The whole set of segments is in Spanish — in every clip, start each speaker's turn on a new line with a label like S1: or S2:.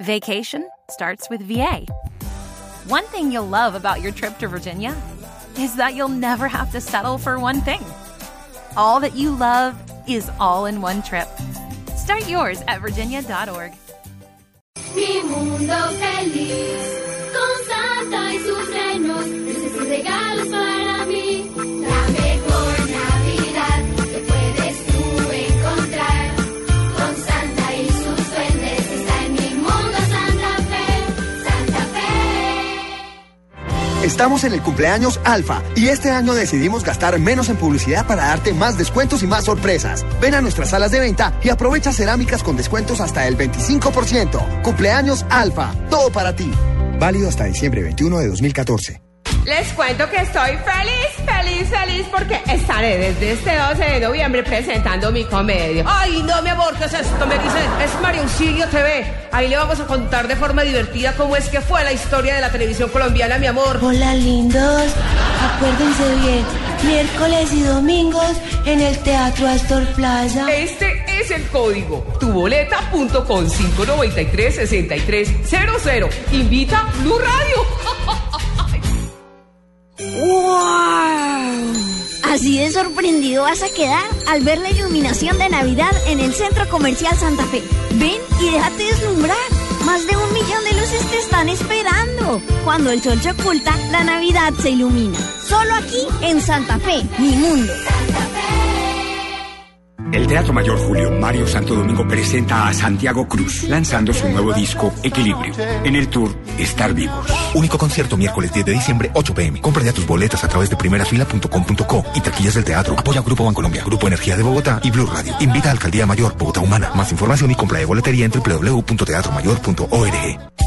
S1: Vacation starts with VA. One thing you'll love about your trip to Virginia is that you'll never have to settle for one thing. All that you love is all in one trip. Start yours at virginia.org.
S2: Mi mundo feliz,
S3: Estamos en el cumpleaños Alfa y este año decidimos gastar menos en publicidad para darte más descuentos y más sorpresas. Ven a nuestras salas de venta y aprovecha cerámicas con descuentos hasta el 25%. Cumpleaños Alfa, todo para ti. Válido hasta diciembre 21 de 2014.
S4: Les cuento que estoy feliz, feliz, feliz porque estaré desde este 12 de noviembre presentando mi comedia. Ay, no, mi amor, ¿qué es esto? Me dicen, es Mario Auxilio TV. Ahí le vamos a contar de forma divertida cómo es que fue la historia de la televisión colombiana, mi amor.
S5: Hola lindos, acuérdense bien, miércoles y domingos en el Teatro Astor Plaza.
S4: Este es el código. Tuboleta.com 593-6300. Invita Blue Radio.
S6: Así de sorprendido vas a quedar al ver la iluminación de Navidad en el Centro Comercial Santa Fe. Ven y déjate deslumbrar. Más de un millón de luces te están esperando. Cuando el sol se oculta, la Navidad se ilumina. Solo aquí en Santa Fe, mi mundo.
S7: El Teatro Mayor Julio Mario Santo Domingo presenta a Santiago Cruz, lanzando su nuevo disco Equilibrio. En el tour Estar Vivos.
S8: Único concierto miércoles 10 de diciembre, 8 pm. Compra ya tus boletas a través de primerafila.com.co y taquillas del teatro. Apoya Grupo Bancolombia, Grupo Energía de Bogotá y Blue Radio. Invita a Alcaldía Mayor, Bogotá Humana. Más información y compra de boletería en www.teatromayor.org.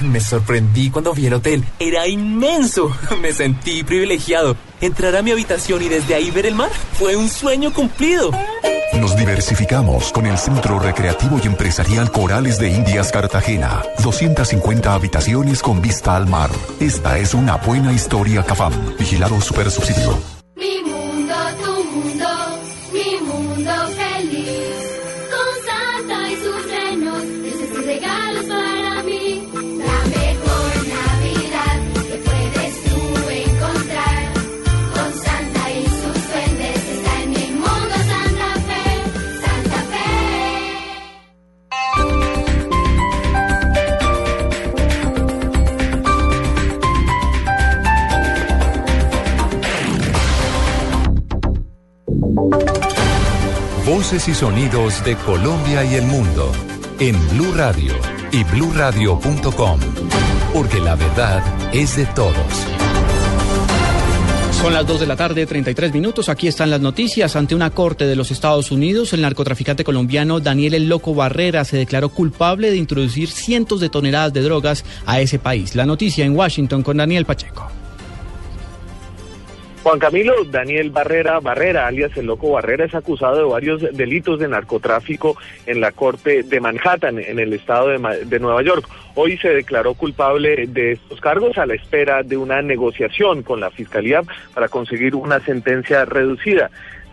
S9: Me sorprendí cuando vi el hotel. Era inmenso. Me sentí privilegiado. Entrar a mi habitación y desde ahí ver el mar fue un sueño cumplido.
S10: Nos diversificamos con el Centro Recreativo y Empresarial Corales de Indias Cartagena. 250 habitaciones con vista al mar. Esta es una buena historia Cafam. Vigilado Super Subsidio.
S11: Voces y sonidos de Colombia y el mundo en Blue Radio y bluradio.com, porque la verdad es de todos.
S12: Son las 2 de la tarde, 33 minutos. Aquí están las noticias. Ante una corte de los Estados Unidos, el narcotraficante colombiano Daniel El Loco Barrera se declaró culpable de introducir cientos de toneladas de drogas a ese país. La noticia en Washington con Daniel Pacheco.
S13: Juan Camilo Daniel Barrera Barrera, alias el Loco Barrera, es acusado de varios delitos de narcotráfico en la corte de Manhattan, en el estado de, de Nueva York. Hoy se declaró culpable de estos cargos a la espera de una negociación con la fiscalía para conseguir una sentencia reducida.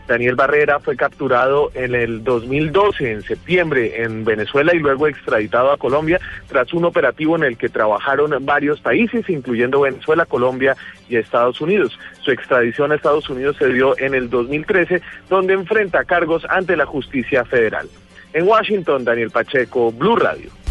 S13: Daniel Barrera fue capturado en el 2012, en septiembre, en Venezuela y luego extraditado a Colombia tras un operativo en el que trabajaron varios países, incluyendo Venezuela, Colombia y Estados Unidos. Su extradición a Estados Unidos se dio en el 2013, donde enfrenta cargos ante la justicia federal. En Washington, Daniel Pacheco, Blue Radio.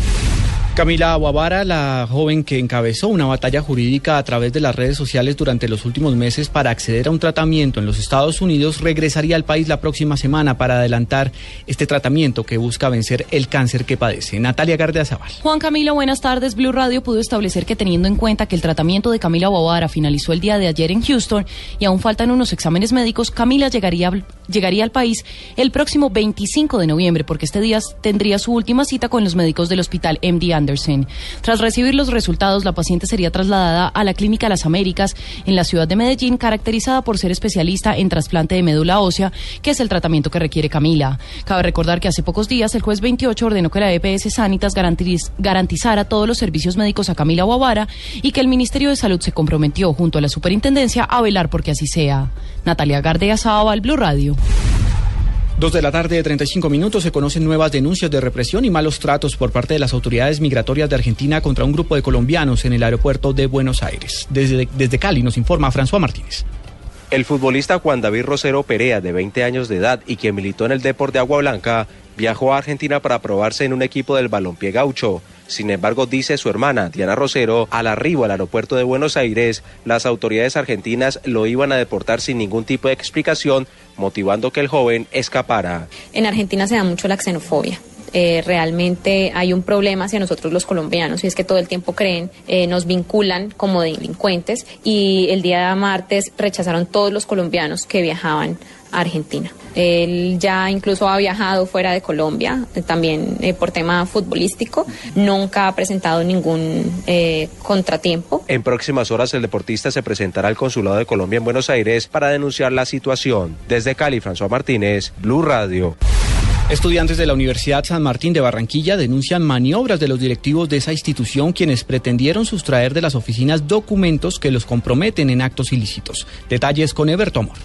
S12: Camila Aguavara, la joven que encabezó una batalla jurídica a través de las redes sociales durante los últimos meses para acceder a un tratamiento en los Estados Unidos, regresaría al país la próxima semana para adelantar este tratamiento que busca vencer el cáncer que padece. Natalia Gardeazabal.
S14: Juan Camilo, buenas tardes. Blue Radio pudo establecer que teniendo en cuenta que el tratamiento de Camila Bobara finalizó el día de ayer en Houston y aún faltan unos exámenes médicos, Camila llegaría, llegaría al país el próximo 25 de noviembre porque este día tendría su última cita con los médicos del hospital MD Tras recibir los resultados, la paciente sería trasladada a la Clínica Las Américas en la ciudad de Medellín, caracterizada por ser especialista en trasplante de médula ósea, que es el tratamiento que requiere Camila. Cabe recordar que hace pocos días el juez 28 ordenó que la EPS Sanitas garantizara todos los servicios médicos a Camila Guavara y que el Ministerio de Salud se comprometió junto a la Superintendencia a velar porque así sea. Natalia Gardea Sábal, Blue Radio.
S12: Dos de la tarde de 35 minutos se conocen nuevas denuncias de represión y malos tratos por parte de las autoridades migratorias de Argentina contra un grupo de colombianos en el aeropuerto de Buenos Aires. Desde, desde Cali nos informa François Martínez.
S15: El futbolista Juan David Rosero Perea, de 20 años de edad y que militó en el Deport de Agua Blanca, viajó a Argentina para probarse en un equipo del balompié gaucho. Sin embargo, dice su hermana, Diana Rosero, al arribo al aeropuerto de Buenos Aires, las autoridades argentinas lo iban a deportar sin ningún tipo de explicación, motivando que el joven escapara.
S16: En Argentina se da mucho la xenofobia. Eh, realmente hay un problema hacia nosotros los colombianos y es que todo el tiempo creen, eh, nos vinculan como delincuentes y el día martes rechazaron todos los colombianos que viajaban a Argentina. Él ya incluso ha viajado fuera de Colombia, eh, también por tema futbolístico. Nunca ha presentado ningún contratiempo.
S15: En próximas horas el deportista se presentará al Consulado de Colombia en Buenos Aires para denunciar la situación. Desde Cali, François Martínez, Blue Radio.
S12: Estudiantes de la Universidad San Martín de Barranquilla denuncian maniobras de los directivos de esa institución quienes pretendieron sustraer de las oficinas documentos que los comprometen en actos ilícitos. Detalles con Everto Amor.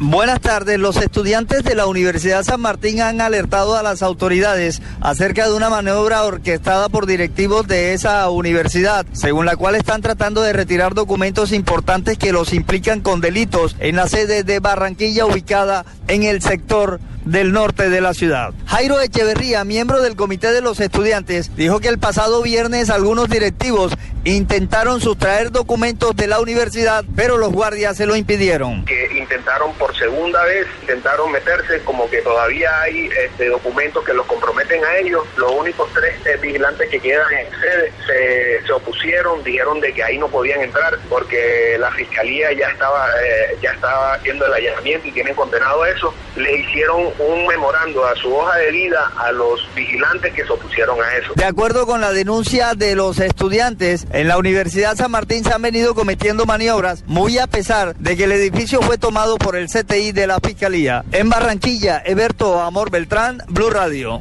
S17: Buenas tardes. Los estudiantes de la Universidad San Martín han alertado a las autoridades acerca de una maniobra orquestada por directivos de esa universidad, según la cual están tratando de retirar documentos importantes que los implican con delitos en la sede de Barranquilla ubicada en el sector del norte de la ciudad. Jairo Echeverría, miembro del comité de los estudiantes, dijo que el pasado viernes algunos directivos intentaron sustraer documentos de la universidad, pero los guardias se lo impidieron.
S18: Que intentaron por segunda vez, intentaron meterse como que todavía hay este, documentos que los comprometen a ellos. Los únicos tres eh, vigilantes que quedan en sede se, se, opusieron, dijeron de que ahí no podían entrar porque la fiscalía ya estaba, eh, ya estaba haciendo el allanamiento y tienen condenado eso. Le hicieron un memorando a su hoja de vida a los vigilantes que se opusieron a eso.
S17: De acuerdo con la denuncia de los estudiantes, en la Universidad San Martín se han venido cometiendo maniobras, muy a pesar de que el edificio fue tomado por el CTI de la Fiscalía. En Barranquilla, Eberto Amor Beltrán, Blue Radio.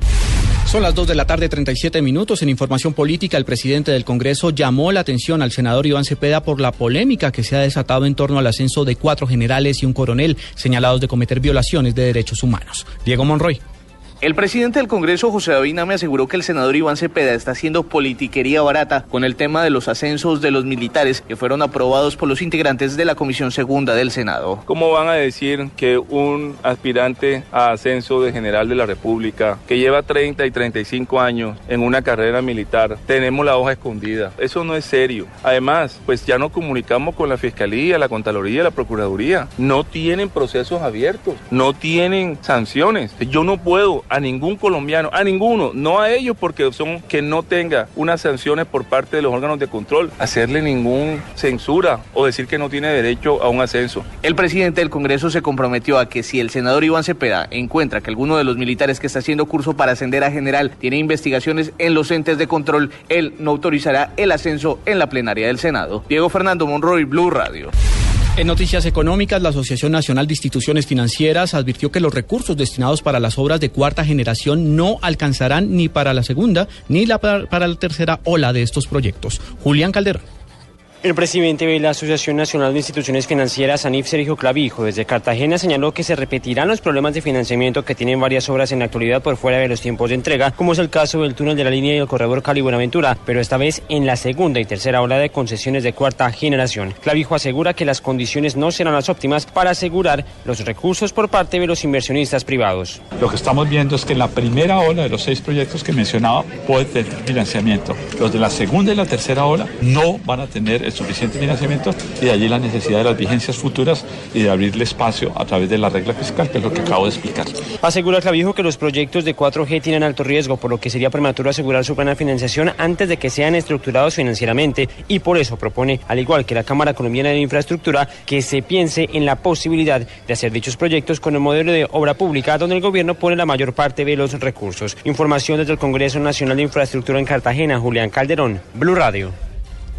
S12: Son las 2 de la tarde, 37 minutos. En información política, el presidente del Congreso llamó la atención al senador Iván Cepeda por la polémica que se ha desatado en torno al ascenso de cuatro generales y un coronel señalados de cometer violaciones de derechos humanos. Diego Monroy.
S19: El presidente del Congreso, José David me aseguró que el senador Iván Cepeda está haciendo politiquería barata con el tema de los ascensos de los militares que fueron aprobados por los integrantes de la Comisión Segunda del Senado.
S20: ¿Cómo van a decir que un aspirante a ascenso de general de la República que lleva 30 y 35 años en una carrera militar, tenemos la hoja escondida? Eso no es serio. Además, pues ya nos comunicamos con la Fiscalía, la Contraloría, la Procuraduría. No tienen procesos abiertos, no tienen sanciones. Yo no puedo a ningún colombiano, a ninguno, no a ellos porque son que no tenga unas sanciones por parte de los órganos de control, hacerle ningún censura o decir que no tiene derecho a un ascenso.
S19: El presidente del Congreso se comprometió a que si el senador Iván Cepeda encuentra que alguno de los militares que está haciendo curso para ascender a general tiene investigaciones en los entes de control, él no autorizará el ascenso en la plenaria del Senado. Diego Fernando Monroy, Blue Radio.
S12: En noticias económicas, la Asociación Nacional de Instituciones Financieras advirtió que los recursos destinados para las obras de cuarta generación no alcanzarán ni para la segunda ni la para la tercera ola de estos proyectos. Julián Calderón.
S21: El presidente de la Asociación Nacional de Instituciones Financieras, ANIF Sergio Clavijo, desde Cartagena señaló que se repetirán los problemas de financiamiento que tienen varias obras en la actualidad por fuera de los tiempos de entrega, como es el caso del túnel de la línea y el corredor Cali-Buenaventura, pero esta vez en la segunda y tercera ola de concesiones de cuarta generación. Clavijo asegura que las condiciones no serán las óptimas para asegurar los recursos por parte de los inversionistas privados.
S9: Lo que estamos viendo es que en la primera ola de los seis proyectos que mencionaba puede tener financiamiento. Los de la segunda y la tercera ola no van a tener suficiente financiamiento y de allí la necesidad de las vigencias futuras y de abrirle espacio a través de la regla fiscal, que es lo que acabo de explicar.
S21: Asegura Clavijo que los proyectos de 4G tienen alto riesgo, por lo que sería prematuro asegurar su plena financiación antes de que sean estructurados financieramente y por eso propone, al igual que la Cámara Colombiana de Infraestructura, que se piense en la posibilidad de hacer dichos proyectos con el modelo de obra pública donde el gobierno pone la mayor parte de los recursos. Información desde el Congreso Nacional de Infraestructura en Cartagena, Julián Calderón, Blue Radio.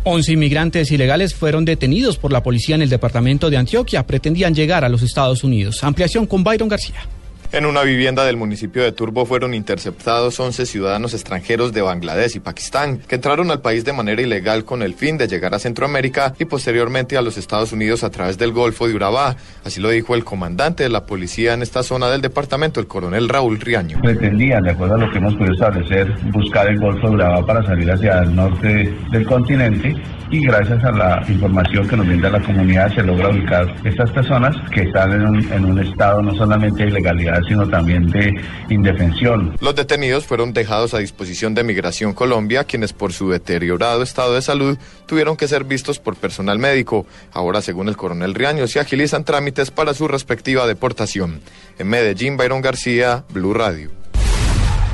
S12: 11 inmigrantes ilegales fueron detenidos por la policía en el departamento de Antioquia. Pretendían llegar a los Estados Unidos. Ampliación con Byron García.
S22: En una vivienda del municipio de Turbo fueron interceptados 11 ciudadanos extranjeros de Bangladesh y Pakistán que entraron al país de manera ilegal con el fin de llegar a Centroamérica y posteriormente a los Estados Unidos a través del Golfo de Urabá. Así lo dijo el comandante de la policía en esta zona del departamento, el coronel Raúl Riaño.
S23: Pretendían, de acuerdo a lo que hemos podido establecer, buscar el Golfo de Urabá para salir hacia el norte del continente y gracias a la información que nos brinda la comunidad se logra ubicar estas personas que están en un, en un estado no solamente de ilegalidad, sino también de indefensión.
S22: Los detenidos fueron dejados a disposición de Migración Colombia, quienes por su deteriorado estado de salud tuvieron que ser vistos por personal médico. Ahora, según el coronel Riaño, se agilizan trámites para su respectiva deportación. En Medellín, Byron García, Blue Radio.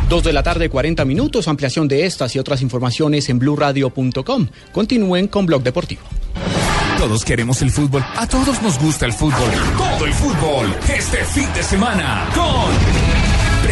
S12: Dos de la tarde, 40 minutos. Ampliación de estas y otras informaciones en blurradio.com. Continúen con Blog Deportivo.
S24: Todos queremos el fútbol. A todos nos gusta el fútbol. Todo el fútbol. Este fin de semana con...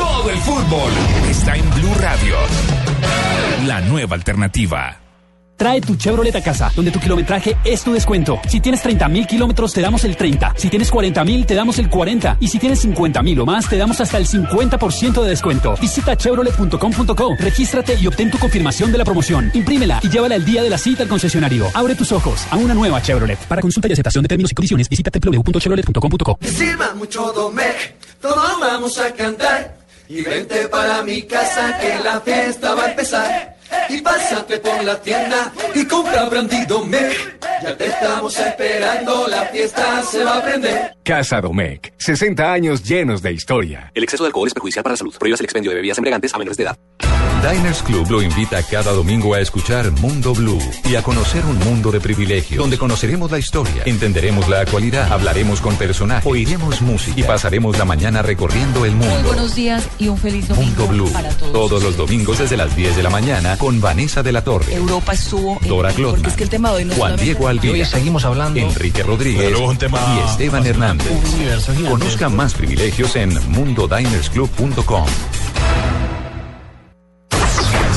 S24: Todo el fútbol está en Blue Radio. La nueva alternativa.
S25: Trae tu Chevrolet a casa, donde tu kilometraje es tu descuento. Si tienes 30 mil kilómetros, te damos el 30. Si tienes 40 mil, te damos el 40. Y si tienes 50 mil o más, te damos hasta el 50% de descuento. Visita chevrolet.com.co, regístrate y obtén tu confirmación de la promoción. Imprímela y llévala el día de la cita al concesionario. Abre tus ojos a una nueva Chevrolet. Para consulta y aceptación de términos y condiciones, visita www.chevrolet.com.co.
S26: Sirva mucho Domec, todos vamos a cantar. Y vente para mi casa que la fiesta va a empezar. Y pásate por la tienda y compra brandy Domec. Ya te estamos esperando, la fiesta se va a prender.
S27: Casa Domecq, 60 años llenos de historia.
S3: El exceso de alcohol es perjudicial para la salud. Prohíbas el expendio de bebidas embriagantes a menores de edad.
S11: Diners Club lo invita cada domingo a escuchar Mundo Blue y a conocer un mundo de privilegios, donde conoceremos la historia, entenderemos la actualidad, hablaremos con personajes, oiremos música y pasaremos la mañana recorriendo el
S14: Muy
S11: mundo.
S14: buenos días y un feliz domingo
S11: Mundo Blue,
S14: para todos.
S11: todos los domingos desde las 10 de la mañana con Vanessa de la Torre,
S14: Europa estuvo en-
S11: Dora
S14: porque
S11: Glotman,
S14: es que el tema de hoy no
S11: Juan Diego Alvira,
S14: Hoy seguimos hablando-
S11: Enrique Rodríguez
S14: Pero luego un tema
S11: y Esteban Hernández. Conozca más privilegios en mundodinersclub.com.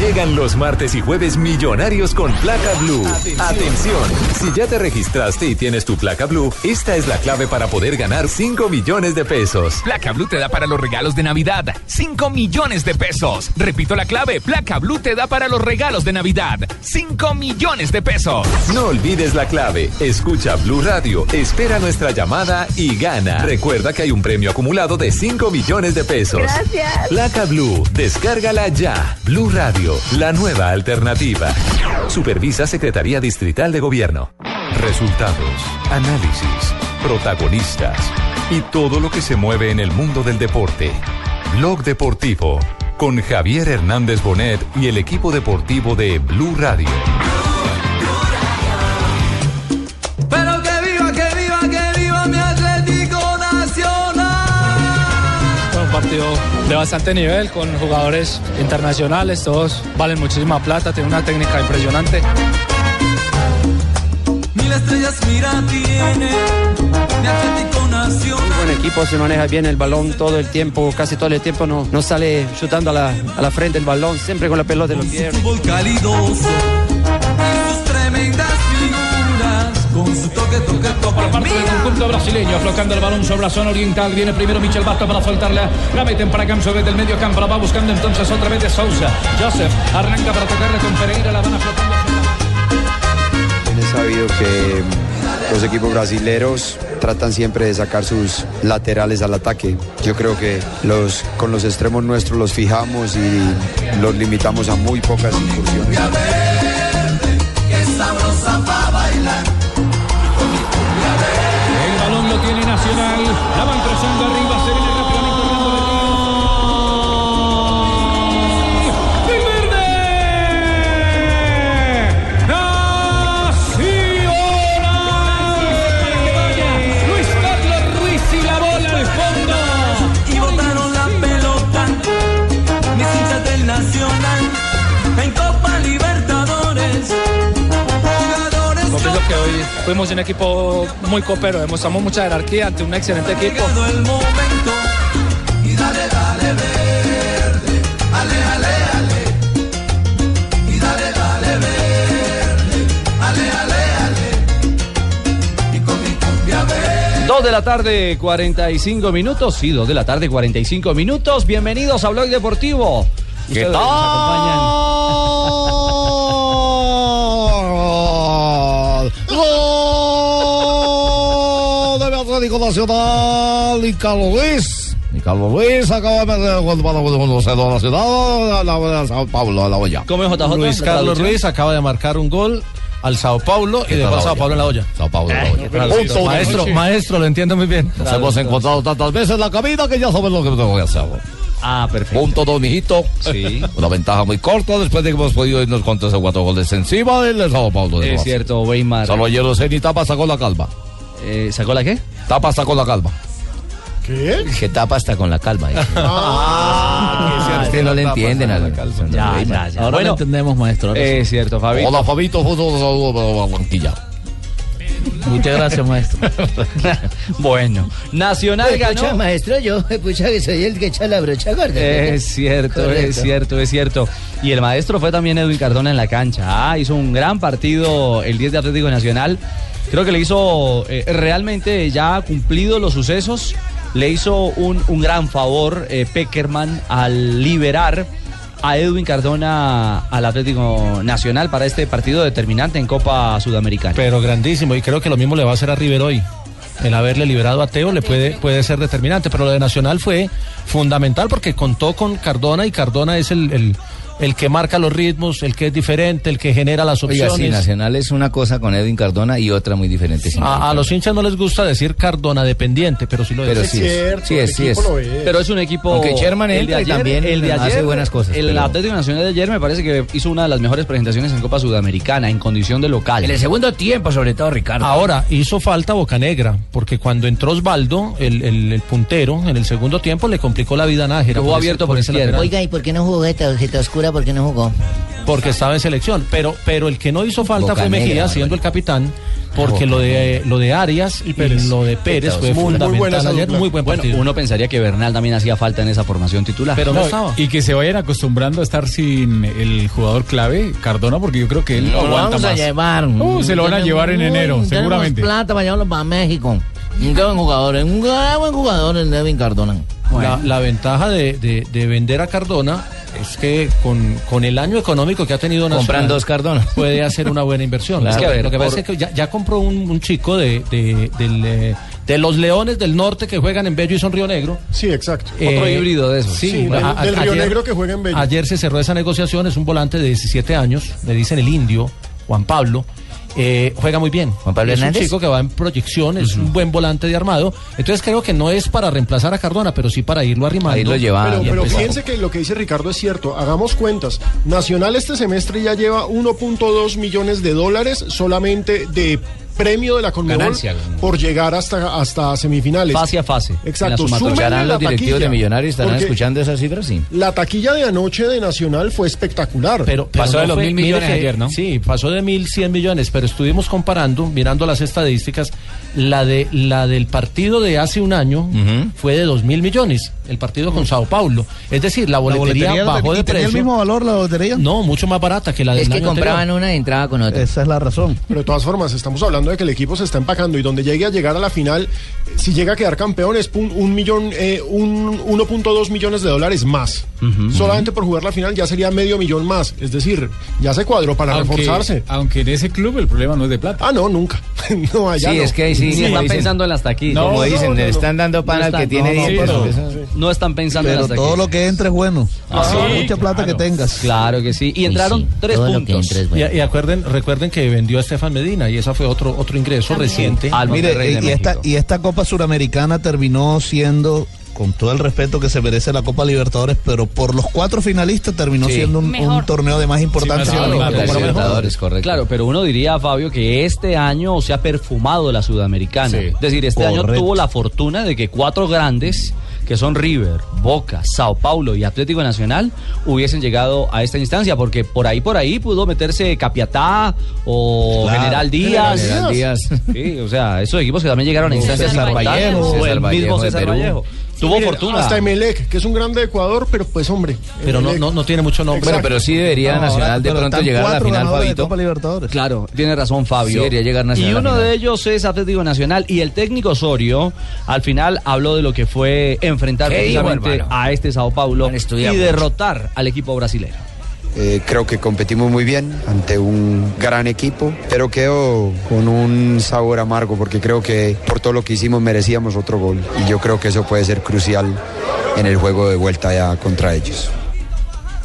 S24: Llegan los martes y jueves millonarios con placa blue. Atención. si ya te registraste y tienes tu placa blue, esta es la clave para poder ganar 5 millones de pesos.
S28: Placa Blue te da para los regalos de Navidad 5 millones de pesos. Repito la clave, Placa Blue te da para los regalos de Navidad 5 millones de pesos.
S24: No olvides la clave. Escucha Blue Radio, espera nuestra llamada y gana. Recuerda que hay un premio acumulado de 5 millones de pesos.
S29: Gracias.
S24: Placa Blue, descárgala ya. Blue Radio, la nueva alternativa. Supervisa Secretaría Distrital de Gobierno.
S11: Resultados, análisis, protagonistas y todo lo que se mueve en el mundo del deporte. Blog Deportivo con Javier Hernández Bonet y el equipo deportivo de Blue Radio.
S30: Partido de bastante nivel con jugadores internacionales, todos valen muchísima plata, tienen una técnica impresionante.
S26: Mil estrellas, mira, tiene mi Atlético Nacional.
S31: buen equipo, se maneja bien el balón todo el tiempo, casi todo el tiempo no, no sale chutando a la, a la frente el balón, siempre con la pelota en los pies.
S26: Con su toque, toque, toque.
S32: Por parte del conjunto brasileño, aflocando el balón sobre la zona oriental. Viene primero Michel Basto para soltarla. La meten para Camso desde el medio campo. La va buscando entonces otra vez de Sousa. Joseph arranca para tocarle con Pereira. La van aflocando.
S33: Bien es sabido que los equipos brasileños tratan siempre de sacar sus laterales al ataque. Yo creo que los, con los extremos nuestros los fijamos y los limitamos a muy pocas incursiones.
S32: La van cruzando arriba. Se
S30: fuimos un equipo muy copero, demostramos mucha jerarquía ante un excelente equipo.
S34: Dos de la tarde, 45 minutos. Sí, dos de la tarde, 45 minutos. Bienvenidos a Blog Deportivo.
S35: ¿Qué
S34: Ustedes
S35: tal?
S34: nos acompañan.
S35: Atlético Nacional! Y Carlos Luis. Y Carlos Luis acaba de para el Nacional. La la- Sao Paulo, a la olla.
S34: ¿Cómo es JJ?
S35: Luis Carlos? Ruiz acaba de marcar un gol al Sao Paulo y dejó al Sao Paulo en la olla. Sao Paulo en la olla. Punto, maestro, maestro, lo entiendo muy bien. Nos hemos encontrado tantas veces en la cabina que ya sabes lo que tengo que hacer.
S34: Ah, perfecto.
S35: Punto dos, mijito.
S34: Sí.
S35: Una ventaja muy corta después de que hemos podido irnos con tres o cuatro goles encima del Sao Paulo. de
S34: Es cierto, Weimar.
S35: Solo ayer lo sé, ni tapa sacó la calva.
S34: Eh, ¿Sacó la qué?
S35: Tapa sacó la calva.
S36: ¿Qué?
S35: Que tapa hasta con la calva.
S36: Ah,
S35: que no le entienden a la
S34: Ya, ya, ya.
S35: Ahora
S34: Bueno,
S35: lo entendemos, maestro.
S34: Es cierto, Fabito.
S35: Hola, Fabito. Un saludo para Barranquilla.
S34: Muchas gracias, maestro. bueno, Nacional
S37: Pues, pucha,
S34: ganó.
S37: maestro, yo, pucha, que soy el que echa la brocha gorda.
S34: Es cierto, es cierto, es cierto. Y el maestro fue también Edwin Cardona en la cancha. Ah, hizo un gran partido el 10 de Atlético Nacional. Creo que le hizo, eh, realmente ya cumplido los sucesos, le hizo un, un gran favor eh, Peckerman al liberar a Edwin Cardona al Atlético Nacional para este partido determinante en Copa Sudamericana.
S35: Pero grandísimo, y creo que lo mismo le va a hacer a River hoy. El haberle liberado a Teo le puede, puede ser determinante, pero lo de Nacional fue fundamental porque contó con Cardona y Cardona es el, el, el que marca los ritmos, el que es diferente, el que genera las
S37: Oiga,
S35: opciones.
S37: sí, Nacional es una cosa con Edwin Cardona y otra muy diferente. sin
S35: a, a los hinchas no les gusta decir Cardona dependiente, pero sí lo
S37: Pero
S35: es.
S37: sí es, sí es, sí es.
S34: Pero es un equipo.
S37: Aunque Sherman
S34: el de
S37: y
S34: ayer-
S37: también
S34: el de
S37: hace
S34: ayer,
S37: buenas cosas,
S34: El
S37: pero-
S34: Atlético Nacional de ayer me parece que hizo una de las mejores presentaciones en Copa Sudamericana, en condición de local.
S37: En el segundo tiempo, sobre todo, Ricardo.
S35: Ahora, hizo falta Bocanegra, porque cuando entró Osvaldo, el, el- el puntero, en el segundo tiempo le complicó la vida a Nájera.
S34: Jugó abierto por
S35: ese
S34: izquierda.
S35: lateral.
S37: Oiga, ¿y por qué no jugó esta tarjeta oscura? ¿Por qué no jugó?
S35: porque estaba en selección. Pero, pero el que no hizo falta fue Mejía, siendo el capitán, porque lo de lo de Arias y, lo de Pérez fue
S34: Muy- muy buena
S35: ayer. Muy buen
S34: Bueno, uno pensaría que Bernal también hacía falta en esa formación titular.
S35: Pero no estaba.
S38: Y que se vayan acostumbrando a estar sin el jugador clave, Cardona, porque yo creo que él
S37: Lo
S38: aguanta
S37: vamos a
S38: más.
S37: llevar.
S38: Uh, se lo van a llevar en enero, seguramente.
S37: Plata para llevarlo para México. Un buen jugador, un gran buen jugador el Edwin Cardona.
S35: La, la ventaja de, de- de vender a Cardona es que con, con el año económico que ha tenido
S37: Compran
S35: Nacional,
S37: dos Cardona.
S35: puede hacer una buena inversión.
S37: Claro.
S35: Es que, a ver, lo que
S37: Por-
S35: pasa es que ya, ya compró un, un chico de, de, del, eh, de los Leones del Norte que juegan en Bello y Son Río Negro.
S36: Sí, exacto.
S35: Eh,
S34: híbrido de esos.
S36: Sí,
S35: Sí,
S36: del,
S35: a-
S36: del
S35: a-
S36: Río
S35: ayer-
S36: Negro que juega en Bello.
S35: Ayer se cerró esa negociación, es un volante de 17 años, le dicen el indio, Juan Pablo. Eh, juega muy bien.
S37: ¿Juan Pablo
S35: es un chico que va en proyección, es un buen volante de armado. Entonces creo que no es para reemplazar a Cardona, pero sí para irlo arrimando.
S37: Ahí lo lleva.
S36: Pero, pero fíjense que lo que dice Ricardo es cierto. Hagamos cuentas. Nacional este semestre ya lleva 1.2 millones de dólares solamente de premio de la Conmebol
S34: Ganancia.
S36: por llegar hasta, hasta semifinales.
S34: Fase a fase.
S36: Exacto. Súmenle
S37: ¿Escucharán
S36: la
S37: los directivos de Millonarios? ¿Estarán escuchando esas cifras? Sí.
S36: La taquilla de anoche de Nacional fue espectacular.
S35: Pero, pero
S38: Pasó de los
S35: fue-
S38: mil millones
S35: que-
S38: ayer, ¿no?
S35: Sí, pasó de mil cien millones, pero estuvimos comparando, mirando las estadísticas, la de la del partido de hace un año fue de dos mil millones, el partido con Sao Paulo. Es decir, la boletería,
S39: boletería
S35: bajó
S39: ¿y
S35: de
S39: tenía
S35: precio.
S39: el mismo valor la lotería?
S35: No, mucho más barata que la del
S37: Es que
S35: año
S37: compraban
S35: anterior.
S37: una y entraba con otra.
S39: Esa es la razón.
S36: Pero de todas formas, estamos hablando de que el equipo se está empacando y donde llegue a llegar a la final, si llega a quedar campeón, es un millón, eh, un 1.2 millones de dólares más. Solamente por jugar la final ya sería medio millón más. Es decir, ya se cuadró para
S38: Aunque,
S36: reforzarse.
S38: aunque en ese club el problema no es de plata.
S36: Ah, no, nunca. no, allá
S34: Sí,
S36: no.
S34: es que ahí sí, están
S36: dicen.
S34: pensando en las taquillas.
S36: No,
S34: como
S36: no,
S34: dicen,
S36: no,
S34: le están dando pan
S36: No
S34: al que tiene
S36: no, pero-
S34: Eso- No están pensando en las
S39: todo
S34: taquillas.
S39: lo que entre es bueno.
S34: Ah, sí,
S39: Mucha plata que tengas.
S34: Claro que sí. Y entraron tres puntos.
S35: Y, y acuerden, recuerden que vendió a Estefan Medina y esa fue otro otro ingreso reciente.
S39: Mire, y, y esta, y esta Copa Suramericana terminó siendo, con todo el respeto que se merece la Copa Libertadores, pero por los cuatro finalistas terminó
S34: Sí.
S39: siendo un, torneo de más importancia.
S34: Claro,
S39: que la
S34: claro,
S39: Copa
S34: Libertadores, correcto. Claro, pero uno diría, Fabio, que este año se ha perfumado la sudamericana.
S39: Sí.
S34: Es decir, este año tuvo la fortuna de que cuatro grandes, que son River, Boca, Sao Paulo y Atlético Nacional, hubiesen llegado a esta instancia, porque por ahí, por ahí pudo meterse Capiatá o
S39: Claro.
S34: General Díaz.
S39: General Díaz.
S34: Sí, o sea, esos equipos que también llegaron a instancias
S39: César
S34: importantes.
S39: Vallejo,
S34: o el mismo César. Vallejo. Tuvo
S36: Mire,
S34: fortuna.
S36: Hasta Emelec, que es un grande de Ecuador, pero pues hombre.
S35: Pero no, no, no tiene mucho nombre.
S37: Pero sí debería Nacional de pronto llegar a la final, Fabito.
S34: Claro, tiene razón Fabio.
S37: Sí, debería llegar Nacional
S34: Y uno
S37: final.
S34: de ellos es Atlético Nacional y el técnico Osorio al final habló de lo que fue enfrentar
S37: ¿Qué dijo,
S34: precisamente a este Sao Paulo y derrotar al equipo brasileño.
S33: Eh, creo que competimos muy bien ante un gran equipo, pero quedo con un sabor amargo porque creo que por todo lo que hicimos merecíamos otro gol y yo creo que eso puede ser crucial en el juego de vuelta ya contra ellos.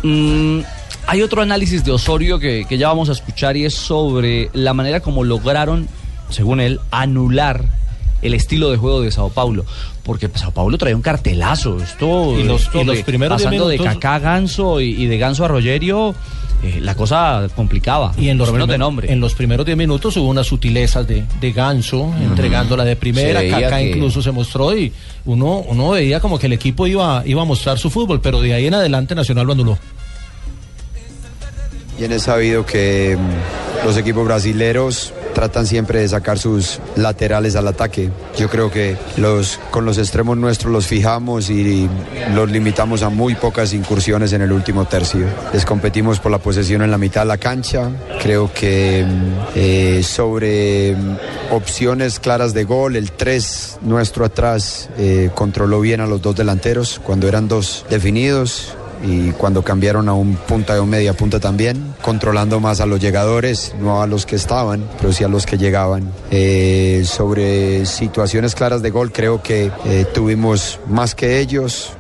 S34: Mm, hay otro análisis de Osorio que, que ya vamos a escuchar y es sobre la manera como lograron, según él, anular el estilo de juego de Sao Paulo. Porque Sao Paulo traía un cartelazo. Esto,
S35: Y los-
S34: esto
S35: y los primeros
S34: pasando de
S35: minutos-
S34: Kaká a Ganso y, y de Ganso a Rogerio, eh, la cosa complicaba.
S35: Y en los,
S34: por lo menos de
S35: primer-
S34: nombre.
S35: en los primeros 10 minutos hubo unas sutilezas de, de ganso, entregándola de primera. Kaká
S37: que-
S35: incluso se mostró y uno, uno veía como que el equipo iba, iba a mostrar su fútbol, pero de ahí en adelante Nacional lo anuló.
S33: Bien es sabido que mm, los equipos brasileros tratan siempre de sacar sus laterales al ataque. Yo creo que los, con los extremos nuestros los fijamos y los limitamos a muy pocas incursiones en el último tercio. Les competimos por la posesión en la mitad de la cancha. Creo que mm, eh, sobre mm, opciones claras de gol, el 3 nuestro atrás eh, controló bien a los dos delanteros cuando eran dos definidos y cuando cambiaron a un punta y un media punta también, controlando más a los llegadores, no a los que estaban, pero sí a los que llegaban. Eh, sobre situaciones claras de gol, creo que eh, tuvimos más que ellos.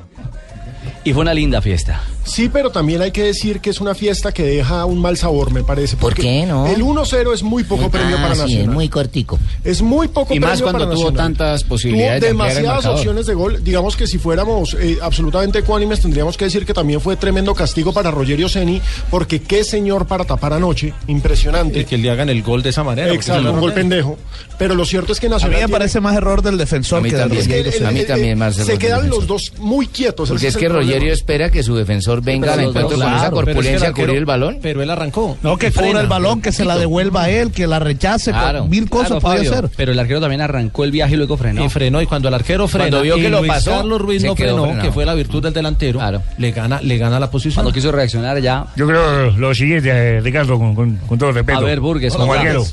S34: Y fue una linda fiesta.
S36: Sí, pero también hay que decir que es una fiesta que deja un mal sabor, me parece.
S40: ¿Por qué no?
S36: El 1-0 es muy poco premio
S40: Ah,
S36: para
S40: sí,
S36: Nacional.
S40: es muy cortico.
S36: Es muy poco
S37: Y más
S36: premio
S37: cuando
S36: para
S37: tuvo
S36: Nacional.
S37: tantas posibilidades
S36: Tuvo
S37: de ampliar el
S36: demasiadas opciones de gol. Digamos que si fuéramos eh, absolutamente ecuánimes, tendríamos que decir que también fue tremendo castigo para Rogerio Ceni, porque qué señor para tapar anoche. Impresionante.
S35: Y que le hagan el gol de esa manera.
S36: Exacto, un gol pendejo. Pero lo cierto es que
S39: A mí
S36: Nacional.
S39: me
S36: tiene-
S39: parece más error del defensor
S37: A mí
S39: que
S37: también.
S39: Rogerio
S37: Es que
S39: Ceni.
S37: a mí también más
S36: Se
S37: error del
S36: quedan los dos muy quietos.
S37: Porque es
S36: el
S37: que
S36: problema.
S37: Rogerio espera que su defensor venga al encuentro con
S35: claro,
S37: esa corpulencia a cubrir el balón.
S35: Pero él arrancó.
S39: No, que cubra el balón, que se la devuelva a él, que la rechace,
S37: Claro.
S39: mil cosas
S34: Claro,
S39: puede
S34: Fabio,
S39: hacer.
S34: Pero el arquero también arrancó el viaje y luego frenó.
S35: Y frenó, y cuando el arquero frena,
S37: Cuando vio que lo pasó,
S35: Carlos Ruiz no frenó,
S37: frenado.
S35: que fue la virtud del delantero, le gana, le gana la posición.
S34: Cuando quiso reaccionar ya.
S3: Yo creo lo siguiente, eh, Ricardo, con, con- con todo respeto.
S34: A ver, Burgues,
S3: como
S34: ¿cómo
S3: arquero.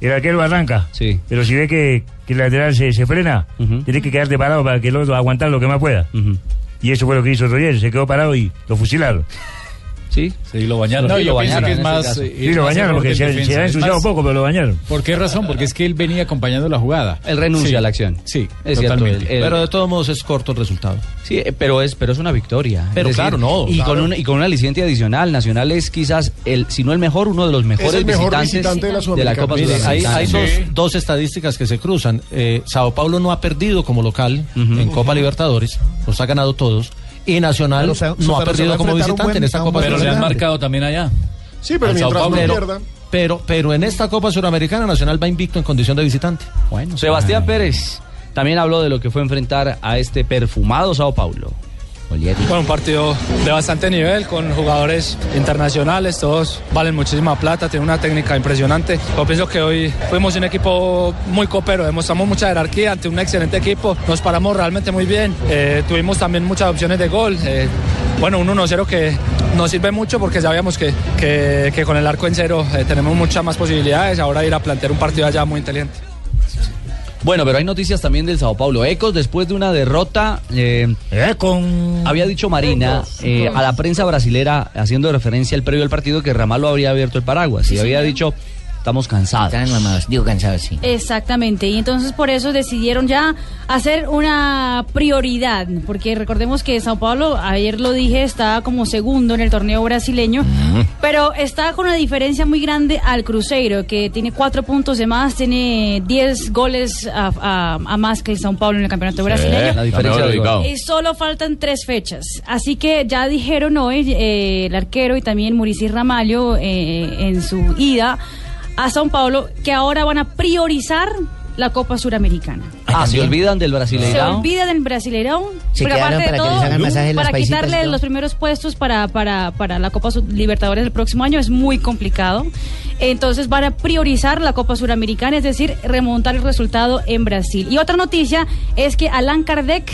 S3: El arquero arranca,
S34: Sí.
S3: pero si ve que, que el lateral se, se frena, tiene que quedarte parado para que el otro aguantar lo que más pueda. Y eso fue lo que hizo Roger, se quedó parado y lo fusilaron.
S34: Sí,
S38: Sí, lo bañaron.
S34: No,
S38: yo
S34: lo
S38: pienso
S34: bañaron
S38: que es más. eh,
S3: Sí,
S38: es
S3: lo
S38: más
S3: bañaron porque se, se ha ensuciado un poco, pero lo bañaron.
S38: ¿Por qué razón? Porque es que él venía acompañando la jugada.
S34: Él renuncia
S38: Sí.
S34: a la acción.
S38: Sí,
S34: Es cierto,
S38: totalmente.
S34: él-
S35: Pero de todos modos es corto el resultado.
S34: Sí, eh, pero es, pero es una victoria.
S35: Pero
S34: Es
S35: claro, no,
S34: Y,
S35: claro.
S34: Con un, y con un aliciente adicional. Nacional es quizás, el, si no el mejor, uno de los mejores
S36: el mejor
S34: visitantes
S36: visitante de la
S34: de la. Copa
S35: hay,
S34: Sudamericana.
S35: hay
S34: Sí.
S35: dos, dos estadísticas que se cruzan. Eh, Sao Paulo no ha perdido como local en Copa Libertadores, los ha ganado todos. Y Nacional
S39: Pero
S35: no ha perdido como visitante
S39: buen-
S35: en esta Copa
S38: Pero le han
S39: Sudamericana.
S38: marcado también allá.
S36: Sí, pero mientras no
S38: Paulo.
S36: pierda.
S35: Pero, pero en esta Copa Suramericana Nacional va invicto en condición de visitante.
S34: Bueno, Sebastián Pérez también habló de lo que fue enfrentar a este perfumado Sao Paulo.
S30: Bueno, un partido de bastante nivel con jugadores internacionales, todos valen muchísima plata, tienen una técnica impresionante. Yo pienso que hoy fuimos un equipo muy copero, demostramos mucha jerarquía ante un excelente equipo, nos paramos realmente muy bien, eh, tuvimos también muchas opciones de gol. eh, bueno, un 1-0 que nos sirve mucho porque sabíamos que, que- con el arco en cero eh, tenemos muchas más posibilidades, ahora ir a plantear un partido allá muy inteligente.
S34: Bueno, pero hay noticias también del Sao Paulo. Ecos, después de una derrota, eh, había dicho Marina eh, a la prensa brasilera, haciendo referencia al previo del partido, que Ramallo habría abierto el paraguas. Y había dicho, estamos cansados.
S40: Están mamados, digo cansados, sí.
S41: Exactamente, y entonces por eso decidieron ya hacer una prioridad, porque recordemos que Sao Paulo, ayer lo dije, está como segundo en el torneo brasileño, pero está con una diferencia muy grande al Cruzeiro, que tiene cuatro puntos de más, tiene 10 goles a, a- a más que el Sao Paulo en el campeonato brasileño.
S34: la diferencia de.
S41: Y solo faltan tres fechas. Así que ya dijeron hoy eh, el arquero y también Muricy Ramalho eh, en su ida a Sao Paulo que ahora van a priorizar la Copa Suramericana.
S34: Ah, se olvidan del
S41: Se
S34: Brasileirão.
S41: olvidan del Brasileirão.
S40: Se quedaron
S41: aparte de
S40: para que les
S41: todo,
S40: hagan
S41: para quitarle los primeros puestos para, para, para la Copa Libertadores del próximo año es muy complicado. Entonces van a priorizar la Copa Suramericana, es decir, remontar el resultado en Brasil. Y otra noticia es que Alan Kardec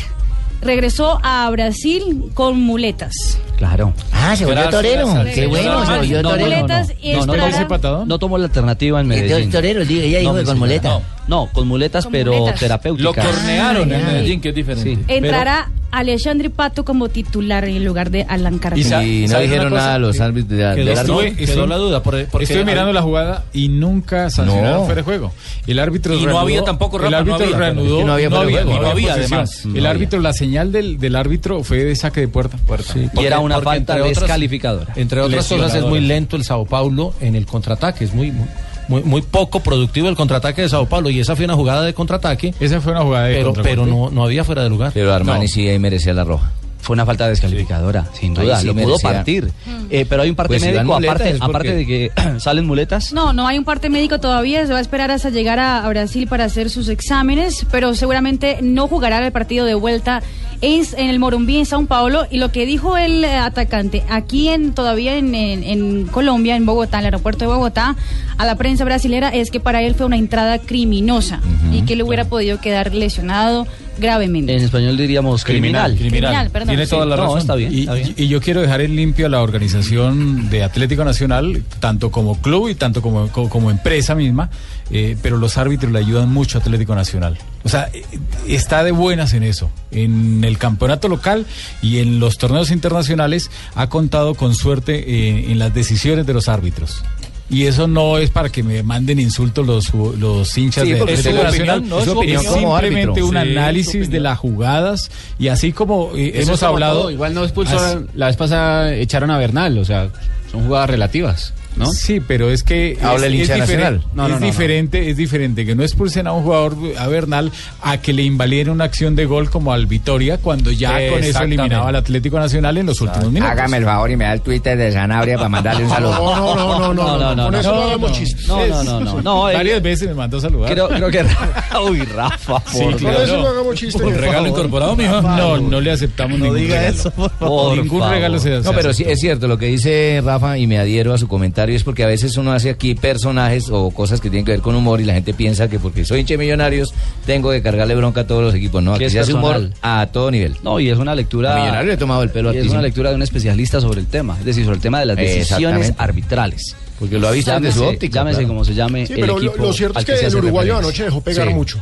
S41: regresó a Brasil con muletas.
S34: Claro.
S40: Ah, se volvió torero.
S34: gracias.
S40: Qué bueno,
S34: No,
S40: se volvió
S34: no, no,
S40: torero.
S41: Muletas
S34: No, no, no, no tomó la alternativa en
S40: Entonces,
S34: Medellín.
S40: torero, digo, ella dijo que con
S34: señora,
S40: muleta.
S34: No, no, con muletas,
S41: Con
S34: pero
S41: muletas.
S34: terapéuticas.
S32: Lo cornearon en
S41: Ay.
S32: Medellín, que es diferente.
S41: Entrará Alexandre Pato como titular en lugar de Alan Kardec.
S37: Y no dijeron nada a los árbitros de
S38: Quedó-
S37: árbitro.
S38: estuve- estuve-
S35: la duda, por- porque
S38: estuve
S35: hay-
S38: mirando la jugada y nunca sancionaron
S37: No.
S38: fuera de juego. El árbitro
S32: Y no
S38: reanudó-
S32: había tampoco,
S38: el
S32: Rafa, no
S38: árbitro
S32: había.
S38: reanudó,
S32: Y no había fuera de juego. Y no había, además.
S38: El
S32: No
S38: árbitro, la señal del, del árbitro fue de saque de puerta.
S35: Sí,
S34: Y era una
S35: porque
S34: falta
S35: entre otras-
S34: descalificadora.
S35: Entre otras cosas, es muy lento el Sao Paulo en el contraataque. Es muy, muy, muy, muy poco productivo el contraataque de Sao Paulo. Y esa fue una jugada de contraataque.
S38: Esa fue una jugada de
S35: Pero, pero no, no había fuera de lugar.
S37: Pero Armani
S35: No.
S37: sí ahí merecía la roja.
S34: Fue una falta descalificadora, sin duda.
S37: sí
S34: lo pudo
S37: merecía.
S34: partir. Eh, pero hay un parte
S37: Pues si
S34: médico,
S37: muletas
S34: aparte,
S37: es porque-
S34: aparte de que salen muletas.
S41: No, no hay un parte médico todavía, se va a esperar hasta llegar a, a Brasil para hacer sus exámenes, pero seguramente no jugará el partido de vuelta en, en el Morumbí, en Sao Paulo. Y lo que dijo el eh, atacante, aquí en todavía en, en- en Colombia, en Bogotá, en el aeropuerto de Bogotá, a la prensa brasilera, es que para él fue una entrada criminosa y que le hubiera podido quedar lesionado gravemente.
S34: En español diríamos criminal.
S41: Criminal, perdón.
S38: Tiene toda la
S34: No,
S38: razón.
S34: está bien,
S38: Y,
S34: está bien.
S38: y yo quiero dejar en limpio a la organización de Atlético Nacional, tanto como club y tanto como, como, como empresa misma, eh, pero los árbitros le ayudan mucho a Atlético Nacional. O sea, eh, está de buenas en eso. En el campeonato local y en los torneos internacionales ha contado con suerte eh, en las decisiones de los árbitros. Y eso no es para que me manden insultos los, los hinchas
S32: Sí,
S38: de
S32: es su opinión, ¿no?
S38: Es
S32: su opinión
S38: simplemente
S32: árbitro.
S38: un
S32: Sí,
S38: análisis de las jugadas y así como eh, hemos hablado.
S3: todo. Igual no expulsó
S38: Así-
S3: la vez pasada echaron a Bernal, o sea, son jugadas relativas, ¿no?
S38: Sí, pero es que
S3: Habla
S38: es,
S3: el hincha
S38: es
S3: nacional.
S38: diferente,
S3: No, no,
S38: es
S3: no, no.
S38: diferente, es diferente que no expulsen a un jugador a Bernal a que le invaliden una acción de gol como al Vitoria cuando ya con eso eliminaba al Atlético Nacional en los últimos minutos.
S37: Hágame el favor y me da el Twitter de Sanabria para mandarle un saludo.
S38: No, no, no, no, no, no, no, no,
S37: eso
S38: no,
S37: no
S38: no.
S34: No, no, no, no. no eh,
S38: Varias veces me mandó saludar.
S34: Creo, creo que. Uy, Rafa, por
S38: Sí,
S34: Dios.
S32: Un regalo incorporado, mijo.
S38: No, no le aceptamos ningún
S34: diga
S38: regalo.
S34: eso, por favor.
S38: Ningún regalo se
S37: No, pero sí es cierto lo que dice Rafa y me adhiero a su comentario es porque a veces uno hace aquí personajes o cosas que tienen que ver con humor y la gente piensa que porque soy hinche millonarios tengo que cargarle bronca a todos los equipos. No,
S34: Que
S37: aquí
S34: es
S37: se hace humor a todo nivel.
S34: No, y es una lectura.
S37: A Millonario le he tomado el pelo
S34: y Es una lectura de un especialista sobre el tema, es decir, sobre el tema de las decisiones arbitrales.
S37: Porque lo ha visto desde su
S34: Llámese-
S37: óptica,
S34: Llámese
S37: claro.
S34: como se llame.
S36: Sí, pero lo,
S34: equipo
S36: lo cierto es que,
S34: se
S36: el uruguayo anoche dejó pegar
S34: Sí.
S36: mucho.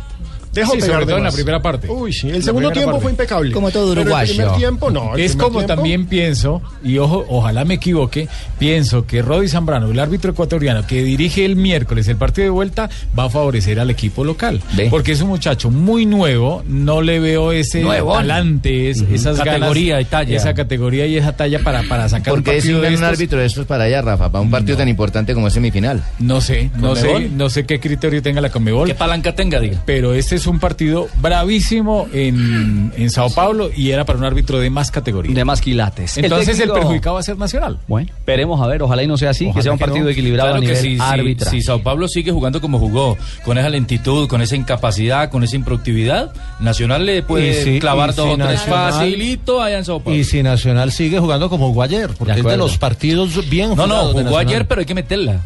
S36: Dejó
S38: Sí,
S36: pegar
S38: sobre
S36: de
S38: todo en la primera parte.
S36: Uy, sí. El
S38: La
S36: segundo tiempo
S38: parte.
S36: fue impecable.
S37: Como todo
S36: Pero
S37: uruguayo.
S36: el primer tiempo, no. el
S38: es como
S36: tiempo-
S38: también pienso, y ojo, ojalá me equivoque, pienso que Rodi Zambrano, el árbitro ecuatoriano que dirige el miércoles el partido de vuelta, va a favorecer al equipo local.
S37: Ve.
S38: Porque es un muchacho muy nuevo, no le veo ese
S37: Nuevón.
S38: talante, es- esas
S32: Categoría
S38: ganas,
S32: y talla.
S38: esa categoría y esa talla para, para sacar un
S37: Porque
S38: partido de
S37: designan un
S38: estos.
S37: árbitro de estos para allá, Rafa, para un partido tan importante como es semifinal.
S38: No sé, no sé, no sé qué criterio tenga la Conmebol.
S32: ¿Qué palanca tenga, diga?
S38: pero este es un partido bravísimo en, en Sao Paulo y era para un árbitro de más categoría.
S34: De más quilates.
S38: Entonces el,
S34: técnico-
S38: perjudicado va a ser Nacional.
S34: Bueno, esperemos a ver, ojalá y no sea así, que sea un
S38: que
S34: partido
S38: no.
S34: equilibrado
S32: Claro
S34: a
S32: que
S34: nivel
S32: sí, sí,
S34: árbitra.
S32: si Sao Paulo sigue jugando como jugó, con esa lentitud, con esa incapacidad, con esa improductividad, Nacional le puede
S35: si-
S32: clavar dos
S35: si
S32: o tres
S35: Nacional-
S32: facilito allá en Sao Paulo.
S35: Y si Nacional sigue jugando como jugó ayer, porque es de los partidos bien
S32: no, no,
S35: jugados de
S32: jugó ayer, pero hay que meterla.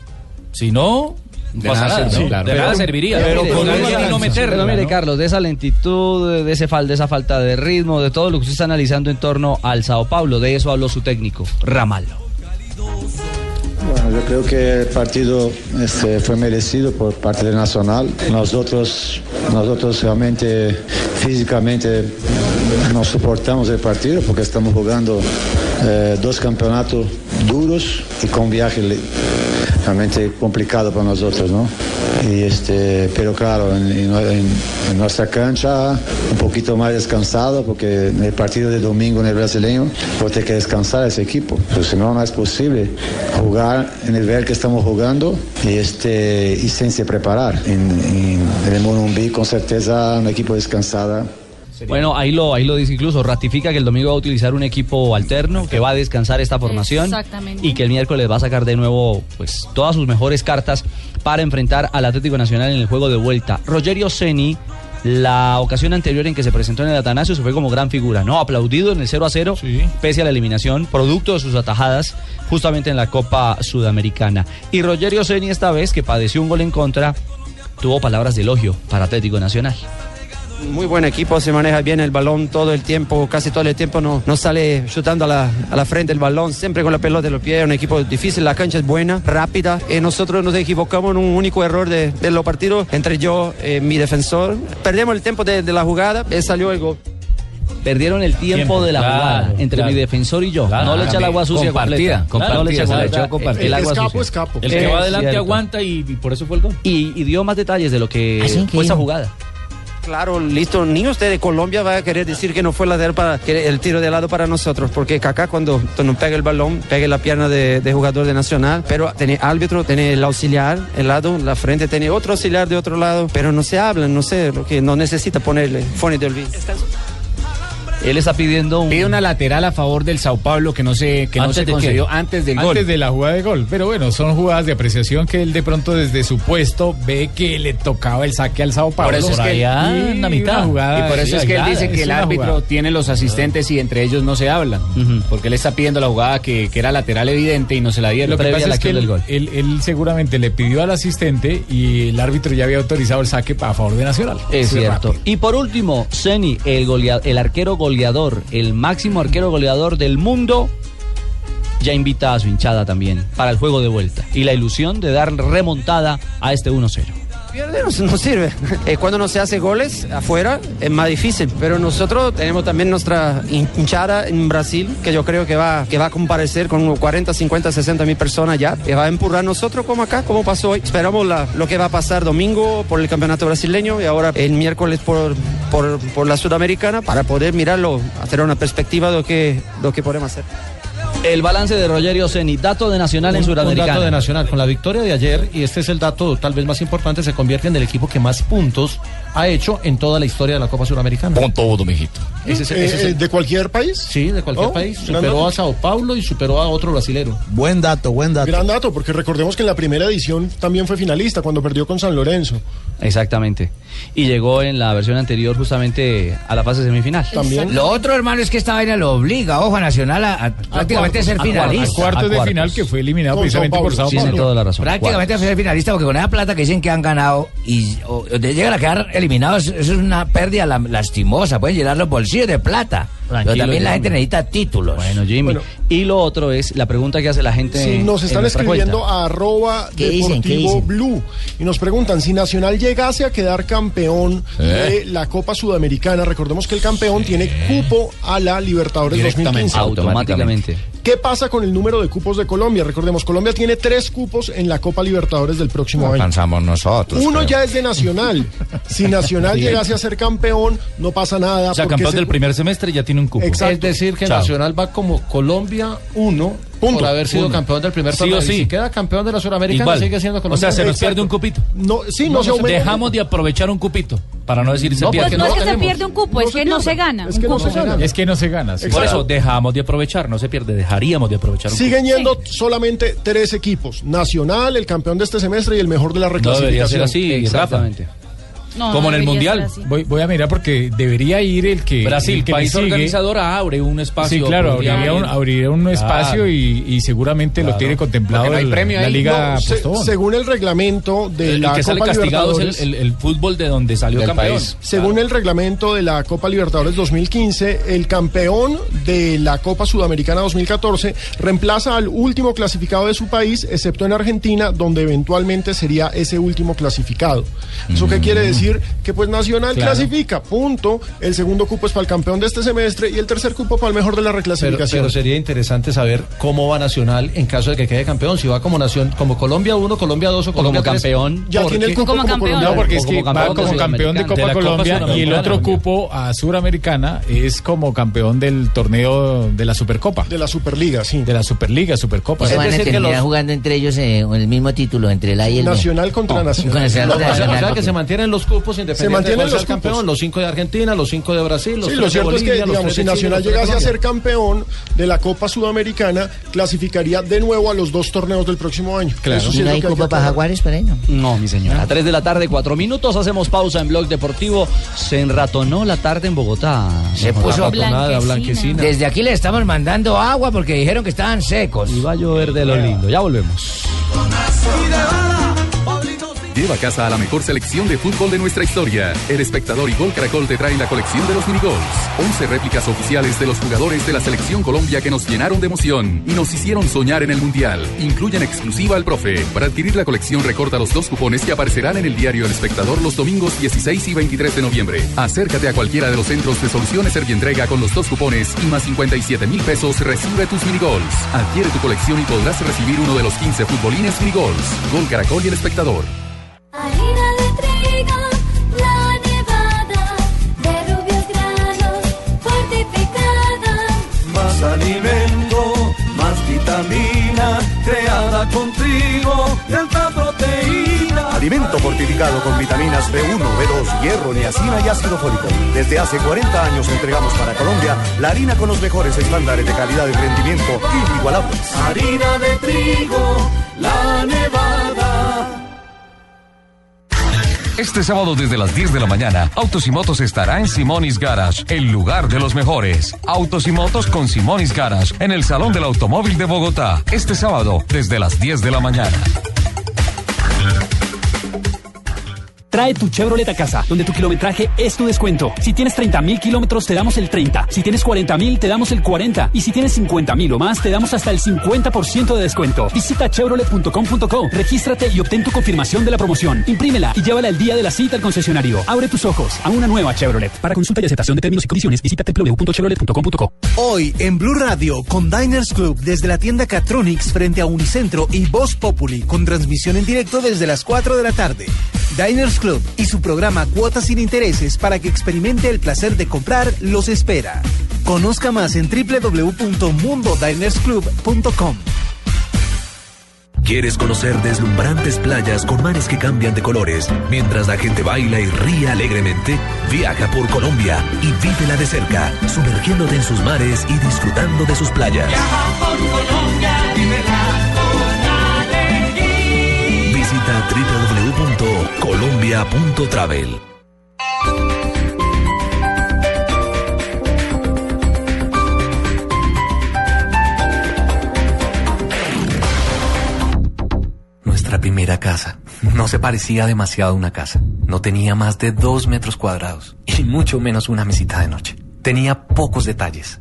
S32: Si no,
S37: De nada Pero-
S32: serviría.
S34: Pero
S32: Pero
S34: con
S32: no meterla.
S34: Pero mire,
S32: ¿no?
S34: Carlos, de esa lentitud, de ese fal, de esa falta de ritmo, de todo lo que usted está analizando en torno al Sao Paulo, de eso habló su técnico, Ramallo.
S42: Bueno, yo creo que el partido este, fue merecido por parte del Nacional. Nosotros, nosotros realmente físicamente no soportamos el partido porque estamos jugando eh, dos campeonatos duros y con viaje realmente complicado para nosotros, ¿no? Y este, pero claro, en, nuestra cancha un poquito más descansado porque en el partido de domingo en el brasileño voy a tener que descansar ese equipo, pero si no, no es posible jugar en el nivel que estamos jugando y, este, y sin se preparar. En, en- el Morumbi con certeza un equipo descansada
S34: Bueno, ahí lo, ahí lo dice incluso, ratifica que el domingo va a utilizar un equipo alterno, que va a descansar esta formación
S41: Exactamente.
S34: y que el miércoles va a sacar de nuevo pues todas sus mejores cartas para enfrentar al Atlético Nacional en el juego de vuelta. Rogerio Ceni, la ocasión anterior en que se presentó en el Atanasio se fue como gran figura, ¿no? Aplaudido en el 0 a 0, pese a la eliminación, producto de sus atajadas justamente en la Copa Sudamericana. Y Rogerio Ceni esta vez, que padeció un gol en contra, tuvo palabras de elogio para Atlético Nacional.
S43: Muy buen equipo, se maneja bien el balón todo el tiempo, casi todo el tiempo no, no sale chutando a la, a la frente el balón, siempre con la pelota en los pies, un equipo difícil, la cancha es buena, rápida. Eh, nosotros nos equivocamos en un único error de, de los partidos, entre yo y mi defensor. Perdemos el tiempo de, de la jugada, eh, salió el gol.
S34: Perdieron el tiempo, Tiempo, de la claro, jugada entre claro. mi defensor y yo. Claro, no le echa el agua sucia compartida, completa. No le echa. El agua
S32: Escapo,
S34: sucia.
S32: escapo. El que va adelante aguanta y, y por eso fue el gol.
S34: Y, y dio más detalles de lo que
S43: que-
S34: fue esa jugada.
S43: Claro, listo. Ni usted de Colombia va a querer decir que no fue lateral para que el tiro de lado para nosotros, porque Kaká cuando, cuando pega el balón, pega la pierna de, de jugador de Nacional, pero tiene árbitro, tiene el auxiliar, el lado, la frente, tiene otro auxiliar de otro lado, pero no se hablan, no sé, lo que no necesita ponerle Fonny de olvido.
S34: Él está pidiendo un...
S32: Pide una lateral a favor del Sao Paulo que no se, que no
S38: ¿Antes
S32: se
S38: qué?
S32: concedió antes del gol.
S38: Antes de la jugada de gol. Pero bueno, son jugadas de apreciación que él de pronto desde su puesto ve que le tocaba el saque al Sao Paulo.
S32: Por eso es que
S38: jugada
S32: y por eso
S38: sí,
S32: es que él dice que el árbitro
S38: jugada.
S32: tiene los asistentes y entre ellos no se hablan. Porque él está pidiendo la jugada que, que era lateral evidente y no se la dieron.
S38: Lo que pasa es que él, él- él seguramente le pidió al asistente y el árbitro ya había autorizado el saque a favor de Nacional.
S34: Es
S38: Fue
S34: cierto.
S38: rápido.
S34: Y por último, Ceni, el, el arquero goleador, el máximo arquero goleador del mundo, ya invita a su hinchada también para el juego de vuelta. Y la ilusión de dar remontada a este 1-0.
S43: No, sirve. Eh, cuando no se hace goles afuera es más difícil, pero nosotros tenemos también nuestra hin- hinchada en Brasil, que yo creo que va, que va a comparecer con unos 40, 50, 60 mil personas ya, que va a empurrar nosotros como acá, como pasó hoy. Esperamos lo que va a pasar domingo por el campeonato brasileño y ahora el miércoles por, por, por la sudamericana para poder mirarlo, hacer una perspectiva de lo que, lo que podemos hacer.
S34: El balance de Rogerio Ceni, dato de Nacional en Sudamericana.
S35: Un dato de Nacional. Con la victoria de ayer, y este es el dato tal vez más importante, se convierte en el equipo que más puntos ha hecho en toda la historia de la Copa Suramericana.
S32: Con todo, mijito.
S35: Ese es-
S36: Eh,
S35: ese es el-
S36: eh, ¿De cualquier país?
S35: Sí, de cualquier
S36: Oh,
S35: país. Superó a Sao Paulo y superó a otro brasilero.
S39: Buen dato, buen dato.
S36: Gran dato, porque recordemos que en la primera edición también fue finalista cuando perdió con San Lorenzo.
S34: Exactamente. Y llegó en la versión anterior justamente a la fase semifinal.
S37: Lo otro, hermano, es que esta vaina lo obliga, ojo, a Nacional a, a prácticamente
S38: cuartos,
S37: ser
S38: a
S37: finalista.
S38: cuartos, a cuartos de final que fue eliminado precisamente por Sao
S34: Tiene
S38: Paulo.
S34: toda la razón.
S37: Prácticamente a ser finalista porque con esa plata que dicen que han ganado y o, llegan a quedar eliminados, eso es una pérdida la- lastimosa. Pueden llenar los bolsillos de plata. Pero también la gente necesita títulos.
S34: Bueno, Jimmy. y lo otro es la pregunta que hace la gente.
S36: Sí, nos están escribiendo
S34: cuenta.
S36: a arroba
S37: ¿Qué dicen? ¿Qué
S36: Deportivo
S37: dicen?
S36: Blue y nos preguntan si Nacional llegase a quedar campeón
S34: ¿Eh?
S36: de la Copa Sudamericana. Recordemos que el campeón tiene cupo a la Libertadores 2015.
S34: Automáticamente.
S36: ¿Qué pasa con el número de cupos de Colombia? Recordemos, Colombia tiene tres cupos en la Copa Libertadores del próximo año.
S37: Alcanzamos nosotros.
S36: Uno ya es de Nacional. Si Nacional llegase a ser campeón, no pasa nada.
S35: O sea, campeón
S36: se-
S35: del
S32: primer semestre ya tiene un cupo.
S36: Exacto.
S35: Es decir, que
S32: Chao.
S35: Nacional va como Colombia 1
S36: Punto.
S35: por haber sido
S32: Punto.
S35: campeón del primer
S32: Sí
S35: torneo.
S32: o
S35: Y
S32: sí.
S35: Si queda campeón de la Suramericana,
S32: Igual.
S35: sigue siendo
S32: O
S35: Colombia.
S32: sea, se nos
S36: Exacto.
S32: pierde un cupito.
S36: No, sí, no, se aumenta.
S32: Dejamos de aprovechar un cupito. Para no decir se
S35: No,
S32: pierde.
S35: porque
S41: No es
S35: no
S41: que se
S35: tenemos.
S41: pierde un cupo, es que no se gana.
S36: Es que no
S41: cupo.
S36: se gana.
S38: Es que no se gana. sí.
S32: Por eso dejamos de aprovechar, no se pierde, dejaríamos de aprovechar un
S36: Siguen yendo solamente tres equipos. Nacional, el campeón de este semestre y el mejor de la
S32: cupo. No debería ser
S36: reclasificación.
S32: así, Rafa.
S41: No,
S32: Como
S41: no
S32: en el Mundial.
S38: Voy, voy a mirar porque debería ir el que.
S32: Brasil,
S38: el que
S32: país organizador, abre un espacio.
S38: Sí, claro, abriría un,
S32: ir.
S38: abriría un espacio
S32: Claro.
S38: y, y seguramente lo tiene contemplado
S32: no hay
S38: el-
S32: premio
S38: la
S32: ahí.
S38: Liga
S36: No, se- según el reglamento de
S32: El
S36: la
S32: que sale
S36: Copa
S32: castigado es
S36: Libertadores,
S32: el, el- el fútbol de donde salió
S38: Del
S32: campeón.
S38: país.
S36: según el reglamento de la Copa Libertadores 2015, el campeón de la Copa Sudamericana 2014 reemplaza al último clasificado de su país, excepto en Argentina, donde eventualmente sería ese último clasificado. ¿Eso qué quiere decir? Decir que pues Nacional
S35: Claro.
S36: clasifica, punto. El segundo cupo es para el campeón de este semestre y el tercer cupo para el mejor de la reclasificación.
S35: pero sería interesante saber cómo va Nacional en caso de que quede campeón. Si va como nación, como Colombia 1, Colombia 2 o Colombia
S34: como
S35: 3.
S34: campeón.
S36: Ya tiene el cupo
S41: Como
S36: como,
S41: campeón.
S36: colombiano.
S38: No, porque es que
S34: como
S38: va como
S34: de
S38: campeón de. Copa
S35: De la Copa
S38: Colombia y el otro cupo a Suramericana es como campeón del torneo de la Supercopa.
S36: De la Superliga, sí.
S38: De la Superliga, Supercopa.
S37: Eso van a
S35: decir que
S37: terminar
S35: los-
S37: jugando entre ellos eh, el mismo título, entre el A y el B.
S36: Nacional contra Nacional.
S35: O sea, que se mantienen los cupos independientemente
S36: mantienen
S35: de
S36: los
S35: el campeón. Los cinco de Argentina, los cinco de Brasil, los
S36: Sí, lo
S35: de
S36: cierto es
S35: Bolivia,
S36: que,
S35: los
S36: digamos, si
S35: de Chile,
S36: Nacional
S35: de
S36: llegase a ser campeón de la Copa Sudamericana, clasificaría de nuevo a los dos torneos del próximo año. Eso sí
S37: ¿Y
S36: es
S37: no hay
S36: que hay que
S37: cupo para. Jaguares ahí, no?
S34: No, mi señora. A 3 de la tarde, 4 minutos. Hacemos pausa en Blog Deportivo. Se enratonó la tarde en Bogotá.
S37: Se
S34: Don
S37: puso.
S35: Ratonada, blanquecina.
S37: Desde aquí le estamos mandando agua porque dijeron que estaban secos.
S34: Y va a llover de lo lindo. Ya volvemos.
S3: A casa a la mejor selección de fútbol de nuestra historia. El espectador y Gol Caracol te trae la colección de los minigols. 11 réplicas oficiales de los jugadores de la selección Colombia que nos llenaron de emoción y nos hicieron soñar en el Mundial. Incluyen exclusiva al profe. Para adquirir la colección recorta los dos cupones que aparecerán en el diario El Espectador los domingos 16 y 23 de noviembre. Acércate a cualquiera de los centros de soluciones Servientrega con los dos cupones y más 57 mil pesos recibe tus minigols. Adquiere tu colección y podrás recibir uno de los 15 futbolines minigols. Gol Caracol y El Espectador.
S10: Harina de trigo, la nevada, de rubios granos, fortificada.
S44: Más alimento, más vitamina, creada con trigo de alta proteína.
S45: Alimento fortificado con vitaminas B1, B2, hierro, niacina y ácido fólico. Desde hace 40 años entregamos para Colombia la harina con los mejores estándares de calidad y rendimiento inigualables.
S44: Harina de trigo, la nevada.
S46: Este sábado desde las 10 de la mañana, Autos y Motos estará en Simonis Garage, el lugar de los mejores. Autos y Motos con Simonis Garage, en el Salón del Automóvil de Bogotá. Este sábado desde las 10 de la mañana.
S25: Trae tu Chevrolet a casa, donde tu kilometraje es tu descuento. Si tienes 30 mil kilómetros, te damos el 30. Si tienes 40 mil, te damos el 40. Y si tienes 50 mil o más, te damos hasta el 50% de descuento. Visita chevrolet.com.co, regístrate y obtén tu confirmación de la promoción. Imprímela y llévala el día de la cita al concesionario. Abre tus ojos a una nueva Chevrolet. Para consulta y aceptación de términos y condiciones, visita www.chevrolet.com.co.
S47: Hoy en Blue Radio con Diners Club desde la tienda Catronics frente a Unicentro y Voz Populi con transmisión en directo desde las 4 de la tarde. Diners Club y su programa Cuotas sin Intereses para que experimente el placer de comprar los espera. Conozca más en www.mundodinersclub.com.
S48: ¿Quieres conocer deslumbrantes playas con mares que cambian de colores mientras la gente baila y ríe alegremente? Viaja por Colombia y vívela de cerca, sumergiéndote en sus mares y disfrutando de sus playas. Visita www.colombia.travel.
S49: Nuestra primera casa. No se parecía demasiado a una casa. No tenía más de dos metros cuadrados y mucho menos una mesita de noche. Tenía pocos detalles,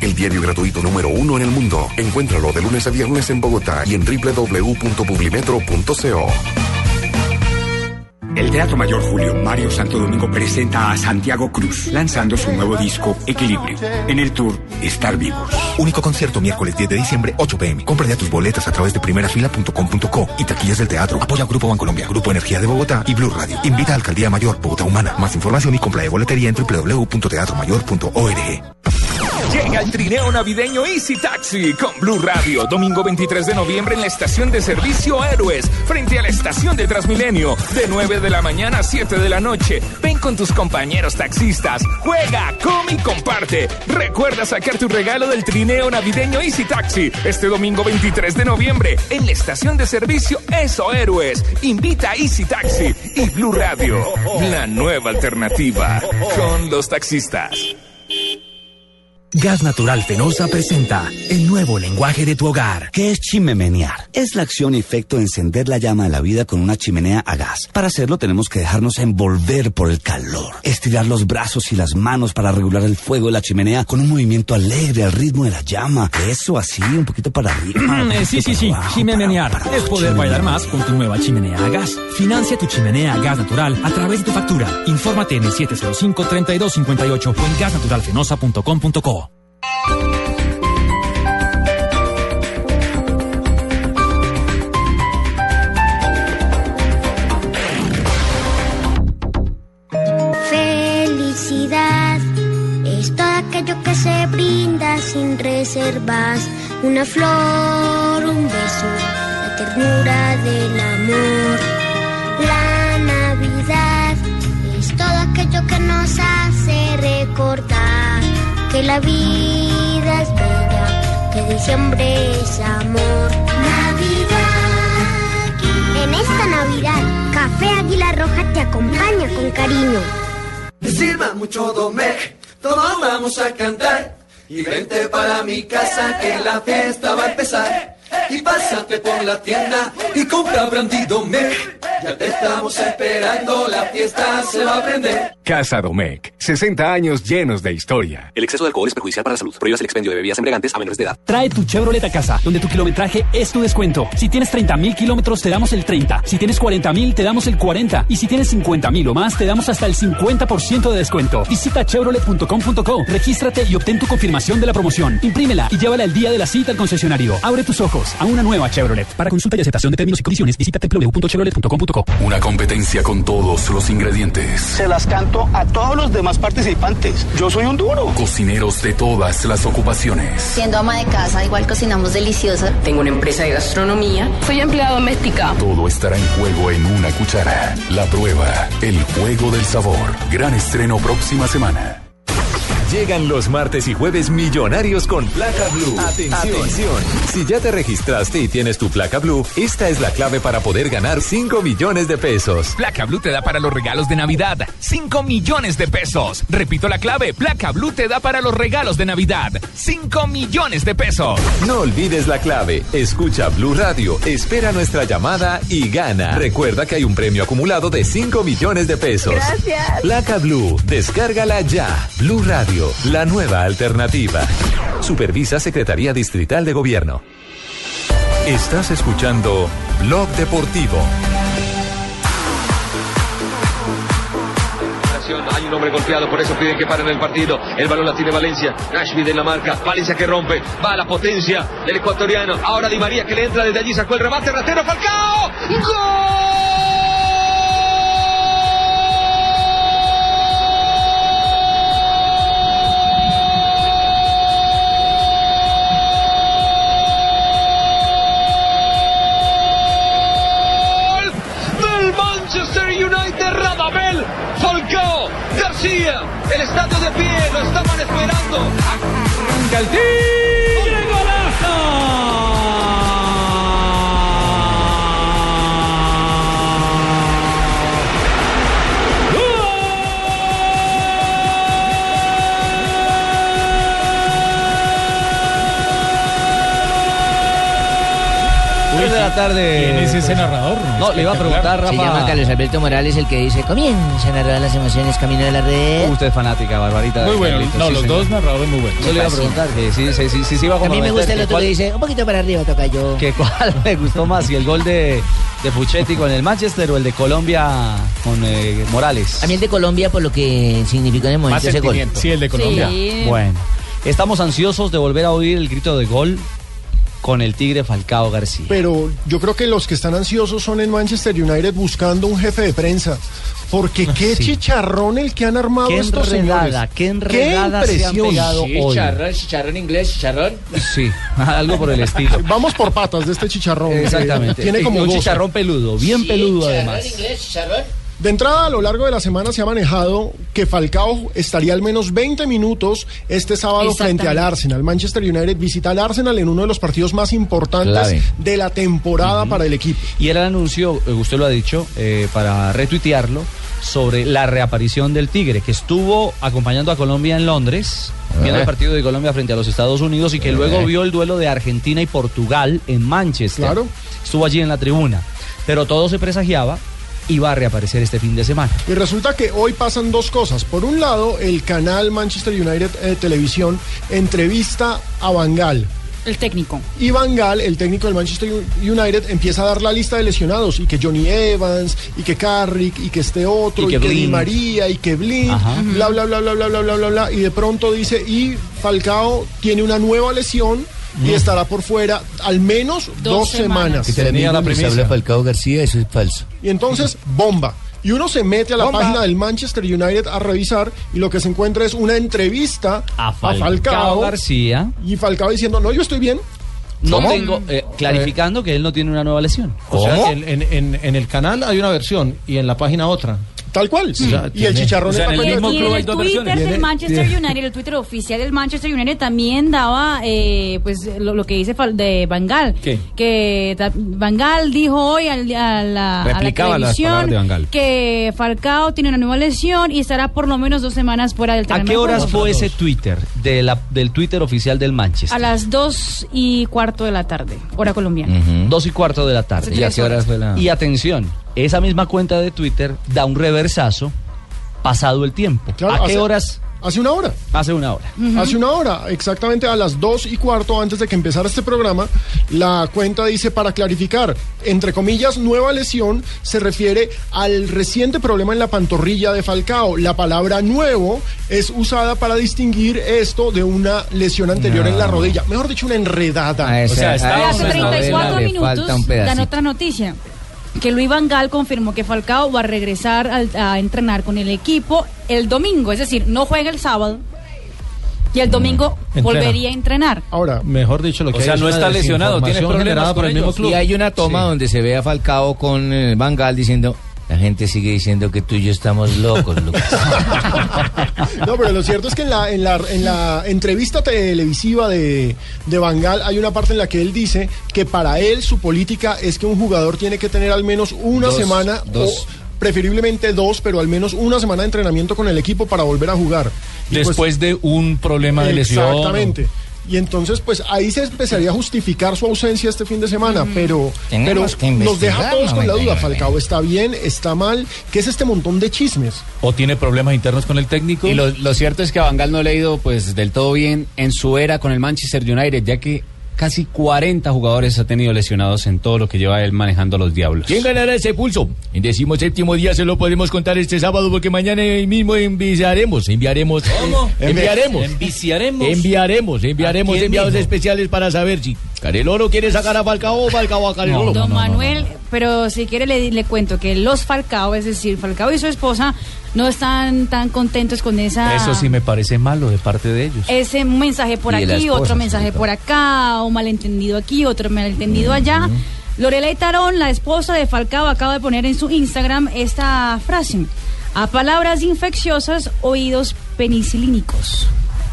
S50: El diario gratuito número uno en el mundo. Encuéntralo de lunes a viernes en Bogotá y en www.publimetro.co.
S51: El Teatro Mayor Julio Mario Santo Domingo presenta a Santiago Cruz, lanzando su nuevo disco Equilibrio. En el tour Estar Vivos.
S52: Único concierto miércoles 10 de diciembre, 8 pm. Compra ya tus boletas a través de primerafila.com.co y taquillas del teatro. Apoya Grupo Bancolombia, Grupo Energía de Bogotá y Blue Radio. Invita a Alcaldía Mayor Bogotá Humana. Más información y compra de boletería en www.teatromayor.org.
S24: Llega el trineo navideño Easy Taxi con Blue Radio. Domingo 23 de noviembre en la estación de servicio Héroes, frente a la estación de Transmilenio. De 9 de la mañana a 7 de la noche. Ven con tus compañeros taxistas. Juega, come y comparte. Recuerda sacar tu regalo del trineo navideño Easy Taxi. Este domingo 23 de noviembre en la estación de servicio Eso Héroes. Invita a Easy Taxi y Blue Radio. La nueva alternativa con los taxistas.
S53: Gas Natural Fenosa presenta el nuevo lenguaje de tu hogar.
S54: ¿Qué es chimenear? Es la acción y efecto de encender la llama de la vida con una chimenea a gas. Para hacerlo tenemos que dejarnos envolver por el calor, estirar los brazos y las manos para regular el fuego de la chimenea con un movimiento alegre al ritmo de la llama. Eso así, un poquito para arriba.
S25: Eh, sí, sí, sí. Chimenear es poder bailar más con tu nueva chimenea a gas. Financia tu chimenea a gas natural a través de tu factura. Infórmate en el 705-3258 o en gasnaturalfenosa.com.co.
S55: Felicidad es todo aquello que se brinda sin reservas. Una flor, un beso, la ternura del amor. La Navidad es todo aquello que nos hace recordar que la vida es bella, que diciembre es amor. Navidad. En esta Navidad, Café Águila Roja te acompaña con cariño.
S56: Sirva mucho Domec, todos vamos a cantar. Y vente para mi casa que la fiesta va a empezar. Y pásate por la tienda y compra brandy Domec. Ya te estamos esperando, la fiesta se va a prender.
S57: Casa Domecq, 60 años llenos de historia.
S58: El exceso de alcohol es perjudicial para la salud. Prohíbas el expendio de bebidas embriagantes a menores de edad.
S25: Trae tu Chevrolet a casa, donde tu kilometraje es tu descuento. Si tienes 30 mil kilómetros, te damos el 30. Si tienes 40 mil, te damos el 40. Y si tienes 50 mil o más, te damos hasta el 50% de descuento. Visita chevrolet.com.co, regístrate y obtén tu confirmación de la promoción. Imprímela y llévala el día de la cita al concesionario. Abre tus ojos a una nueva Chevrolet. Para consulta y aceptación de términos y condiciones, visita www.chevrolet.com.co.
S3: Una competencia con todos los ingredientes.
S59: Se las canto a todos los demás participantes. Yo soy un duro.
S3: Cocineros de todas las ocupaciones.
S60: Siendo ama de casa, igual cocinamos delicioso.
S61: Tengo una empresa de gastronomía. Soy empleada doméstica.
S3: Todo estará en juego en una cuchara. La prueba, el juego del sabor. Gran estreno próxima semana.
S11: Llegan los martes y jueves millonarios con placa blue. Atención. Si ya te registraste y tienes tu placa blue, esta es la clave para poder ganar 5 millones de pesos.
S24: Placa Blue te da para los regalos de Navidad 5 millones de pesos. Repito la clave, Placa Blue te da para los regalos de Navidad 5 millones de pesos.
S11: No olvides la clave. Escucha Blue Radio, espera nuestra llamada y gana. Recuerda que hay un premio acumulado de 5 millones de pesos.
S60: Gracias.
S11: Placa Blue, descárgala ya. Blue La nueva alternativa. Supervisa Secretaría Distrital de Gobierno.
S3: Estás escuchando Blog Deportivo.
S32: Hay un hombre golpeado, por eso piden que paren el partido. El balón la tiene Valencia. Nashville en la marca. Valencia que rompe. Va la potencia del ecuatoriano. Ahora Di María que le entra desde allí. Sacó el remate. Ratero Falcao. ¡Gol! García. El estadio de pie. Lo estaban esperando. Arranca el tiro.
S34: Tres de la tarde.
S38: ¿Quién es ese narrador?
S34: No, le iba a preguntar, Rafa.
S40: Se llama Carlos Alberto Morales, el que dice, comienzan a rodar las emociones camino de la red.
S34: Usted es fanática, Barbarita. de
S38: Muy bueno.
S34: Carlitos,
S38: No,
S34: sí,
S38: los
S34: señor.
S38: dos narradores muy buenos.
S34: Yo le iba a preguntar que sí, sí, sí, sí, sí iba
S40: A
S34: como
S40: mí me gusta el otro
S34: ¿cuál-
S40: que dice, un poquito para arriba toca yo.
S34: que cuál le gustó más, si el gol de, de Puchetti con el Manchester o el de Colombia con eh, Morales.
S40: A mí el de Colombia por lo que significó en el momento ese gol.
S38: Sí, el de Colombia.
S41: Sí.
S34: Bueno, estamos ansiosos de volver a oír el grito de gol con el Tigre Falcao García.
S36: Pero yo creo que los que están ansiosos son en Manchester United buscando un jefe de prensa. Porque qué
S34: Sí.
S36: chicharrón el que han armado
S34: Qué
S36: estos
S34: enredada,
S36: señores.
S34: qué enredada se han
S36: impresión.
S34: pegado hoy.
S37: Chicharrón, chicharrón inglés, chicharrón.
S34: Sí, algo por el estilo.
S36: Vamos por patas de este chicharrón.
S34: Exactamente.
S36: Tiene como
S34: un
S36: 12.
S34: chicharrón peludo, bien peludo
S37: Chicharrón
S34: además.
S37: inglés, chicharrón.
S36: De entrada, a lo largo de la semana se ha manejado que Falcao estaría al menos 20 minutos este sábado frente al Arsenal. Manchester United visita al Arsenal en uno de los partidos más importantes
S34: Clave.
S36: de la temporada para el equipo.
S34: Y era el anuncio, eh, usted lo ha dicho, eh, para retuitearlo, sobre la reaparición del Tigre, que estuvo acompañando a Colombia en Londres, viendo
S37: Eh.
S34: el partido de Colombia frente a los Estados Unidos y que
S37: Eh.
S34: luego vio el duelo de Argentina y Portugal en Manchester.
S36: Claro.
S34: Estuvo allí en la tribuna. Pero todo se presagiaba y va a reaparecer este fin de semana.
S36: Y resulta que hoy pasan dos cosas. Por un lado, el canal Manchester United eh, Televisión entrevista a Bangal.
S41: El técnico.
S36: Y Van Gaal, el técnico del Manchester United, empieza a dar la lista de lesionados y que Johnny Evans, y que Carrick, y que este otro,
S34: Y
S36: y
S34: que
S36: que, Di. María, y que Blind,
S34: Ajá.
S36: bla, bla, bla, bla, bla, bla, bla, bla, bla, y de pronto dice, y Falcao tiene una nueva lesión y estará por fuera al menos dos, semanas.
S37: Tenía la primicia. Falcao García, eso es falso.
S36: Y entonces, bomba. Y uno se mete a la
S37: Bomba.
S36: página del Manchester United a revisar y lo que se encuentra es una entrevista
S34: A
S36: a
S34: Falcao, García.
S36: y Falcao diciendo, no, yo estoy bien.
S34: No
S36: ¿Cómo?
S34: tengo, eh, clarificando que él no tiene una nueva lesión.
S62: O sea, en, en- en- en el canal hay una versión y en la página otra.
S36: Tal cual.
S62: O sea,
S36: Y el chicharrón
S62: o sea,
S36: es
S62: en el mismo club
S41: Y
S62: hay dos
S41: Twitter
S62: versiones.
S41: del Manchester United, el Twitter oficial del Manchester United también daba eh, pues lo, lo que dice Fal- de Bangal.
S62: ¿Qué?
S41: Que Bangal dijo hoy al- a, la, a la televisión
S62: de Van Gaal.
S41: que Falcao tiene una nueva lesión y estará por lo menos dos semanas fuera del
S34: ¿A
S41: terreno
S34: qué
S41: de
S34: horas fue ese Twitter de la, del Twitter oficial del Manchester?
S41: A las dos y cuarto de la tarde, hora colombiana.
S34: Dos y cuarto de la tarde.
S41: Hace ¿Y a tres qué horas horas. fue la-
S34: Y atención, esa misma cuenta de Twitter da un reversazo pasado el tiempo.
S36: Claro,
S34: ¿A qué
S36: hace-
S34: horas?
S36: Hace una hora.
S34: Hace una hora.
S36: Hace una hora, exactamente a las dos y cuarto antes de que empezara este programa, la cuenta dice para clarificar, entre comillas, nueva lesión se refiere al reciente problema en la pantorrilla de Falcao. La palabra nuevo es usada para distinguir esto de una lesión anterior en la rodilla. Mejor dicho, una enredada.
S37: Ah, esa-
S41: Y hace
S37: esa
S41: 34
S37: novela le
S41: minutos dan otra noticia. Que Luis Van Gaal confirmó que Falcao va a regresar al- a entrenar con el equipo el domingo, es decir, no juega el sábado y el domingo
S62: Entrena.
S41: volvería a entrenar.
S36: Ahora,
S62: Mejor dicho, lo que
S38: O sea, no está lesionado, tiene problemas por
S62: el mismo club.
S37: Y hay una toma
S62: Sí.
S37: donde se ve a Falcao con eh, Van Gaal diciendo, la gente sigue diciendo que tú y yo estamos locos, Lucas.
S36: No, pero lo cierto es que en la, en la, en la entrevista televisiva de, de Van Gaal hay una parte en la que él dice que para él su política es que un jugador tiene que tener al menos una
S37: Dos,
S36: semana
S37: dos.
S36: o preferiblemente dos, pero al menos una semana de entrenamiento con el equipo para volver a jugar. Y pues-
S38: Después de un problema de lesión.
S36: Exactamente. Y entonces, pues ahí se empezaría a justificar su ausencia este fin de semana, pero, pero
S37: Tenemos que
S36: nos deja todos con la duda.
S37: 99.
S36: Falcao está bien, está mal. ¿Qué es este montón de chismes?
S38: O tiene problemas internos con el técnico.
S63: Y lo, lo cierto es que a Van Gaal no le ha ido pues del todo bien en su era con el Manchester United, ya que casi 40 jugadores ha tenido lesionados en todo lo que lleva él manejando los Diablos.
S37: ¿Quién ganará ese pulso? En decimos séptimo día se lo podemos contar este sábado porque mañana mismo enviaremos, enviaremos,
S38: ¿Cómo?
S37: enviaremos,
S38: Enviciaremos.
S37: enviaremos, enviaremos
S38: ¿A quién
S37: enviados
S38: mismo?
S37: especiales para saber si Careloro quiere sacar a Falcao o Falcao a Careloro.
S41: Don Manuel, pero si quiere le, le cuento que los Falcao, es decir, Falcao y su esposa, no están tan contentos con esa...
S34: Eso sí me parece malo de parte de ellos.
S41: Ese mensaje por
S34: Y
S41: aquí,
S34: esposa,
S41: otro mensaje por acá, un malentendido aquí, otro malentendido allá. Lorela Tarón, la esposa de Falcao, acaba de poner en su Instagram esta frase. A palabras infecciosas, oídos penicilínicos.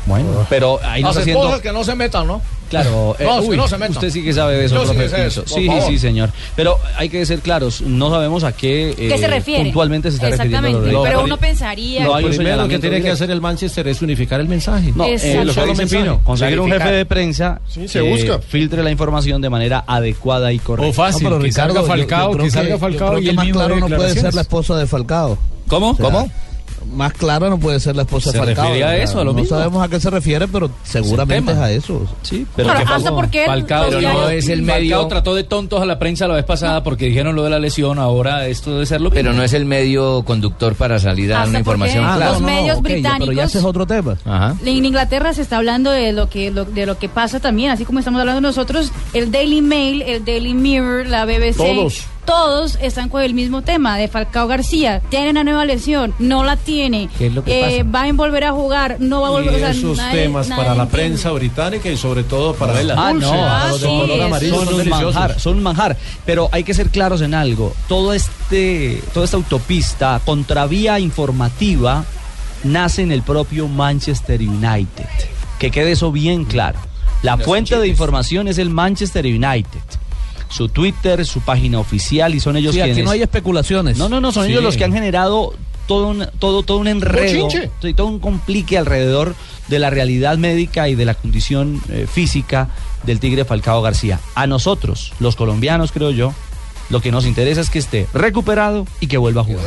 S34: Bueno, pero ahí nos
S37: Las
S34: haciendo...
S37: esposas que no se metan, ¿no?
S34: Claro, eh,
S37: No, es que
S34: uy,
S37: no se metan.
S34: usted sí que sabe de eso,
S37: Yo sí
S34: profe
S37: que eso,
S34: Sí,
S37: favor.
S34: sí, señor. Pero hay que ser claros, no sabemos a qué, eh,
S41: ¿Qué se refiere?
S34: puntualmente se está refiriendo.
S41: Exactamente,
S34: Lorena.
S41: pero uno pensaría...
S62: Lo primero que tiene que hacer el Manchester es unificar el mensaje.
S34: No, eh, lo que
S62: Solo
S34: dice. Pino, conseguir un jefe de prensa
S36: Sí, se
S34: que
S36: busca.
S34: filtre la información de manera adecuada y correcta.
S38: O fácil,
S64: No, pero
S38: que
S64: Ricardo,
S38: salga Falcao,
S64: yo
S38: que salga
S64: yo
S38: Falcao
S64: creo
S38: y
S64: que
S38: el
S64: más
S38: mismo
S64: claro
S38: dé
S64: no puede ser la esposa de Falcao.
S34: ¿Cómo? ¿Cómo?
S39: Más clara no puede ser la esposa
S34: Se
S39: de Falcao.
S34: refiere a eso, a lo
S39: no
S34: mismo.
S39: sabemos a qué se refiere, pero seguramente es a eso.
S34: Sí,
S41: pero Pero él-
S32: Falcao,
S41: Pero no
S32: es el medio. Falcao trató de tontos a la prensa la vez pasada porque dijeron lo de la lesión. Ahora esto debe ser lo mismo.
S65: Pero no es el medio conductor para salir a dar
S41: Hasta
S65: una información
S41: porque
S65: clara.
S41: los medios británicos
S39: Pero ya ese es otro tema.
S65: Ajá.
S41: En Inglaterra se está hablando de lo que lo- de lo que pasa también, así como estamos hablando nosotros, el Daily Mail, el Daily Mirror, la BBC,
S36: Todos.
S41: todos están con el mismo tema de Falcao García. Tiene una nueva lesión, no la tiene.
S35: ¿Qué es lo que
S41: Eh, va a volver a jugar, no va a volver o sea,
S35: esos
S41: nadie-
S35: temas
S41: nadie
S35: para la
S41: entiende.
S35: prensa británica y sobre todo para el
S34: Ah, no,
S35: para los de color amarillo
S34: son
S35: son
S34: un manjar, son un manjar. Pero hay que ser claros en algo. Todo este, toda esta autopista, contravía informativa, nace en el propio Manchester United. Que quede eso bien claro. La fuente de información es el Manchester United. Su Twitter, su página oficial y son ellos
S39: Sí, aquí
S34: quienes.
S39: no hay especulaciones.
S34: No, no, no, son
S39: Sí.
S34: ellos los que han generado todo un, todo, todo un enredo,
S36: Bochinche.
S34: todo un complique alrededor de la realidad médica y de la condición eh, física del Tigre Falcao García. A nosotros, los colombianos, creo yo, lo que nos interesa es que esté recuperado y que vuelva a jugar.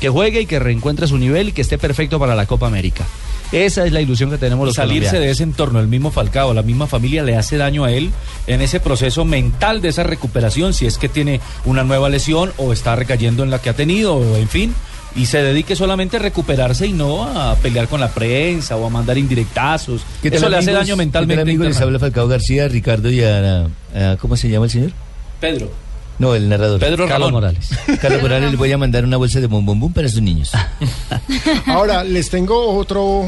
S34: Que juegue y que reencuentre su nivel y que esté perfecto para la Copa América. Esa es la ilusión que tenemos los
S32: salirse
S34: colombianos.
S32: de ese entorno, el mismo Falcao, la misma familia le hace daño a él en ese proceso mental de esa recuperación, si es que tiene una nueva lesión o está recayendo en la que ha tenido, o en fin, y se dedique solamente a recuperarse y no a pelear con la prensa o a mandar indirectazos.
S37: ¿Qué tal,
S32: Eso le hace daño
S37: ¿Qué
S32: mentalmente.
S37: tal, amigos? Les habla Falcao García, Ricardo y a, a- ¿Cómo se llama el señor?
S32: Pedro.
S37: No, el narrador.
S32: Pedro
S34: Carlos
S32: Ramón.
S34: Morales.
S37: Carlos Morales, les voy a mandar una bolsa de bombombum para sus niños.
S36: Ahora, les tengo otro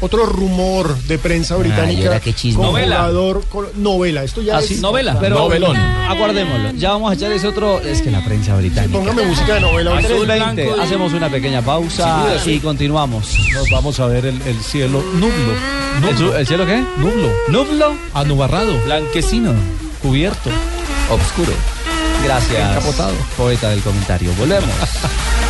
S36: otro rumor de prensa británica.
S37: qué
S32: Novela.
S36: jugador novela. Esto ya
S34: Ah,
S36: es
S34: sí, pero
S36: Novelón.
S34: aguardémoslo. Ya vamos a echar ese otro. Es que la prensa británica.
S36: Póngame música de novela.
S34: Azul
S36: Blanco
S34: 20,
S36: y-
S34: hacemos una pequeña pausa y continuamos.
S35: Nos vamos a ver el, el cielo nublo.
S34: ¿El, su- el cielo qué?
S35: Nublo.
S34: Nublo.
S35: Anubarrado.
S32: Blanquecino.
S35: Cubierto.
S34: Obscuro. Gracias.
S35: Encapotado.
S34: Poeta del comentario. Volvemos.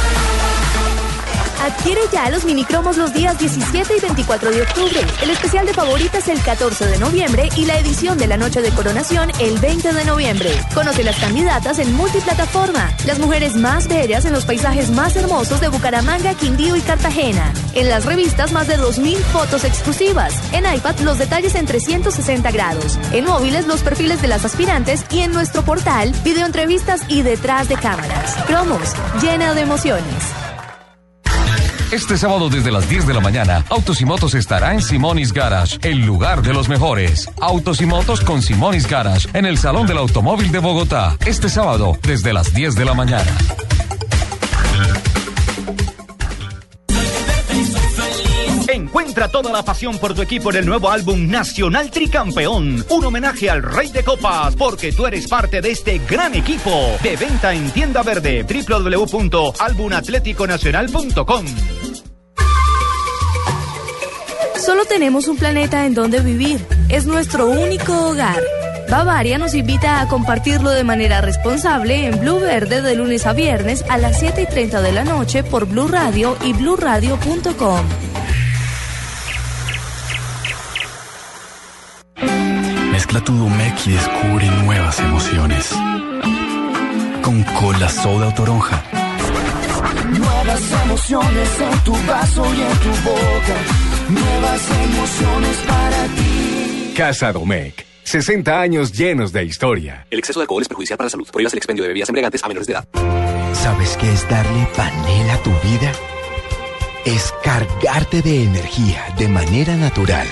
S60: Adquiere ya los minicromos los días 17 y 24 de octubre. El especial de favoritas el 14 de noviembre y la edición de la noche de coronación el 20 de noviembre. Conoce las candidatas en multiplataforma. Las mujeres más bellas en los paisajes más hermosos de Bucaramanga, Quindío y Cartagena. En las revistas más de 2.000 fotos exclusivas. En iPad los detalles en 360 grados. En móviles los perfiles de las aspirantes y en nuestro portal videoentrevistas y detrás de cámaras. Cromos, llena de emociones.
S11: Este sábado desde las 10 de la mañana, Autos y Motos estará en Simonis Garage, el lugar de los mejores. Autos y Motos con Simonis Garage, en el Salón del Automóvil de Bogotá. Este sábado desde las 10 de la mañana.
S66: Encuentra toda la pasión por tu equipo en el nuevo álbum Nacional Tricampeón. Un homenaje al Rey de Copas, porque tú eres parte de este gran equipo. De venta en tienda verde www.albumatleticonacional.com.
S60: Solo tenemos un planeta en donde vivir. Es nuestro único hogar. Bavaria nos invita a compartirlo de manera responsable en Blue Verde de lunes a viernes a las 7 y 30 de la noche por Blue Radio y bluradio.com.
S67: Mezcla tu Domec y descubre nuevas emociones. Con cola soda o toronja.
S68: Nuevas emociones en tu vaso y en tu boca. Nuevas emociones para ti.
S69: Casa Domecq. 60 años llenos de historia.
S70: El exceso de alcohol es perjudicial para la salud. Prohíbas el expendio de bebidas embriagantes a menores de edad.
S54: ¿Sabes qué es darle panela a tu vida? Es cargarte de energía de manera natural.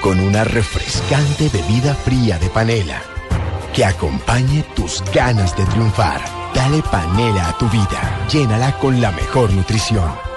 S54: Con una refrescante bebida fría de panela que acompañe tus ganas de triunfar. Dale panela a tu vida. Llénala con la mejor nutrición.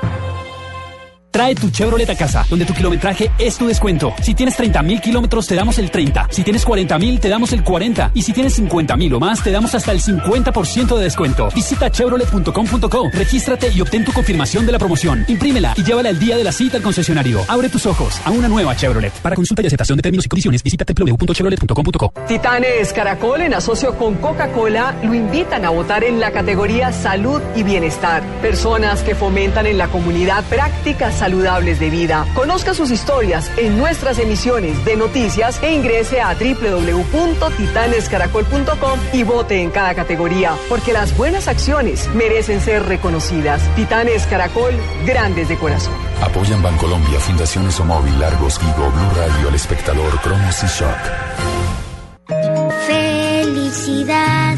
S25: Trae tu Chevrolet a casa, donde tu kilometraje es tu descuento. Si tienes 30 mil kilómetros, te damos el 30. Si tienes 40 mil, te damos el 40. Y si tienes 50 mil o más, te damos hasta el 50% de descuento. Visita chevrolet.com.co, regístrate y obtén tu confirmación de la promoción. Imprímela y llévala el día de la cita al concesionario. Abre tus ojos a una nueva Chevrolet. Para consulta y aceptación de términos y condiciones, visita www.chevrolet.com.co.
S3: Titanes Caracol, en asocio con Coca-Cola, lo invitan a votar en la categoría Salud y Bienestar. Personas que fomentan en la comunidad prácticas saludables de vida. Conozca sus historias en nuestras emisiones de noticias e ingrese a www.titanescaracol.com y vote en cada categoría, porque las buenas acciones merecen ser reconocidas. Titanes Caracol, grandes de corazón.
S71: Apoyan Bancolombia, Fundaciones Omóvil, Largos, Vigo, Blue Radio, El Espectador, Cromos y Shock.
S55: Felicidad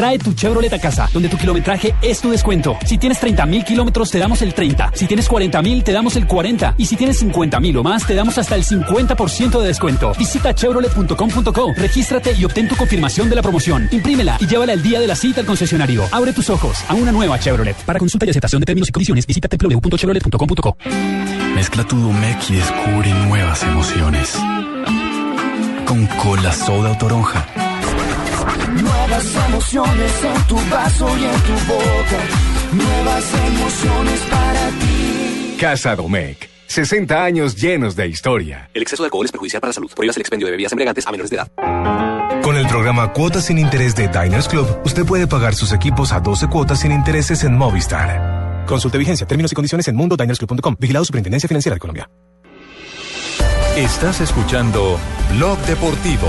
S25: Trae tu Chevrolet a casa, donde tu kilometraje es tu descuento. Si tienes 30 mil kilómetros, te damos el 30. Si tienes 40 mil, te damos el 40. Y si tienes 50 mil o más, te damos hasta el 50% de descuento. Visita chevrolet.com.co, regístrate y obtén tu confirmación de la promoción. Imprímela y llévala el día de la cita al concesionario. Abre tus ojos a una nueva Chevrolet. Para consulta y aceptación de términos y condiciones, visita www.chevrolet.com.co.
S71: Mezcla tu Domec y descubre nuevas emociones. Con cola soda o toronja.
S72: Nuevas emociones en tu vaso y en tu boca. Nuevas emociones para ti.
S73: Casa Domecq. 60 años llenos de historia.
S74: El exceso de alcohol es perjudicial para la salud. Prohíbas el expendio de bebidas embriagantes a menores de edad.
S69: Con el programa Cuotas sin Interés de Diners Club, usted puede pagar sus equipos a 12 cuotas sin intereses en Movistar. Consulte vigencia, términos y condiciones en mundodinersclub.com. Vigilado Superintendencia Financiera de Colombia.
S11: Estás escuchando Blog Deportivo.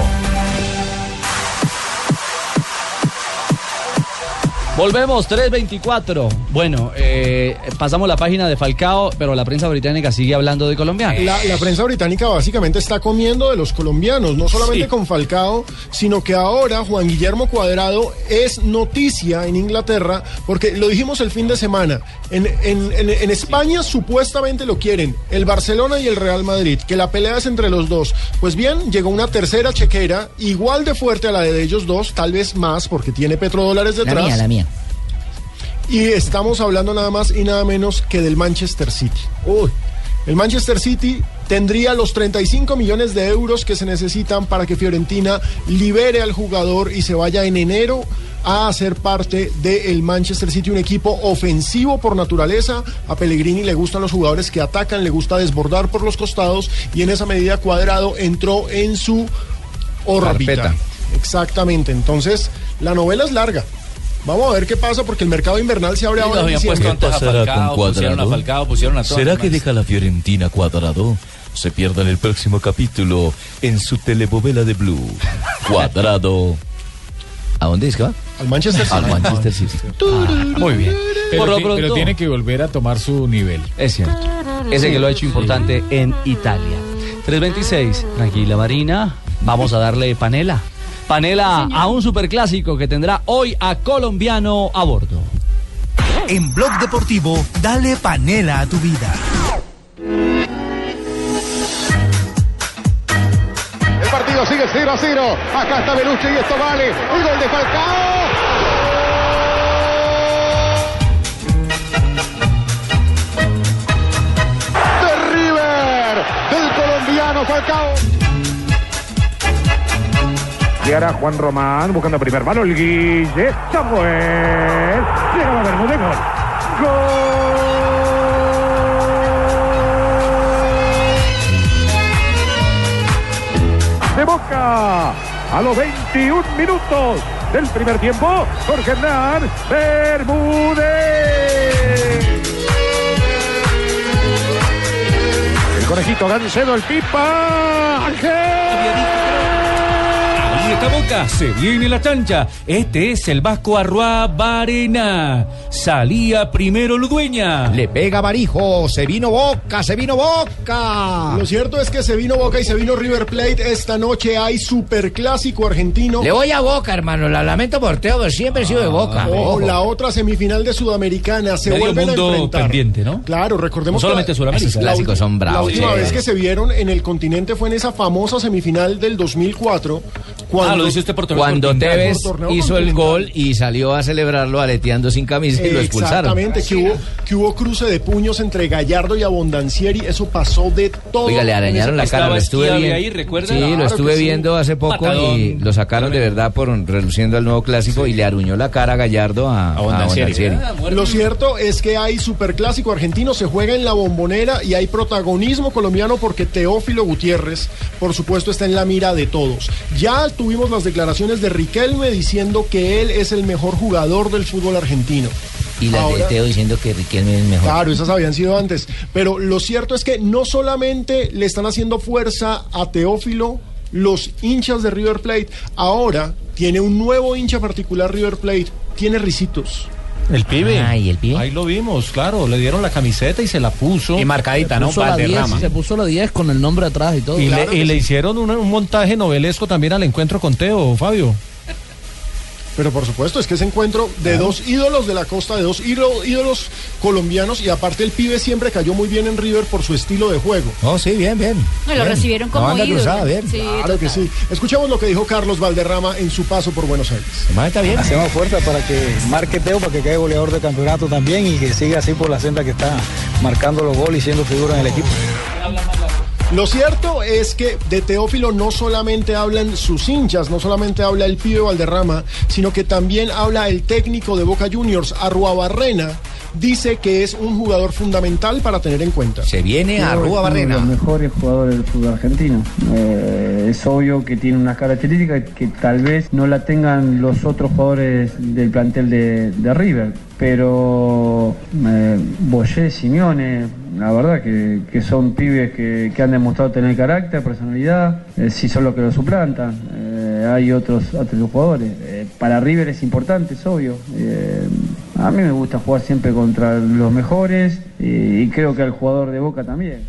S34: Volvemos, 3.24. Bueno, eh, pasamos la página de Falcao, pero la prensa británica sigue hablando de colombianos.
S36: La, la prensa británica básicamente está comiendo de los colombianos, no solamente
S34: Sí.
S36: con Falcao, sino que ahora Juan Guillermo Cuadrado es noticia en Inglaterra, porque lo dijimos el fin de semana. En, en- en- en España supuestamente lo quieren el Barcelona y el Real Madrid, que la pelea es entre los dos. Pues bien, llegó una tercera chequera, igual de fuerte a la de ellos dos, tal vez más, porque tiene petrodólares
S37: La
S36: detrás.
S37: mía, la mía.
S36: Y estamos hablando nada más y nada menos que del Manchester City. Uy, el Manchester City tendría los 35 millones de euros que se necesitan para que Fiorentina libere al jugador y se vaya en enero a hacer parte del Manchester City, un equipo ofensivo por naturaleza. A Pellegrini le gustan los jugadores que atacan, le gusta desbordar por los costados y en esa medida Cuadrado entró en su órbita.
S34: Carpeta.
S36: Exactamente, entonces la novela es larga. Vamos a ver qué pasa porque el mercado invernal se abre
S32: Sí,
S36: ahora.
S32: habían puesto antes a
S19: pasará
S32: Falcao,
S19: con
S32: pusieron a
S19: Cuadrado?
S32: Falcao, pusieron a todos
S19: ¿Será que deja la Fiorentina Cuadrado? Se pierda en el próximo capítulo en su telenovela de Blue. Cuadrado. ¿A dónde es que va?
S36: Al Manchester City.
S19: Al Manchester City.
S34: Muy bien.
S38: Pero,
S34: Por lo
S38: ti- pero
S34: pronto-
S38: tiene que volver a tomar su nivel.
S34: Es cierto. Ese que lo ha hecho importante en Italia. 326. Tranquila, Marina. Vamos a darle panela. Panela a un superclásico que tendrá hoy a colombiano a bordo.
S54: En Blog Deportivo, dale panela a tu vida.
S75: El partido sigue 0 a 0. Acá está Belucci y esto vale. El gol de Falcao. De River. Del colombiano Falcao.
S76: Llegará Juan Román buscando primer mano el Guille. Samuel. Llega la Bermúdez. Gol. Gol. De Boca. A los 21 minutos del primer tiempo. Jorge Hernán Bermúdez. El conejito Gancedo, el Pipa. Ángel.
S32: Boca, se viene la chancha. Este es el Vasco Arruá Barena. Salía primero Ludueña.
S77: Le pega Barijo, se vino Boca, se vino Boca.
S36: Lo cierto es que se vino Boca y se vino River Plate. Esta noche hay superclásico argentino.
S37: Le voy a Boca, hermano. La lamento por Teo, pero siempre he sido de Boca.
S36: Ojo,
S37: Ojo.
S36: la otra semifinal de Sudamericana se
S32: Medio
S36: vuelven a enfrentar.
S32: pendiente, ¿no?
S36: Claro, recordemos
S32: No solamente
S36: que la-
S32: Sudamérica.
S37: Esos clásicos son
S36: La
S37: bravos.
S36: última
S37: sí.
S36: vez que se vieron en el continente fue en esa famosa semifinal del 2004, cuando
S63: Ah, lo dice usted por torneo
S37: Cuando
S63: continental.
S37: Tevez hizo el gol y salió a celebrarlo aleteando sin camisa y lo expulsaron.
S36: Exactamente, que hubo, que hubo cruce de puños entre Gallardo y Abondancieri, eso pasó de todo.
S37: Oiga, le arañaron la cara, lo estuve viendo.
S63: ahí, ¿recuerda?
S37: Sí,
S63: Claro
S37: lo estuve viendo hace poco
S63: Patadón.
S37: y lo sacaron de verdad por reluciendo al nuevo clásico y le aruñó la cara a Gallardo a,
S38: Abondancieri.
S37: Abondancieri.
S36: Lo cierto es que hay superclásico argentino, se juega en la bombonera y hay protagonismo colombiano porque Teófilo Gutiérrez, por supuesto, está en la mira de todos. Ya tuvimos las declaraciones de Riquelme diciendo que él es el mejor jugador del fútbol argentino.
S37: Y la de Teo diciendo que Riquelme es mejor.
S36: Claro, esas habían sido antes. Pero lo cierto es que no solamente le están haciendo fuerza a Teófilo los hinchas de River Plate, ahora tiene un nuevo hincha particular River Plate, tiene risitos.
S78: El pibe.
S37: Ay, el pibe.
S78: Ahí lo vimos, claro. Le dieron la camiseta y se la puso.
S79: Y marcadita, ¿no?
S78: puso la. 10,
S39: Se puso la 10 con el nombre atrás y todo.
S78: Y,
S36: Claro
S78: le, hicieron un, un montaje novelesco también al encuentro con Teo, Fabio.
S36: Pero por supuesto, es que ese encuentro de dos ídolos de la costa, de dos ídolo- ídolos colombianos, y aparte el pibe siempre cayó muy bien en River por su estilo de juego.
S79: Oh, sí, bien, bien.
S80: No, lo
S79: Bien.
S80: recibieron como
S79: banda
S80: ídolo.
S79: cruzada, bien.
S80: Sí,
S36: Claro que sí. Escuchemos lo que dijo Carlos Valderrama en su paso por Buenos Aires.
S79: Man está bien.
S81: Hacemos fuerza para que marque Teo, para que quede goleador de campeonato también y que siga así por la senda que está marcando los goles y siendo figura en el equipo.
S36: Lo cierto es que de Teófilo no solamente hablan sus hinchas, no solamente habla el pibe Valderrama, sino que también habla el técnico de Boca Juniors, Arruabarrena, dice que es un jugador fundamental para tener en cuenta.
S37: Se viene a Rúa
S81: Uno de los mejores jugadores del fútbol argentino. Eh, es obvio que tiene unas características que tal vez no la tengan los otros jugadores del plantel de, de River. Pero eh, Boyé, Simeone, la verdad que, que son pibes que, que han demostrado tener carácter, personalidad, eh, si son los que lo suplantan. Eh, hay otros, otros jugadores. Eh, para River es importante, es obvio. Eh, a mí me gusta jugar siempre contra los mejores y, y creo que al jugador de Boca también.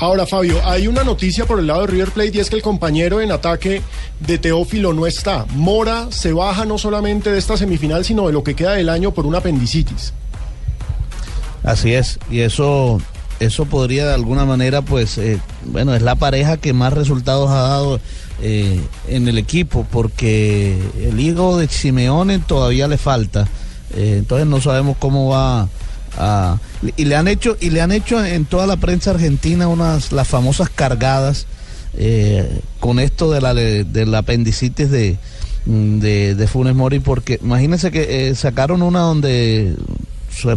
S36: Ahora, Fabio, hay una noticia por el lado de River Plate y es que el compañero en ataque de Teófilo no está. Mora se baja no solamente de esta semifinal, sino de lo que queda del año por una apendicitis.
S39: Así es, y eso, eso podría de alguna manera, pues, eh, bueno, es la pareja que más resultados ha dado eh, en el equipo, porque el hijo de Simeone todavía le falta, eh, entonces no sabemos cómo va a... Y le han hecho, y le han hecho en toda la prensa argentina unas, las famosas cargadas eh, con esto de la, la apendicitis de, de, de Funes Mori, porque imagínense que eh, sacaron una donde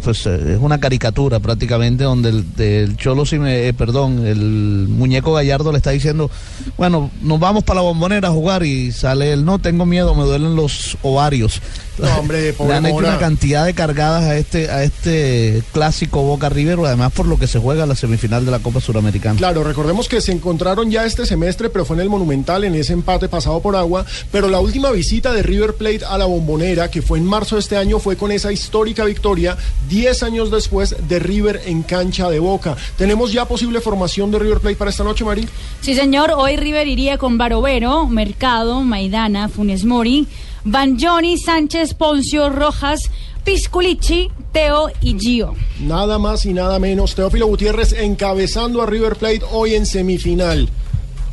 S39: pues, eh, es una caricatura prácticamente donde el del Cholo Sime- eh, perdón, el muñeco Gallardo le está diciendo, bueno, nos vamos para la bombonera a jugar y sale él, no tengo miedo, me duelen los ovarios.
S36: No, hombre,
S39: Le han hecho
S36: Mora.
S39: una cantidad de cargadas a este a este clásico Boca River, además por lo que se juega la semifinal de la Copa Suramericana.
S36: Claro, recordemos que se encontraron ya este semestre, pero fue en el Monumental, en ese empate pasado por agua. Pero la última visita de River Plate a la Bombonera, que fue en marzo de este año, fue con esa histórica victoria, 10 años después de River en cancha de Boca. ¿Tenemos ya posible formación de River Plate para esta noche, Mari?
S80: Sí, señor. Hoy River iría con Barovero, Mercado, Maidana, Funes Mori, Banjoni, Sánchez, Poncio, Rojas, Pisculichi, Teo y Gio.
S36: Nada más y nada menos. Teófilo Gutiérrez encabezando a River Plate hoy en semifinal.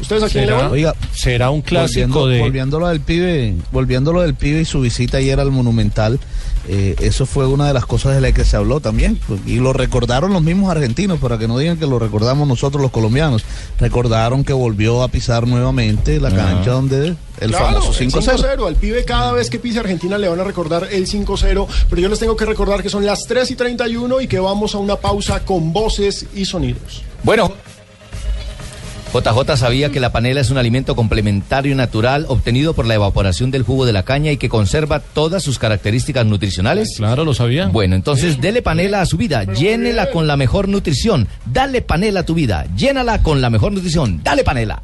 S36: ¿Ustedes a quién le van?
S39: Oiga,
S78: será un clásico
S39: volviendo,
S78: de-
S39: volviéndolo del pibe, volviéndolo del pibe y su visita ayer al Monumental, eh, eso fue una de las cosas de las que se habló también pues, y lo recordaron los mismos argentinos para que no digan que lo recordamos nosotros los colombianos. Recordaron que volvió a pisar nuevamente la cancha donde el
S36: Claro,
S39: famoso
S36: el
S39: 5-0.
S36: 5-0. Al pibe cada vez que pise Argentina le van a recordar el 5-0. Pero yo les tengo que recordar que son las 3 y 31 y que vamos a una pausa con voces y sonidos.
S37: Bueno. JJ sabía que la panela es un alimento complementario y natural obtenido por la evaporación del jugo de la caña y que conserva todas sus características nutricionales.
S78: Claro, lo sabía.
S37: Bueno, entonces dele panela a su vida, llénela con la mejor nutrición. Dale panela a tu vida, llénala con la mejor nutrición. Dale panela.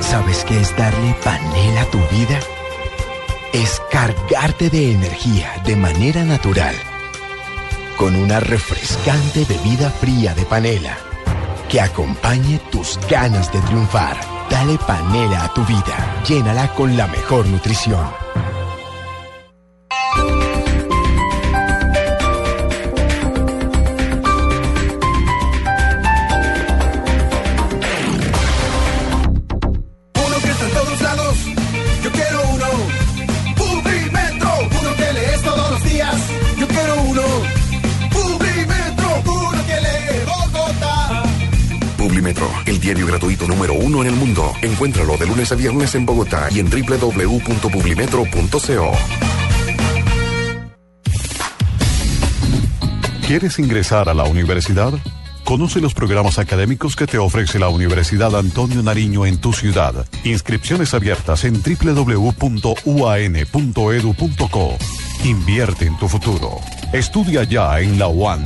S54: ¿Sabes qué es darle panela a tu vida? Es cargarte de energía de manera natural. Con una refrescante bebida fría de panela que acompañe tus ganas de triunfar. Dale panela a tu vida. Llénala con la mejor nutrición.
S82: El diario gratuito número uno en el mundo. Encuéntralo de lunes a viernes en Bogotá y en www.publimetro.co.
S71: ¿Quieres ingresar a la universidad? Conoce los programas académicos que te ofrece la Universidad Antonio Nariño en tu ciudad. Inscripciones abiertas en www.uan.edu.co. Invierte en tu futuro. Estudia ya en la UAN.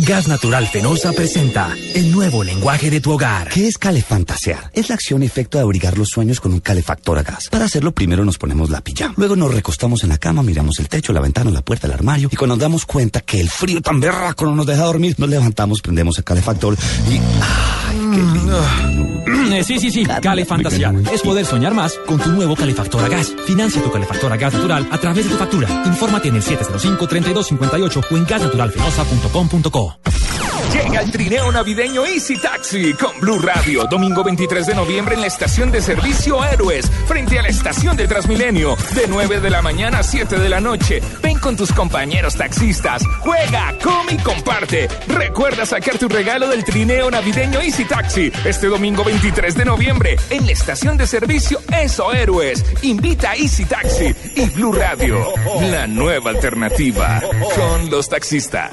S83: Gas Natural Fenosa presenta el nuevo lenguaje de tu hogar.
S54: ¿Qué es calefantasear? Es la acción y efecto de abrigar los sueños con un calefactor a gas. Para hacerlo primero nos ponemos la pijama. Luego nos recostamos en la cama, miramos el techo, la ventana, la puerta, el armario. Y cuando nos damos cuenta que el frío tan berraco no nos deja dormir, nos levantamos, prendemos el calefactor y... ¡Ay, qué lindo!
S84: Eh, Sí, sí, sí, calefantasear. Es poder soñar más con tu nuevo calefactor a gas. Financia tu calefactor a gas natural a través de tu factura. Infórmate en el 705-3258 o en gasnaturalfenosa.com.co.
S24: Llega el trineo navideño Easy Taxi con Blue Radio. Domingo 23 de noviembre en la estación de servicio Héroes, frente a la estación de Transmilenio. De 9 de la mañana a 7 de la noche. Ven con tus compañeros taxistas. Juega, come y comparte. Recuerda sacar tu regalo del trineo navideño Easy Taxi. Este domingo 23 de noviembre en la estación de servicio Eso Héroes. Invita a Easy Taxi y Blue Radio. La nueva alternativa con los taxistas.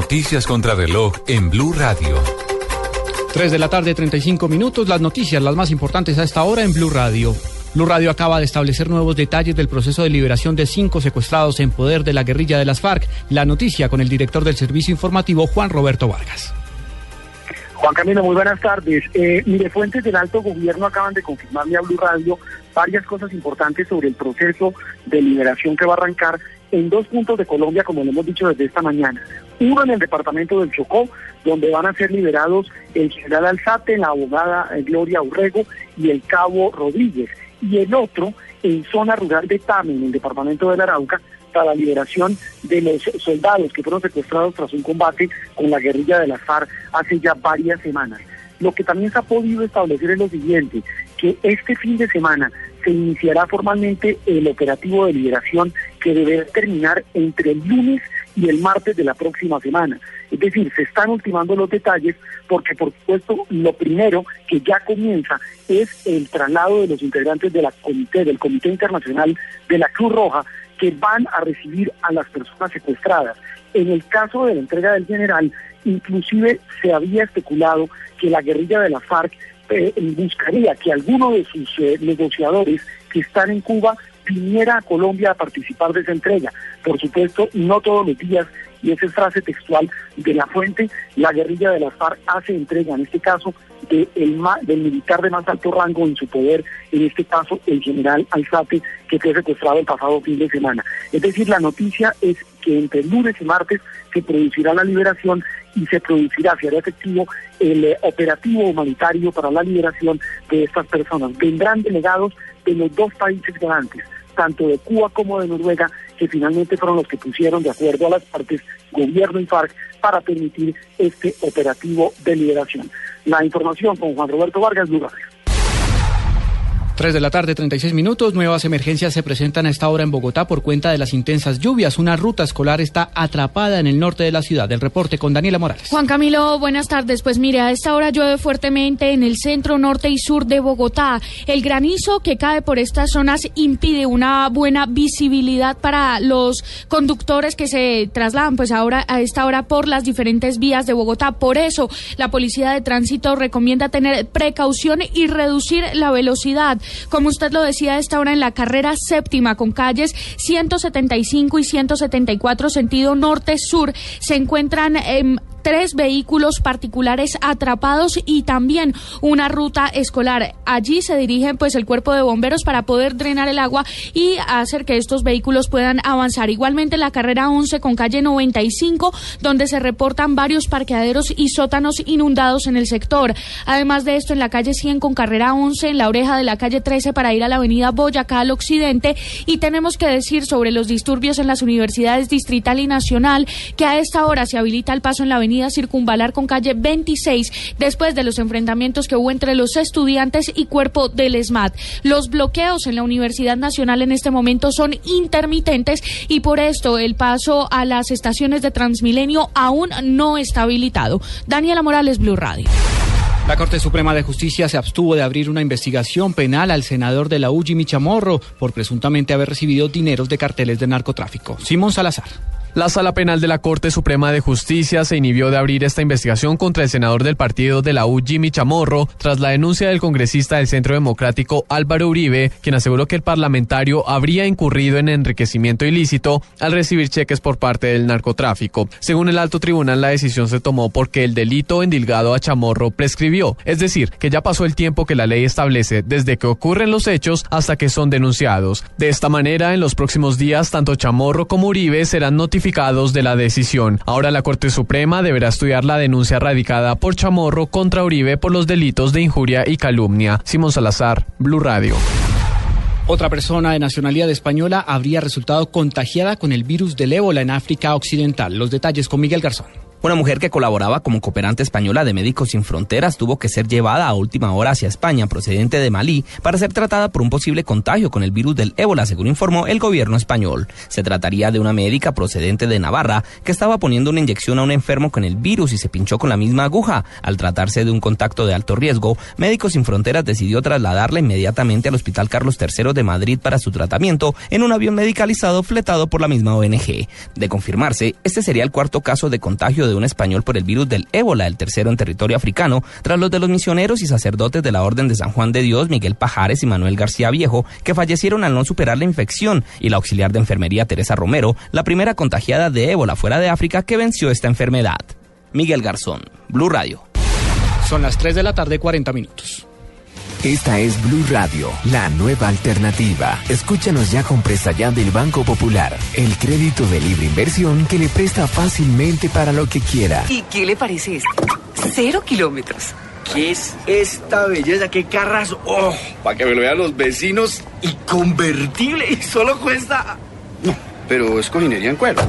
S11: Noticias contra reloj en Blue Radio.
S12: 3 de la tarde, 35 minutos. Las noticias, las más importantes a esta hora en Blue Radio. Blue Radio acaba de establecer nuevos detalles del proceso de liberación de cinco secuestrados en poder de la guerrilla de las FARC. La noticia con el director del servicio informativo, Juan Roberto Vargas.
S85: Juan Camilo, muy buenas tardes. Eh, mire, fuentes del alto gobierno acaban de confirmarle a Blue Radio varias cosas importantes sobre el proceso de liberación que va a arrancar en dos puntos de Colombia, como lo hemos dicho desde esta mañana. Uno en el departamento del Chocó, donde van a ser liberados el general Alzate, la abogada eh, Gloria Urrego y el cabo Rodríguez. Y el otro en zona rural de Tame, en el departamento del Arauca, para la liberación de los soldados que fueron secuestrados tras un combate con la guerrilla de la FARC hace ya varias semanas. Lo que también se ha podido establecer es lo siguiente, que este fin de semana se iniciará formalmente el operativo de liberación que deberá terminar entre el lunes y el martes de la próxima semana. Es decir, se están ultimando los detalles porque, por supuesto, lo primero que ya comienza es el traslado de los integrantes de la comité, del Comité Internacional de la Cruz Roja que van a recibir a las personas secuestradas. En el caso de la entrega del general, inclusive se había especulado que la guerrilla de la FARC eh, buscaría que alguno de sus eh, negociadores que están en Cuba viniera a Colombia a participar de esa entrega. Por supuesto, no todos los días, y esa es frase textual de la fuente, la guerrilla de la FARC hace entrega, en este caso, de el del militar de más alto rango en su poder, en este caso el general Alzate, que fue secuestrado el pasado fin de semana. Es decir, la noticia es que entre lunes y martes se producirá la liberación y se producirá, se hará efectivo el eh, operativo humanitario para la liberación de estas personas. Vendrán delegados de los dos países garantes, tanto de Cuba como de Noruega, que finalmente fueron los que pusieron de acuerdo a las partes, gobierno y FARC, para permitir este operativo de liberación. La información con Juan Roberto Vargas, Radio.
S12: 3 de la tarde, 36 minutos. Nuevas emergencias se presentan a esta hora en Bogotá por cuenta de las intensas lluvias. Una ruta escolar está atrapada en el norte de la ciudad. El reporte con Daniela Morales.
S86: Juan Camilo, buenas tardes. Pues mire, a esta hora llueve fuertemente en el centro, norte y sur de Bogotá. El granizo que cae por estas zonas impide una buena visibilidad para los conductores que se trasladan pues ahora a esta hora por las diferentes vías de Bogotá. Por eso, la Policía de Tránsito recomienda tener precaución y reducir la velocidad. Como usted lo decía, esta hora en la carrera séptima con calles 175 y 174 sentido norte-sur se encuentran en tres vehículos particulares atrapados y también una ruta escolar. Allí se dirigen pues el cuerpo de bomberos para poder drenar el agua y hacer que estos vehículos puedan avanzar. Igualmente la carrera 11 con calle 95, donde se reportan varios parqueaderos y sótanos inundados en el sector. Además de esto, en la calle 100 con carrera 11, en la oreja de la calle 13 para ir a la avenida Boyacá al occidente. Y tenemos que decir sobre los disturbios en las universidades distrital y nacional que a esta hora se habilita el paso en la avenida Circunvalar con calle 26 después de los enfrentamientos que hubo entre los estudiantes y cuerpo del ESMAD. Los bloqueos en la Universidad Nacional en este momento son intermitentes y por esto el paso a las estaciones de Transmilenio aún no está habilitado. Daniela Morales, Blue Radio.
S12: La Corte Suprema de Justicia se abstuvo de abrir una investigación penal al senador de la U, Jimmy Chamorro, por presuntamente haber recibido dineros de carteles de narcotráfico. Simón Salazar.
S87: La Sala Penal de la Corte Suprema de Justicia se inhibió de abrir esta investigación contra el senador del partido de la U, Jimmy Chamorro, tras la denuncia del congresista del Centro Democrático Álvaro Uribe, quien aseguró que el parlamentario habría incurrido en enriquecimiento ilícito al recibir cheques por parte del narcotráfico. Según el alto tribunal, la decisión se tomó porque el delito endilgado a Chamorro prescribió, es decir, que ya pasó el tiempo que la ley establece desde que ocurren los hechos hasta que son denunciados. De esta manera, en los próximos días, tanto Chamorro como Uribe serán notificados de la decisión. Ahora la Corte Suprema deberá estudiar la denuncia radicada por Chamorro contra Uribe por los delitos de injuria y calumnia. Simón Salazar, Blue Radio.
S12: Otra persona de nacionalidad española habría resultado contagiada con el virus del ébola en África Occidental. Los detalles con Miguel Garzón.
S88: Una mujer que colaboraba como cooperante española de Médicos Sin Fronteras tuvo que ser llevada a última hora hacia España, procedente de Malí, para ser tratada por un posible contagio con el virus del ébola, según informó el gobierno español. Se trataría de una médica procedente de Navarra que estaba poniendo una inyección a un enfermo con el virus y se pinchó con la misma aguja. Al tratarse de un contacto de alto riesgo, Médicos Sin Fronteras decidió trasladarla inmediatamente al Hospital Carlos III de Madrid para su tratamiento en un avión medicalizado fletado por la misma ONG. De confirmarse, este sería el cuarto caso de contagio de un español por el virus del ébola, el tercero en territorio africano, tras los de los misioneros y sacerdotes de la Orden de San Juan de Dios, Miguel Pajares y Manuel García Viejo, que fallecieron al no superar la infección, y la auxiliar de enfermería Teresa Romero, la primera contagiada de ébola fuera de África que venció esta enfermedad. Miguel Garzón, Blue Radio.
S12: Son las 3 de la tarde, 40 minutos.
S54: Esta es Blue Radio, la nueva alternativa. Escúchanos ya con presta ya del Banco Popular, el crédito de libre inversión que le presta fácilmente para lo que quiera.
S89: ¿Y qué le parece esto? Cero kilómetros.
S19: ¿Qué es esta belleza? ¿Qué carras? ¡Oh! Para que me lo vean los vecinos. Y convertible. Y solo cuesta. No, pero es cojinería en cuero.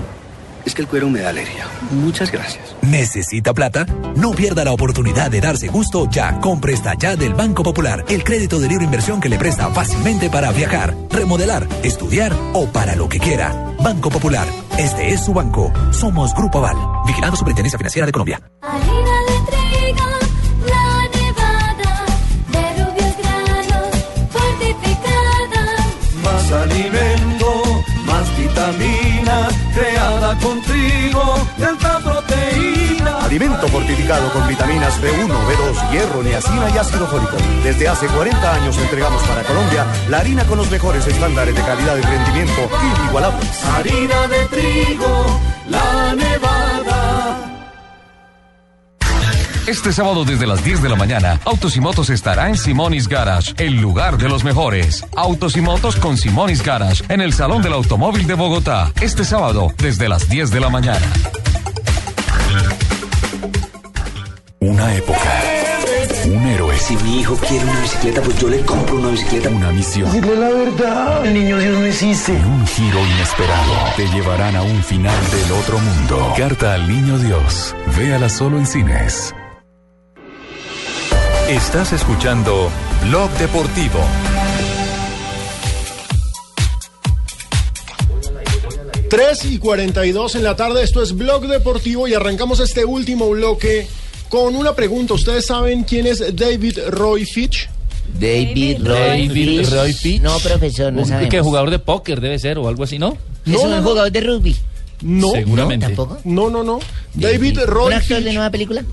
S19: Es que el cuero me da alergia. Muchas gracias.
S11: ¿Necesita plata? No pierda la oportunidad de darse gusto ya. Compre esta ya del Banco Popular. El crédito de libre inversión que le presta fácilmente para viajar, remodelar, estudiar o para lo que quiera. Banco Popular. Este es su banco. Somos Grupo Aval. Vigilado Superintendencia Financiera de Colombia.
S32: Creada con trigo de alta proteína.
S71: Alimento fortificado con vitaminas B1, B2, hierro, niacina y ácido fólico. Desde hace 40 años entregamos para Colombia la harina con los mejores estándares de calidad y rendimiento inigualables.
S32: Harina de trigo,
S90: Este sábado desde las 10 de la mañana, Autos y Motos estará en Simonis Garage, el lugar de los mejores. Autos y Motos con Simonis Garage, en el Salón del Automóvil de Bogotá. Este sábado desde las 10 de la mañana.
S54: Una época. Un héroe.
S91: Si mi hijo quiere una bicicleta, pues yo le compro una bicicleta.
S54: Una misión.
S91: Dile la verdad. El niño Dios no existe.
S54: Y un giro inesperado. Te llevarán a un final del otro mundo. Carta al Niño Dios. Véala solo en cines.
S92: Estás escuchando Blog Deportivo.
S36: Tres y 42 en la tarde, esto es Blog Deportivo y arrancamos este último bloque con una pregunta. ¿Ustedes saben quién es David Roy Fitch?
S40: David Roy
S34: David
S40: Fitch.
S34: Roy Fitch.
S40: No, profesor, no sabemos.
S34: que jugador de póker debe ser o algo así, ¿no?
S40: ¿Es un jugador de rugby?
S36: No.
S34: Seguramente.
S40: ¿Tampoco?
S36: No, no, no. David Roy
S40: ¿Un actor
S36: Fitch.
S40: de nueva película?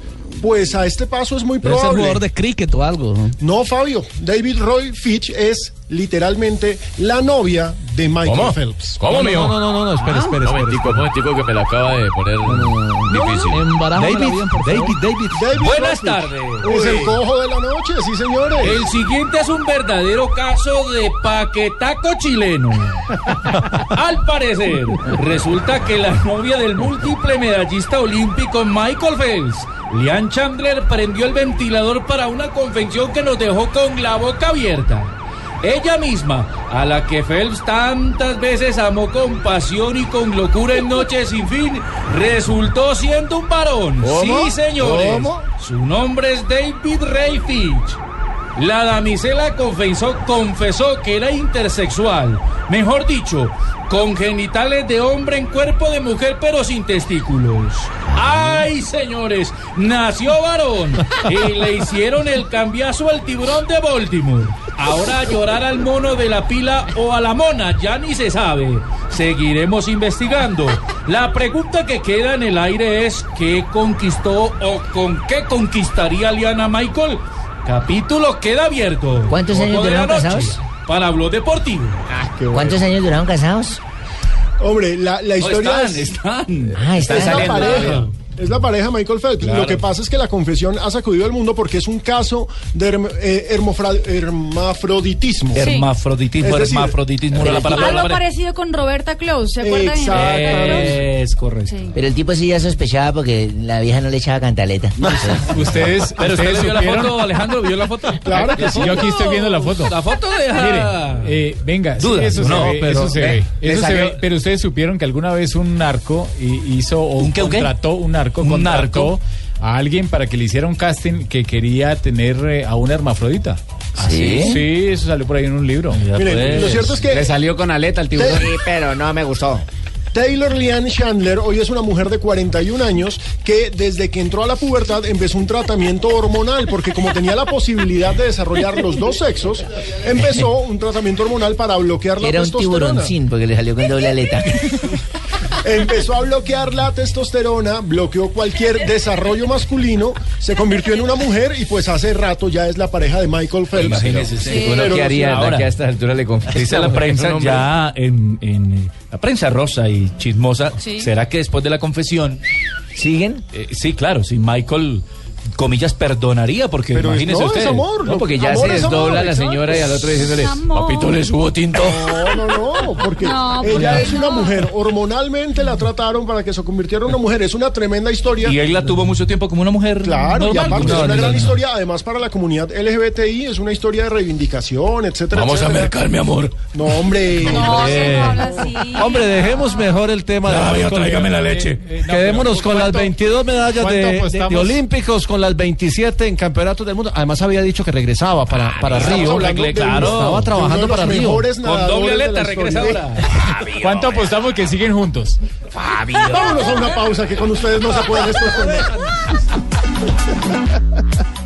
S36: Pues a este paso es muy
S37: Debe ser
S36: probable.
S37: jugador de cricket o algo. ¿no?
S36: No, Fabio. David Roy Fitch es literalmente la novia de Michael
S19: ¿Cómo?
S36: Phelps.
S19: ¿Cómo,
S35: no,
S19: mijo?
S35: no, no, no, no, espere, espere,
S19: Un
S35: espere.
S19: momentico, un momentico que me la acaba de poner difícil. David. David, David.
S36: David
S19: Buenas tardes.
S36: Es el cojo de la noche, sí, señores.
S32: El siguiente es un verdadero caso de paquetaco chileno. Al parecer, resulta que la novia del múltiple medallista olímpico Michael Phelps, Lian Chandler, prendió el ventilador para una confección que nos dejó con la boca abierta. Ella misma, a la que Phelps tantas veces amó con pasión y con locura en Noche sin fin, resultó siendo un varón.
S19: ¿Cómo?
S32: Sí, señores.
S19: ¿Cómo?
S32: Su nombre es David Ray Fitch. La damisela confesó, confesó que era intersexual. Mejor dicho, con genitales de hombre en cuerpo de mujer pero sin testículos. ¡Ay, señores! Nació varón y le hicieron el cambiazo al tiburón de Baltimore. Ahora llorar al mono de la pila o a la mona, ya ni se sabe. Seguiremos investigando. La pregunta que queda en el aire es ¿qué conquistó o con qué conquistaría Liana Michael? Capítulo queda abierto.
S40: ¿Cuántos años duraron casados?
S32: Para Blog Deportivo.
S40: ¿Cuántos años duraron casados?
S36: Hombre, la, la historia
S32: están,
S36: es...
S32: están.
S40: Ah, está
S36: Es la
S40: saliendo.
S36: Es la pareja Michael Phelps.
S32: Claro.
S36: Lo que pasa es que la confesión ha sacudido al mundo porque es un caso de herm- eh, hermofra- hermafroditismo.
S37: Hermafroditismo,
S36: Es decir,
S37: hermafroditismo, no la palabra.
S41: Algo parecido con Roberta Close, ¿se acuerdan? de?
S37: Es correcto.
S41: Sí.
S40: Pero el tipo sí ya sospechaba porque la vieja no le echaba cantaleta.
S38: Ustedes,
S32: Pero usted
S38: ustedes
S32: vio la foto, Alejandro, vio la foto.
S36: Claro que sí.
S38: Yo aquí estoy viendo la foto.
S32: La foto
S38: Mire,
S32: deja.
S38: eh, venga, sí,
S32: Dudas,
S38: eso, se
S32: no,
S38: ve,
S32: pero
S38: eso se
S32: ve,
S38: eso se pero ustedes supieron que alguna vez un narco hi- hizo o
S37: ¿Un qué, un qué?
S38: Un narco
S37: ¿Un
S38: contrató a alguien para que le hiciera un casting que quería tener eh, a una hermafrodita.
S37: ¿Ah, sí?
S38: Sí, eso salió por ahí en un libro.
S36: Miren, lo cierto es que
S38: Le salió con aleta al tiburón.
S36: Sí,
S40: pero no me gustó.
S36: Taylor Leanne Chandler hoy es una mujer de 41 años que desde que entró a la pubertad empezó un tratamiento hormonal porque como tenía la posibilidad de desarrollar los dos sexos, empezó un tratamiento hormonal para bloquear la
S40: Era un
S36: testosterona.
S40: tiburoncín porque le salió con doble aleta.
S36: Empezó a bloquear la testosterona, bloqueó cualquier desarrollo masculino, se convirtió en una mujer y pues hace rato ya es la pareja de Michael Phelps.
S37: Imagínese,
S36: Sí.
S37: que haría
S36: ahora-
S37: que a esta altura le confiesa la prensa ya en, en, eh, la prensa rosa y chismosa,
S41: Sí.
S37: ¿será que después de la confesión
S40: ¿Siguen?
S37: eh, sí, claro, si Michael comillas perdonaría porque
S36: Pero es-
S37: imagínese
S36: no,
S37: usted.
S36: es amor,
S37: no, porque ya
S36: amor
S37: se
S36: amor,
S37: desdobla la señora y al otro diciéndole,
S41: Amor.
S37: papito le subo tinto.
S36: No, no, no, porque
S41: No,
S36: ella
S41: porque
S36: es una mujer. Hormonalmente la trataron para que se convirtiera en una mujer. Es una tremenda historia.
S37: Y él la tuvo mucho tiempo como una mujer
S36: Claro, y aparte
S37: No,
S36: es una
S37: no,
S36: gran
S37: no.
S36: historia, además para la comunidad LGBTI, es una historia de reivindicación, etcétera.
S37: Vamos a mercar, mi amor.
S36: No, hombre.
S41: No,
S35: Hombre.
S41: así.
S35: Hombre, dejemos mejor el tema de
S37: Flavio,
S35: Michael.
S37: tráigame la leche.
S38: Eh, eh, no,
S35: Quedémonos con las
S38: ¿cuánto-
S35: 22 medallas de, de- de olímpicos, con las 27 en campeonatos del mundo. Además había dicho que regresaba para, para
S36: Estamos
S35: Río. Claro, estaba trabajando para Río.
S32: Con doble aleta regresa ahora.
S38: ¿Cuánto apostamos que siguen juntos?
S36: Vámonos a una pausa que con ustedes no se pueden estos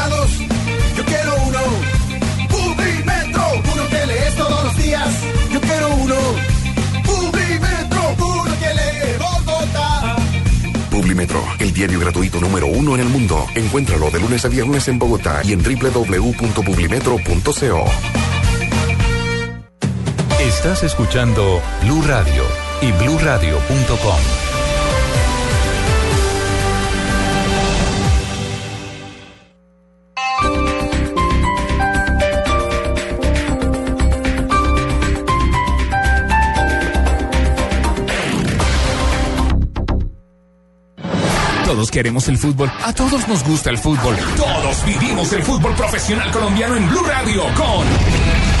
S93: Lados, yo quiero uno. Publimetro, uno que lees todos los días, yo quiero uno. Publimetro, uno que lee Bogotá.
S71: Publimetro, el diario gratuito número uno en el mundo. Encuéntralo de lunes a viernes en Bogotá y en www.publimetro.co.
S11: Estás escuchando Blue Radio y bluradio.com.
S24: Queremos el fútbol. A todos nos gusta el fútbol. Todos vivimos el fútbol profesional colombiano en Blue Radio con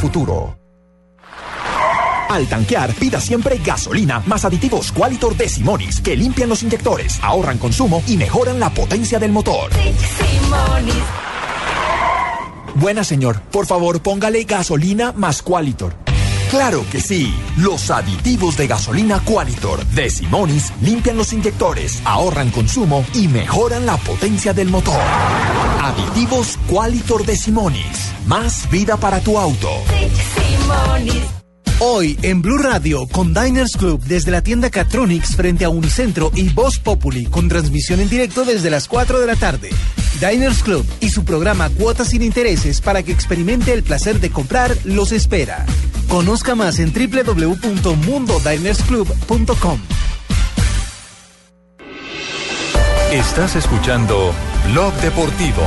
S71: futuro.
S94: Al tanquear, pida siempre gasolina más aditivos Qualitor de Simonis que limpian los inyectores, ahorran consumo y mejoran la potencia del motor.
S95: Buena señor, por favor póngale gasolina más Qualitor.
S94: Claro que sí. Los aditivos de gasolina Qualitor de Simonis limpian los inyectores, ahorran consumo y mejoran la potencia del motor. Aditivos Qualitor de Simonis. Más vida para tu auto.
S54: Hoy en Blue Radio con Diners Club desde la tienda Catronics frente a Unicentro y Voz Populi con transmisión en directo desde las 4 de la tarde. Diners Club y su programa Cuotas sin Intereses para que experimente el placer de comprar los espera. Conozca más en www.mundodinersclub.com.
S11: Estás escuchando Blog Deportivo.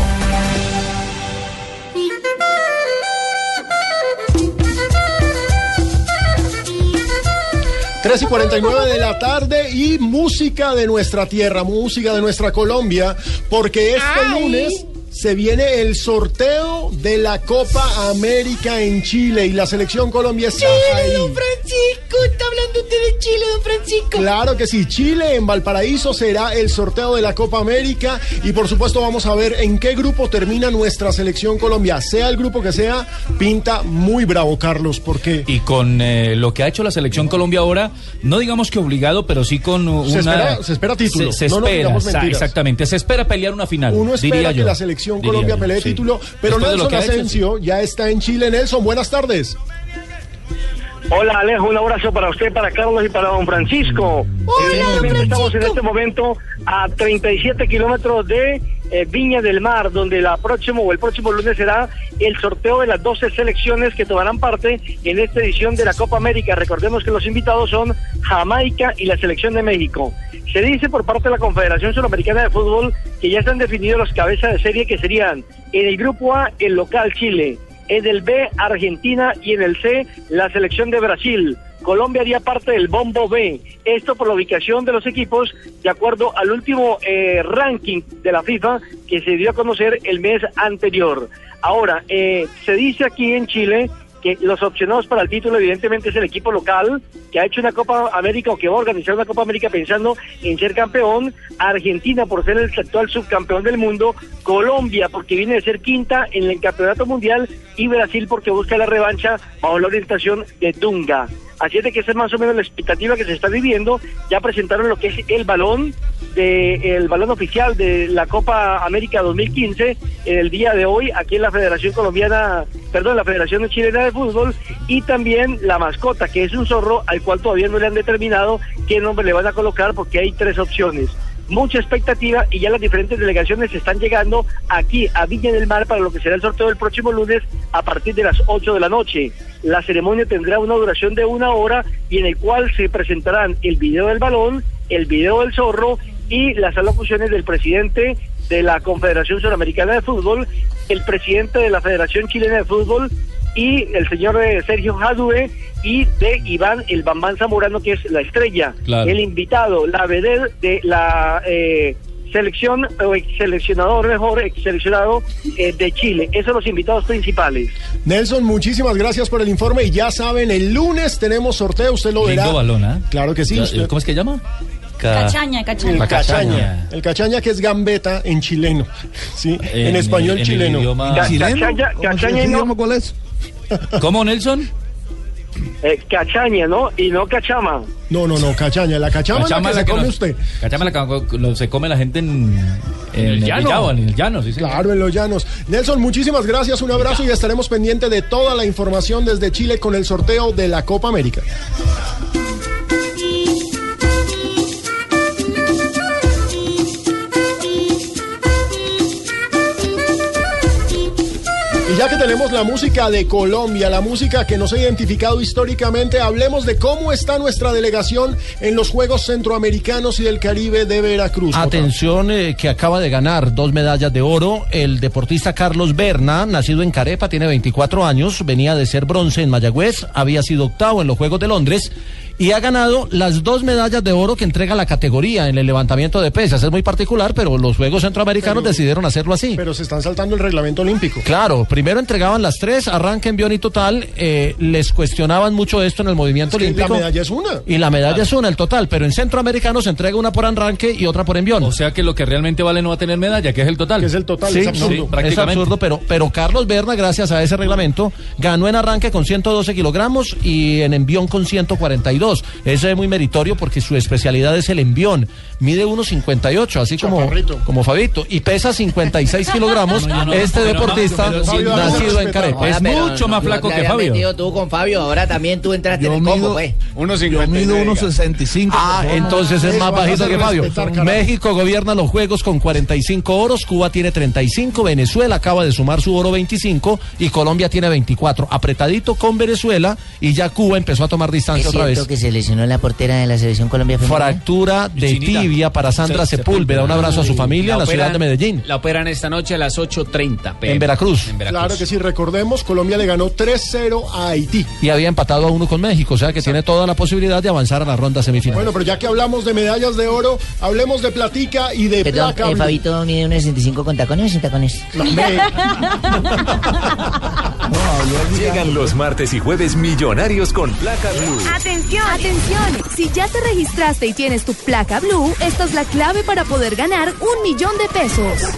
S36: 3 y 49 de la tarde y música de nuestra tierra, música de nuestra Colombia, porque este lunes se viene el sorteo de la Copa América en Chile y la selección Colombia está ahí.
S60: don Francisco, está hablando usted de Chile, don Francisco.
S36: Claro que sí, Chile en Valparaíso será el sorteo de la Copa América y por supuesto vamos a ver en qué grupo termina nuestra selección Colombia. Sea el grupo que sea, pinta muy bravo, Carlos, porque...
S32: Y con eh, lo que ha hecho la selección Colombia ahora, no digamos que obligado, pero sí con una...
S36: Se espera, se espera título.
S32: Se, se
S36: No
S32: espera, exactamente, se espera pelear una final.
S36: Uno espera
S32: diría
S36: que
S32: yo.
S36: la selección
S32: Diría
S36: Colombia pelee
S32: sí.
S36: título, pero
S32: Después de
S36: Nelson
S32: hecho,
S36: Asensio ya está en Chile. Nelson, buenas tardes.
S96: Hola Alejo, un abrazo para usted, para Carlos y para don Francisco. Evidentemente Estamos en este momento a 37 kilómetros de eh, Viña del Mar, donde la próximo o el próximo lunes será el sorteo de las 12 selecciones que tomarán parte en esta edición de la Copa América. Recordemos que los invitados son Jamaica y la selección de México. Se dice por parte de la Confederación Sudamericana de Fútbol que ya están definidos los cabezas de serie que serían en el grupo A el local Chile, en el B Argentina y en el C la selección de Brasil. Colombia haría parte del bombo B. Esto por la ubicación de los equipos de acuerdo al último eh, ranking de la FIFA que se dio a conocer el mes anterior. Ahora, eh, se dice aquí en Chile que los opcionados para el título evidentemente es el equipo local que ha hecho una Copa América o que va a organizar una Copa América pensando en ser campeón, Argentina por ser el actual subcampeón del mundo, Colombia porque viene de ser quinta en el campeonato mundial y Brasil porque busca la revancha bajo la orientación de Dunga. Así es de que esa es más o menos la expectativa que se está viviendo. Ya presentaron lo que es el balón de el balón oficial de la Copa América 2015 en el día de hoy aquí en la Federación Colombiana, perdón, la Federación Chilena de Fútbol y también la mascota que es un zorro al cual todavía no le han determinado qué nombre le van a colocar porque hay tres opciones mucha expectativa y ya las diferentes delegaciones están llegando aquí a Viña del Mar para lo que será el sorteo del próximo lunes a partir de las 8 de la noche. La ceremonia tendrá una duración de una hora y en el cual se presentarán el video del balón, el video del zorro y las alocuciones del presidente de la Confederación Sudamericana de Fútbol, el presidente de la Federación Chilena de Fútbol y el señor eh, Sergio Jadue y de Iván el Bambán Zamorano que es la estrella,
S32: Claro.
S97: selección o ex seleccionador mejor ex seleccionado eh, de Chile. Esos son los invitados principales.
S36: Nelson, muchísimas gracias por el informe y ya saben, el lunes tenemos sorteo, usted lo verá.
S32: Balón, ¿ah?
S36: Claro que sí. Usted-
S32: ¿Cómo es que llama?
S41: Cachaña,
S36: El
S41: cachaña.
S36: cachaña. El cachaña que es gambeta en chileno. Sí, en,
S32: En-
S36: español
S32: en el
S36: chileno.
S32: idioma-
S97: Ca- cachaña, cachaña y no,
S35: ¿Cuál es?
S32: ¿Cómo, Nelson?
S97: eh, cachaña, ¿no? Y no cachama.
S36: No, no, no, cachaña. La cachama,
S32: Cachama
S36: es la que
S32: la
S36: se
S32: que
S36: come
S32: nos-
S36: usted.
S32: Cachama la que se come la gente en, en el
S36: llano.
S32: Villavo, en el llano, sí.
S36: Claro, en los llanos. Nelson, muchísimas gracias, un abrazo y estaremos pendientes de toda la información desde Chile con el sorteo de la Copa América. Ya que tenemos la música de Colombia, la música que nos ha identificado históricamente, hablemos de cómo está nuestra delegación en los Juegos Centroamericanos y del Caribe de Veracruz.
S35: Atención eh, que acaba de ganar dos medallas de oro el deportista Carlos Berna, nacido en Carepa, tiene 24 años, venía de ser bronce en Mayagüez, había sido octavo en los Juegos de Londres y ha ganado las dos medallas de oro que entrega la categoría en el levantamiento de pesas. Es muy particular, pero los Juegos Centroamericanos
S36: Pero-
S35: decidieron hacerlo así.
S36: Pero se están saltando el reglamento olímpico.
S35: Claro, primero entregaban las tres, arranque, envión y total. eh, les cuestionaban mucho esto en el movimiento
S36: Es que
S35: olímpico.
S36: la medalla es una.
S35: Y la medalla es una, el total. Pero en centroamericano se entrega una por arranque y otra por envión.
S32: O sea que lo que realmente vale no va a tener medalla, que es el total.
S36: Que es el total,
S35: Sí,
S36: es absurdo.
S35: sí, es absurdo, pero, pero Carlos Berna, gracias a ese reglamento, ganó en arranque con 112 kilogramos y en envión con 142. Eso es muy meritorio porque su especialidad es el envión. Mide 1,58, así como, como Fabito, y pesa 56 kilogramos.
S32: No, no,
S35: este deportista
S32: pero
S35: nacido en Carepa.
S32: Es mucho más flaco que Fabio.
S40: metido tú con Fabio, ahora también tú entraste en el
S35: mido-
S40: combo, pues.
S35: Yo mido 1,65. Ah, entonces es más bajito que Fabio. México gobierna los Juegos con 45 oros, Cuba tiene 35, Venezuela acaba de sumar su oro 25 y Colombia tiene 24. Apretadito con Venezuela y ya Cuba empezó a tomar
S40: Es
S35: distancia otra vez.
S40: Que se lesionó la portera de la selección Colombia femenina.
S35: Fractura de
S32: Chinita.
S35: tibia para Sandra
S32: Se-
S35: Sepúlveda. Un abrazo a su familia en la ciudad de Medellín.
S12: La operan esta noche a las 8.30 pm.
S35: En Veracruz.
S12: En Veracruz.
S36: Claro que sí, recordemos, Colombia le ganó 3-0 a Haití.
S35: Y había empatado a uno con México, o sea que tiene toda la posibilidad de avanzar a la ronda semifinal.
S36: Bueno, pero ya que hablamos de medallas de oro, hablemos de platica y de
S40: Perdón,
S36: placa.
S40: eh, Fabito mide 1,65 con tacones o sin tacones.
S36: No,
S11: Llegan los martes y jueves millonarios con placa blue.
S60: Atención, atención. Si ya te registraste y tienes tu placa blue, esta es la clave para poder ganar un millón de pesos.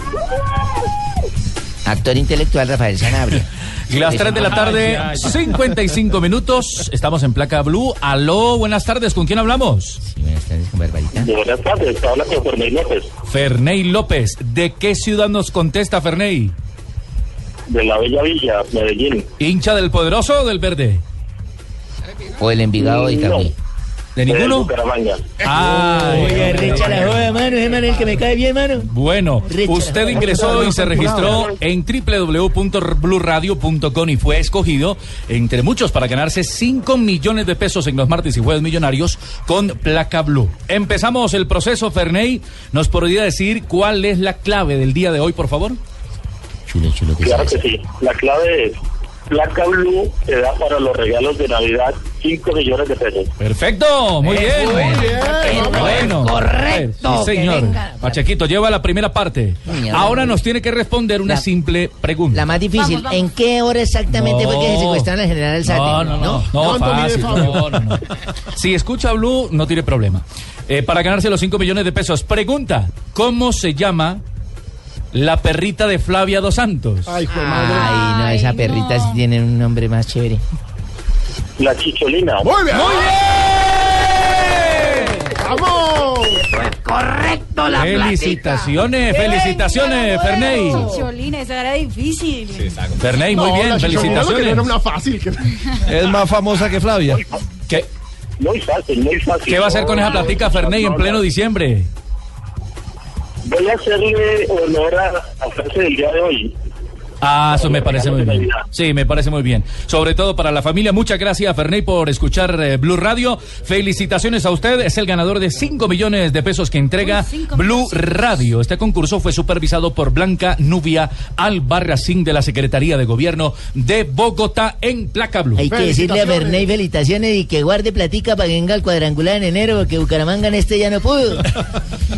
S40: Actor intelectual Rafael Sanabria.
S32: Las 3 de la tarde, 55 minutos. Estamos en placa blue. Aló, buenas tardes. ¿Con quién hablamos?
S40: Sí, buenas tardes con Barbarita.
S97: Buenas tardes, habla con Ferney López,
S32: Ferney López. ¿De qué ciudad nos contesta Ferney?
S97: de la Bella Villa, Medellín.
S32: ¿Hincha del poderoso o del verde?
S40: O el Envigado de
S97: No.
S40: Camil.
S32: ¿De ninguno? Ay,
S40: Oiga, recha la joda, mano. Es el que me cae bien, mano.
S32: Bueno, usted ingresó y se registró en www.bluradio.com y fue escogido entre muchos para ganarse 5 millones de pesos en los martes y jueves millonarios con placa blue. Empezamos el proceso, Ferney. ¿Nos podría decir cuál es la clave del día de hoy, por favor?
S40: Chulo, chulo que
S97: Claro que sí. La clave es, Placa Blue te da para los regalos de Navidad 5 millones de pesos.
S32: Perfecto, muy bien.
S97: Muy bien,
S32: Bueno,
S97: correcto,
S32: Sí, señor. Pachequito, lleva la primera parte.
S40: Mierda.
S32: Ahora nos tiene que responder una
S40: La-
S32: simple pregunta.
S40: La más difícil. ¿En qué hora exactamente fue que se secuestraron al general Sate?
S32: No, no, no. No, fácil, no, no, no. Si escucha Blue, no tiene problema. Eh, para ganarse los 5 millones de pesos, pregunta: ¿Cómo se llama la perrita de Flavia Dos Santos?
S36: Ay,
S40: Ay, no, esa perrita sí tiene un nombre más chévere.
S97: La Chicholina.
S36: Muy bien.
S97: Muy
S36: ¡Vamos!
S60: Correcto, la
S32: Felicitaciones, felicitaciones, Ferney.
S41: Cholina, esa era difícil.
S32: Ferney, muy
S36: No,
S32: bien,
S36: la chicholina lo que
S32: felicitaciones.
S36: no era una fácil. que-
S35: Es más famosa que Flavia.
S32: ¿Qué,
S97: Muy fácil, muy fácil.
S32: qué va a hacer con esa platica, Ferney, en pleno diciembre?
S97: Voy a hacerle honor a la frase del día de hoy.
S32: Ah, eso me parece muy bien. Sí, me parece muy bien. Sobre todo para la familia. Muchas gracias, Ferney, por escuchar eh, Blue Radio. Felicitaciones a usted. Es el ganador de 5 millones de pesos que entrega Blue Radio. Este concurso fue supervisado por Blanca Nubia Albarracín de la Secretaría de Gobierno de Bogotá en Placa Blue.
S40: Hay que decirle a Bernay felicitaciones y que guarde platica para que venga al cuadrangular en enero, porque Bucaramanga en este ya no pudo.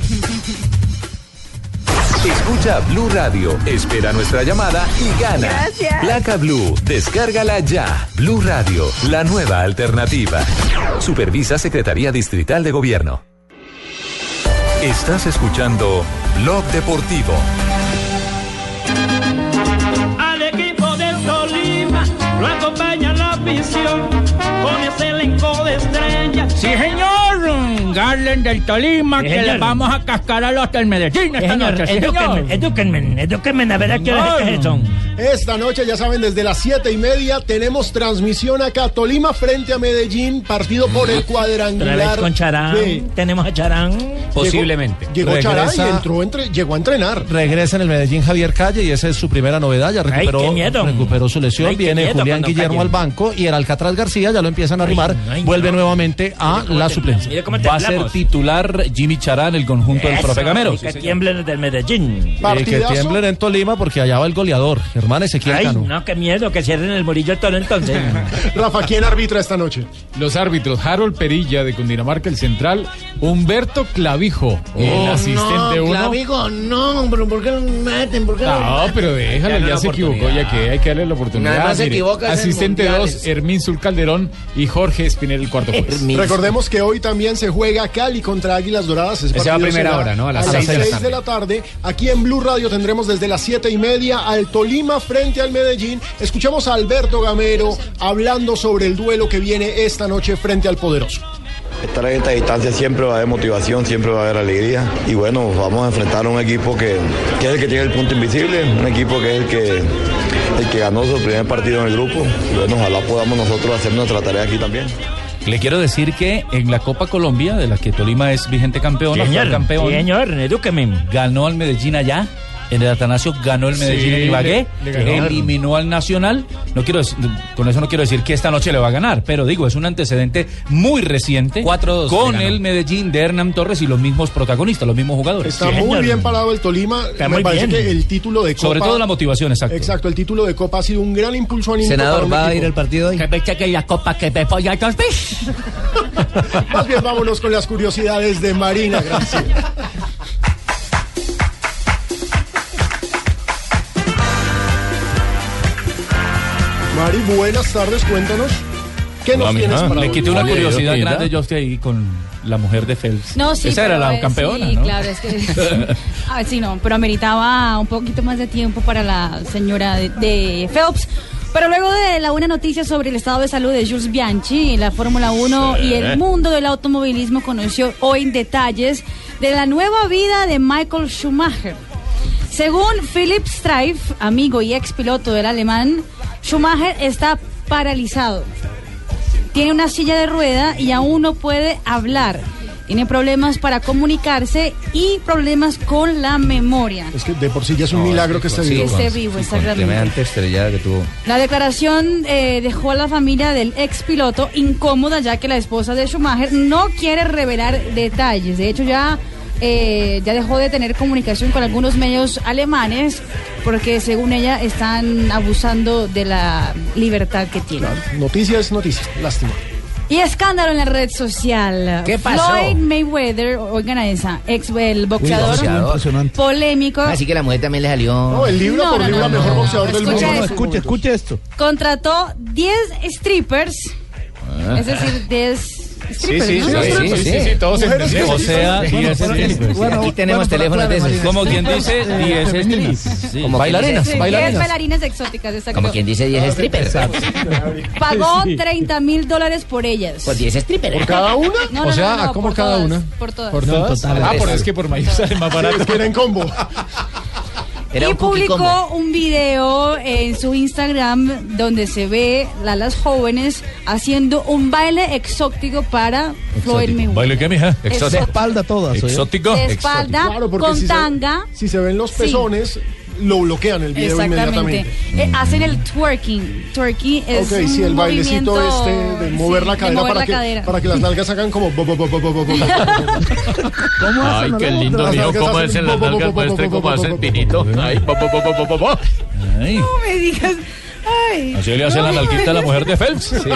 S11: Escucha Blue Radio, espera nuestra llamada y gana.
S60: Gracias.
S11: Placa Blue, descárgala ya. Blue Radio, la nueva alternativa. Supervisa Secretaría Distrital de Gobierno. Estás escuchando Blog Deportivo.
S78: Al equipo del Tolima lo acompaña la afición con ese elenco de estrellas.
S38: Sí, señor. Garland del Tolima,
S78: Sí,
S38: que le vamos a cascar a los del Medellín esta
S78: señor,
S38: noche.
S78: Edúquenme, edúquenme, edúquenme, a ver a qué hora son.
S36: Esta noche, ya saben, desde las siete y media tenemos transmisión acá. Tolima frente a Medellín, partido por el cuadrangular.
S78: con Charán.
S36: Sí.
S78: Tenemos a Charán.
S36: Llegó, llegó Chará y entró entre, llegó a entrenar.
S35: Regresa en el Medellín Javier Calle y esa es su primera novedad. Ya recuperó, recuperó su lesión.
S78: Ay,
S35: Viene Julián Guillermo al banco y el Alcatraz García ya lo empiezan a arrimar.
S78: ay,
S35: Vuelve
S78: no.
S35: nuevamente a la suplencia.
S32: Va a ser titular Jimmy Charán, el conjunto del profe Gamero.
S78: Y que tiemblen del Medellín.
S35: Y que tiemblen en Tolima porque allá va el goleador, Germán Ezequiel
S78: Ay,
S35: Cano.
S78: no, qué miedo, que cierren el Murillo el Toro entonces.
S36: Rafa, ¿quién arbitra esta noche?
S38: Los árbitros, Harold Perilla de Cundinamarca, el central, Humberto Clavijo, el asistente
S37: no,
S38: uno.
S37: Clavijo, no, pero ¿por qué no me meten? ¿Por qué no,
S38: No, pero déjalo, ya se equivocó, ya que hay que darle la oportunidad.
S37: Nada más se equivoca
S38: Asistente
S37: mundiales.
S38: 2, Hermín Sul Calderón y Jorge Espinel, el cuarto juez.
S36: Recordemos que hoy también se juega Cali contra Águilas Doradas. Ese
S38: Ese va a primera
S36: será
S38: hora, ¿no? A las
S36: a las
S38: seis de la
S36: 6
S38: tarde.
S36: de la tarde. Aquí en Blue Radio tendremos desde las siete y media al Tolima frente al Medellín. Escuchamos a Alberto Gamero hablando sobre el duelo que viene esta noche frente al Poderoso.
S97: Estar en esta distancia siempre va a haber motivación, siempre va a haber alegría. Y bueno, vamos a enfrentar a un equipo que, que es el que tiene el punto invisible, un equipo que es el que, el que ganó su primer partido en el grupo. Y bueno, ojalá podamos nosotros hacer nuestra tarea aquí también.
S32: Le quiero decir que en la Copa Colombia, de la que Tolima es vigente campeón,
S78: señor.
S32: campeón,
S78: señor, edúqueme.
S32: ganó al Medellín allá. En el Atanasio ganó el Medellín
S38: Sí,
S32: en Ibagué,
S38: le- le ganaron.
S32: eliminó al Nacional. No quiero con eso no quiero decir que esta noche le va a ganar, pero digo, es un antecedente muy reciente 4-2 con el Medellín de Hernán Torres y los mismos protagonistas, los mismos jugadores.
S36: Está muy bien parado el Tolima.
S32: Está
S36: Me
S32: muy
S36: parece
S32: bien.
S36: que el título de Copa.
S32: Sobre todo la motivación, exacto.
S36: Exacto, el título de Copa ha sido un gran impulso anímico. para un equipo.
S38: partido hoy? Que me cheque la copa que me a veces.
S36: Más bien vámonos con las curiosidades de Marina Gracia. Mari, buenas tardes, cuéntanos. ¿Qué nos
S32: Hola,
S36: tienes
S32: mija.
S36: para
S32: Le quité una
S36: Oye,
S32: curiosidad
S36: ¿qué
S32: grande yo estoy ahí con la mujer de Phelps.
S41: No, sí.
S32: Esa era la
S41: eh,
S32: campeona,
S41: Sí,
S32: ¿no?
S41: claro, es que. Ah, sí, no, pero ameritaba un poquito más de tiempo para la señora de, de Phelps. Pero luego de la buena noticia sobre el estado de salud de Jules Bianchi, la Fórmula 1
S98: Sí.
S41: y el mundo del automovilismo conoció hoy detalles de la nueva vida de Michael Schumacher. Según Philip Streif, amigo y ex piloto del alemán, Schumacher está paralizado. Tiene una silla de rueda y aún no puede hablar. Tiene problemas para comunicarse y problemas con la memoria.
S36: Es que de por sí ya es un milagro que esté
S41: Que
S36: vivo.
S41: esté vivo, exactamente.
S39: Estrellada que tuvo.
S41: La declaración eh, dejó a la familia del ex piloto incómoda ya que la esposa de Schumacher no quiere revelar detalles. De hecho ya, eh, ya dejó de tener comunicación con algunos medios alemanes porque según ella están abusando de la libertad que tiene.
S36: Noticia es noticia, lástima.
S41: Y escándalo en la red social.
S39: ¿Qué pasó?
S41: Floyd Mayweather, oigan a esa, ex el boxeador,
S39: boxeador.
S41: polémico,
S39: Así que la mujer también le salió.
S36: No, el libro
S41: No,
S36: por
S41: no,
S36: libra
S41: no,
S36: mejor
S41: no.
S36: boxeador del mundo.
S41: esto.
S39: escucha, escucha esto.
S41: contrató 10 strippers, es decir, 10 strippers,
S38: sí,
S41: ¿no?
S38: sí, sí, sí, sí, sí, todos entendemos.
S32: O sea,
S36: Bueno,
S32: 10
S36: bueno,
S32: strippers.
S39: Bueno, Aquí tenemos
S98: bueno,
S39: teléfonos de esos.
S32: Como quien dice, 10 strippers. Sí.
S39: Como
S35: Bailarinas,
S41: Sí, 10
S35: bailarinas.
S41: bailarinas exóticas, exacto.
S39: Como quien dice 10 strippers.
S41: Pagó 30 mil dólares por ellas.
S39: Por 10 strippers.
S36: ¿Por cada una?
S41: No,
S35: O sea,
S41: no, no,
S35: ¿cómo
S41: por
S35: cada
S41: todas,
S35: una?
S41: Por todas.
S38: ¿Por todas?
S35: total,
S38: ah, por es que por mayor sale más
S36: Sí,
S38: barato.
S36: es que era en combo.
S39: Era
S41: y publicó un video en su Instagram donde se ve a las jóvenes haciendo un baile exótico para Floyd Mayweather.
S32: ¿Baile qué, mija?
S41: De
S32: Exótico.
S39: espalda todas.
S32: Exótico.
S41: De espalda,
S36: Claro,
S41: con
S36: si se-
S41: tanga.
S36: Si se ven los
S41: Sí.
S36: Lo bloquean el video
S41: Exactamente.
S36: inmediatamente.
S41: Eh, hacen el twerking. Twerking es
S36: Ok, sí,
S41: un
S36: el bailecito
S41: movimiento,
S36: este de mover la
S41: sí, de
S36: cadera,
S41: mover
S36: para,
S41: la
S36: que,
S41: cadera.
S36: para que las nalgas hagan como...
S39: ¿Cómo
S19: Ay, qué lindo,
S36: nalgas
S19: cómo
S36: hacen
S19: hacen las nalgas,
S36: bo,
S19: cómo
S36: bo,
S19: hace
S36: bo,
S19: el
S36: bo,
S19: pinito. Ay, bo, bo, bo.
S32: Ay,
S41: No me digas. Ay.
S32: Así le hace la nalguita a la mujer de Phelps. Sí.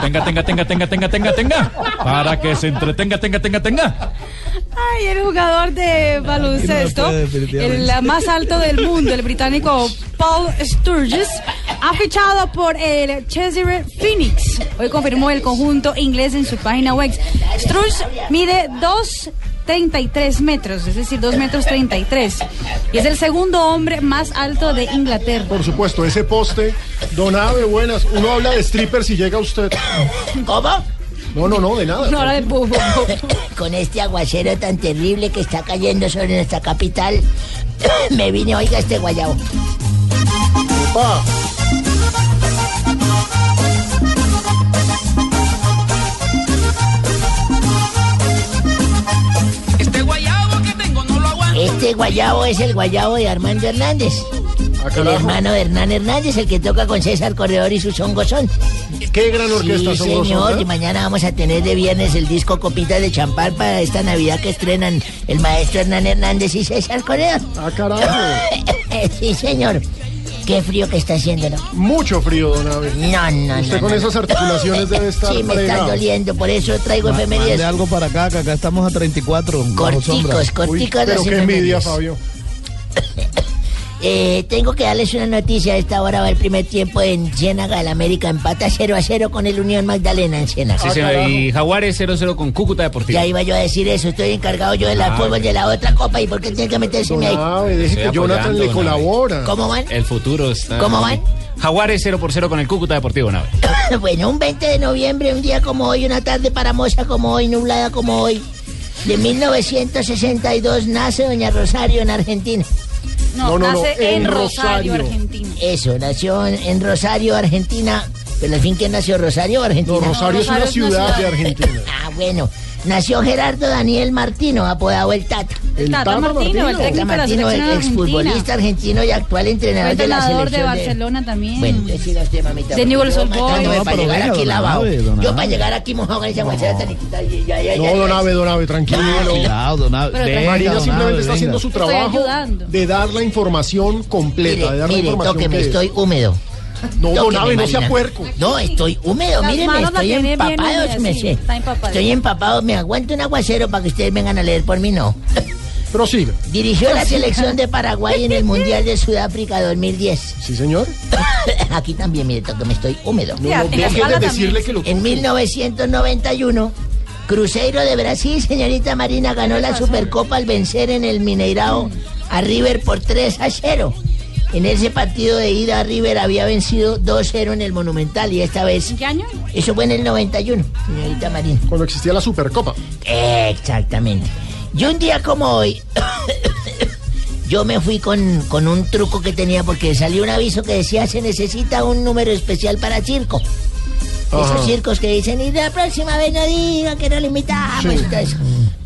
S32: Tenga, tenga, tenga, tenga, tenga, tenga, tenga. Para que se entretenga, tenga, tenga, tenga.
S99: Ay, el jugador de baloncesto, el más alto del mundo, el británico Paul Sturges, ha fichado por el Cheshire Phoenix. Hoy confirmó el conjunto inglés en su página web. Sturges mide 2,33 metros, es decir, 2 metros 33. Y es el segundo hombre más alto de Inglaterra.
S36: Por supuesto, ese poste. Don Ave, buenas. Uno habla de stripper si llega usted.
S40: ¿Cómo?
S36: No, no, no, de nada.
S99: No, de bufo.
S40: Con este aguacero tan terrible que está cayendo sobre nuestra capital, me vine, oiga, este guayabo.
S36: Pa.
S40: Este guayabo es el guayabo de Armando Hernández.
S36: Ah,
S40: El hermano de Hernán Hernández, el que toca con César Corredor y su son.
S36: Qué gran orquesta
S40: Sí,
S36: son
S40: señor.
S36: ¿eh?
S40: Y mañana vamos a tener de viernes el disco Copitas de Champán para esta Navidad que estrenan el maestro Hernán Hernández y César Corredor.
S36: Ah, carajo.
S40: sí, señor. Qué frío que está haciendo, ¿no?
S36: Mucho frío, don Ave.
S40: No, no,
S36: Usted
S40: no,
S36: con
S40: no.
S36: esas articulaciones debe estar
S40: Sí, me están
S36: fregado.
S40: doliendo, por eso traigo
S100: Ma-
S40: efemérides.
S100: Algo para acá, que acá estamos a 34. bajo sombra.
S40: Corticos, corticos
S36: Pero qué envidia. Fabio.
S40: Eh, tengo que darles una noticia. A esta hora va el primer tiempo en Ciénaga. El América empata 0 a 0 con el Unión Magdalena en Ciénaga.
S101: Sí, señor. Y Jaguares 0-0 con Cúcuta Deportivo.
S40: Ya iba yo a decir eso. Estoy encargado yo de la
S101: Ah,
S40: fútbol de la otra copa. ¿Y por qué tiene que meterse
S36: Don
S40: ahí?
S36: Deje que Jonathan le colabora.
S40: ¿Cómo van?
S101: El futuro está.
S40: ¿Cómo van?
S101: Jaguares 0 por 0 con el Cúcuta Deportivo, Nave.
S40: bueno, un 20 de noviembre, un día como hoy, una tarde paramosa como hoy, nublada como hoy. De 1962 nace Doña Rosario en Argentina.
S99: No, nace en Rosario, Argentina.
S40: Eso, nació en, Rosario, Argentina. Pero al fin, ¿quién nació? ¿Rosario o Argentina?
S36: No, Rosario es una ciudad de Argentina.
S40: ah, bueno. Nació Gerardo Daniel Martino, apodado el Tata.
S99: El Tata Martino, el técnico de la
S40: Martino,
S99: selección
S40: el exfutbolista argentino y actual
S99: Fue
S40: entrenador de la
S99: entrenador de
S40: selección
S99: Barcelona también.
S40: Bueno, usted, mamita.
S99: De Newell's
S40: Yo
S99: Old Boys. No,
S40: para llegar aquí lavado. Yo para llegar aquí mojado con esa guachera tan ya,
S36: No, don. Ave, don Ave, tranquilo.
S100: Cuidado, don Ave.
S36: Marina simplemente está haciendo su trabajo de dar la información completa, de dar la información
S40: tóqueme,
S36: que es.
S40: estoy húmedo.
S36: No, don Ave, no sea puerco.
S40: No, estoy húmedo,
S99: Las
S40: míreme, estoy empapado, me
S99: sí,
S40: sé.
S99: está empapado.
S40: Estoy empapado, me aguanto un aguacero para que ustedes vengan a leer por mí, no.
S36: Prosiga.
S40: Dirigió la selección de Paraguay en el Mundial de Sudáfrica 2010.
S36: Sí, señor.
S40: Aquí también, mire, tóqueme, estoy húmedo.
S36: No, no, deje de decirle que lo
S40: En 1991, Cruzeiro de Brasil, señorita Marina, ganó la Supercopa al vencer en el Mineirao a River por 3 a 0. En ese partido de ida, River había vencido 2-0 en el Monumental y esta vez...
S99: ¿En qué año?
S40: Eso fue en el 91, señorita Marina.
S36: Cuando existía la Supercopa.
S40: Exactamente. Y un día como hoy, yo me fui con, con un truco que tenía porque salió un aviso que decía se necesita un número especial para circo.
S36: Ajá.
S40: Esos circos que dicen, y la próxima vez no diga que no le invitamos.
S36: Sí.
S40: y todo eso.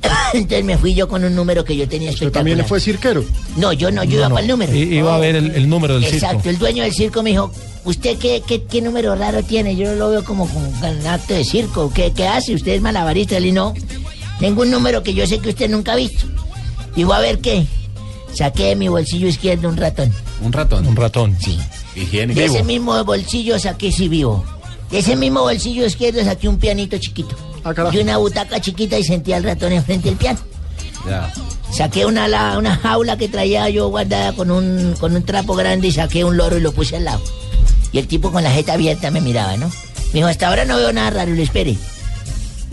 S40: Entonces me fui yo con un número que yo tenía
S36: Usted
S40: espectacular.
S36: también le fue cirquero.
S40: No, yo no, yo iba para el número.
S78: I- iba a ver el, el número del
S40: Exacto,
S78: circo.
S40: el dueño del circo me dijo, ¿usted qué, qué, qué número raro tiene? Yo lo veo como con un acto de circo. ¿Qué, qué hace? ¿Usted es malabarista? Le dije, no, tengo un número que yo sé que usted nunca ha visto. Digo, a ver qué. Saqué de mi bolsillo izquierdo un ratón.
S101: Un ratón.
S78: Un ratón.
S40: Sí.
S101: Higiénico.
S40: De ese mismo bolsillo saqué sí vivo. De ese mismo bolsillo izquierdo saqué un pianito chiquito.
S36: Ah,
S40: y una butaca chiquita y sentí al ratón enfrente del piano.
S101: Ya.
S40: Saqué una, la- una jaula que traía yo guardada con un, con un trapo grande y saqué un loro y lo puse al lado. Y el tipo con la jeta abierta me miraba, ¿no? Me dijo, hasta ahora no veo nada raro, le espere.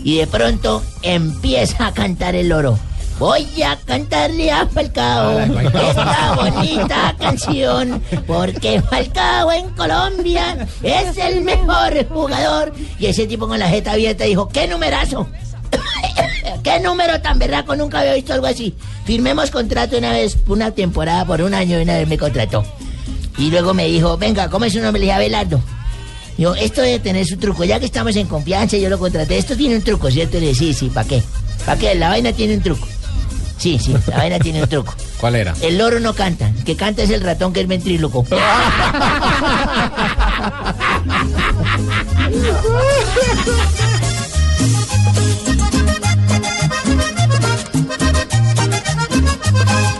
S40: Y de pronto empieza a cantar el loro. Voy a cantarle a Falcao esta bonita canción porque Falcao en Colombia es el mejor jugador. Y ese tipo con la jeta abierta dijo, ¿qué numerazo? ¿Qué número tan berraco? Nunca había visto algo así. Firmemos contrato una vez, una temporada por un año y una vez me contrató. Y luego me dijo, venga, ¿cómo es su nombre? Le dije, Abelardo. Yo, esto debe tener su truco. Ya que estamos en confianza, yo lo contraté. Esto tiene un truco, ¿cierto? Le dije, sí, sí, ¿para qué? ¿Para qué? La vaina tiene un truco. Sí, sí, la vaina tiene un truco.
S101: ¿Cuál era?
S40: El loro no canta. El que canta es el ratón que es ventríloco.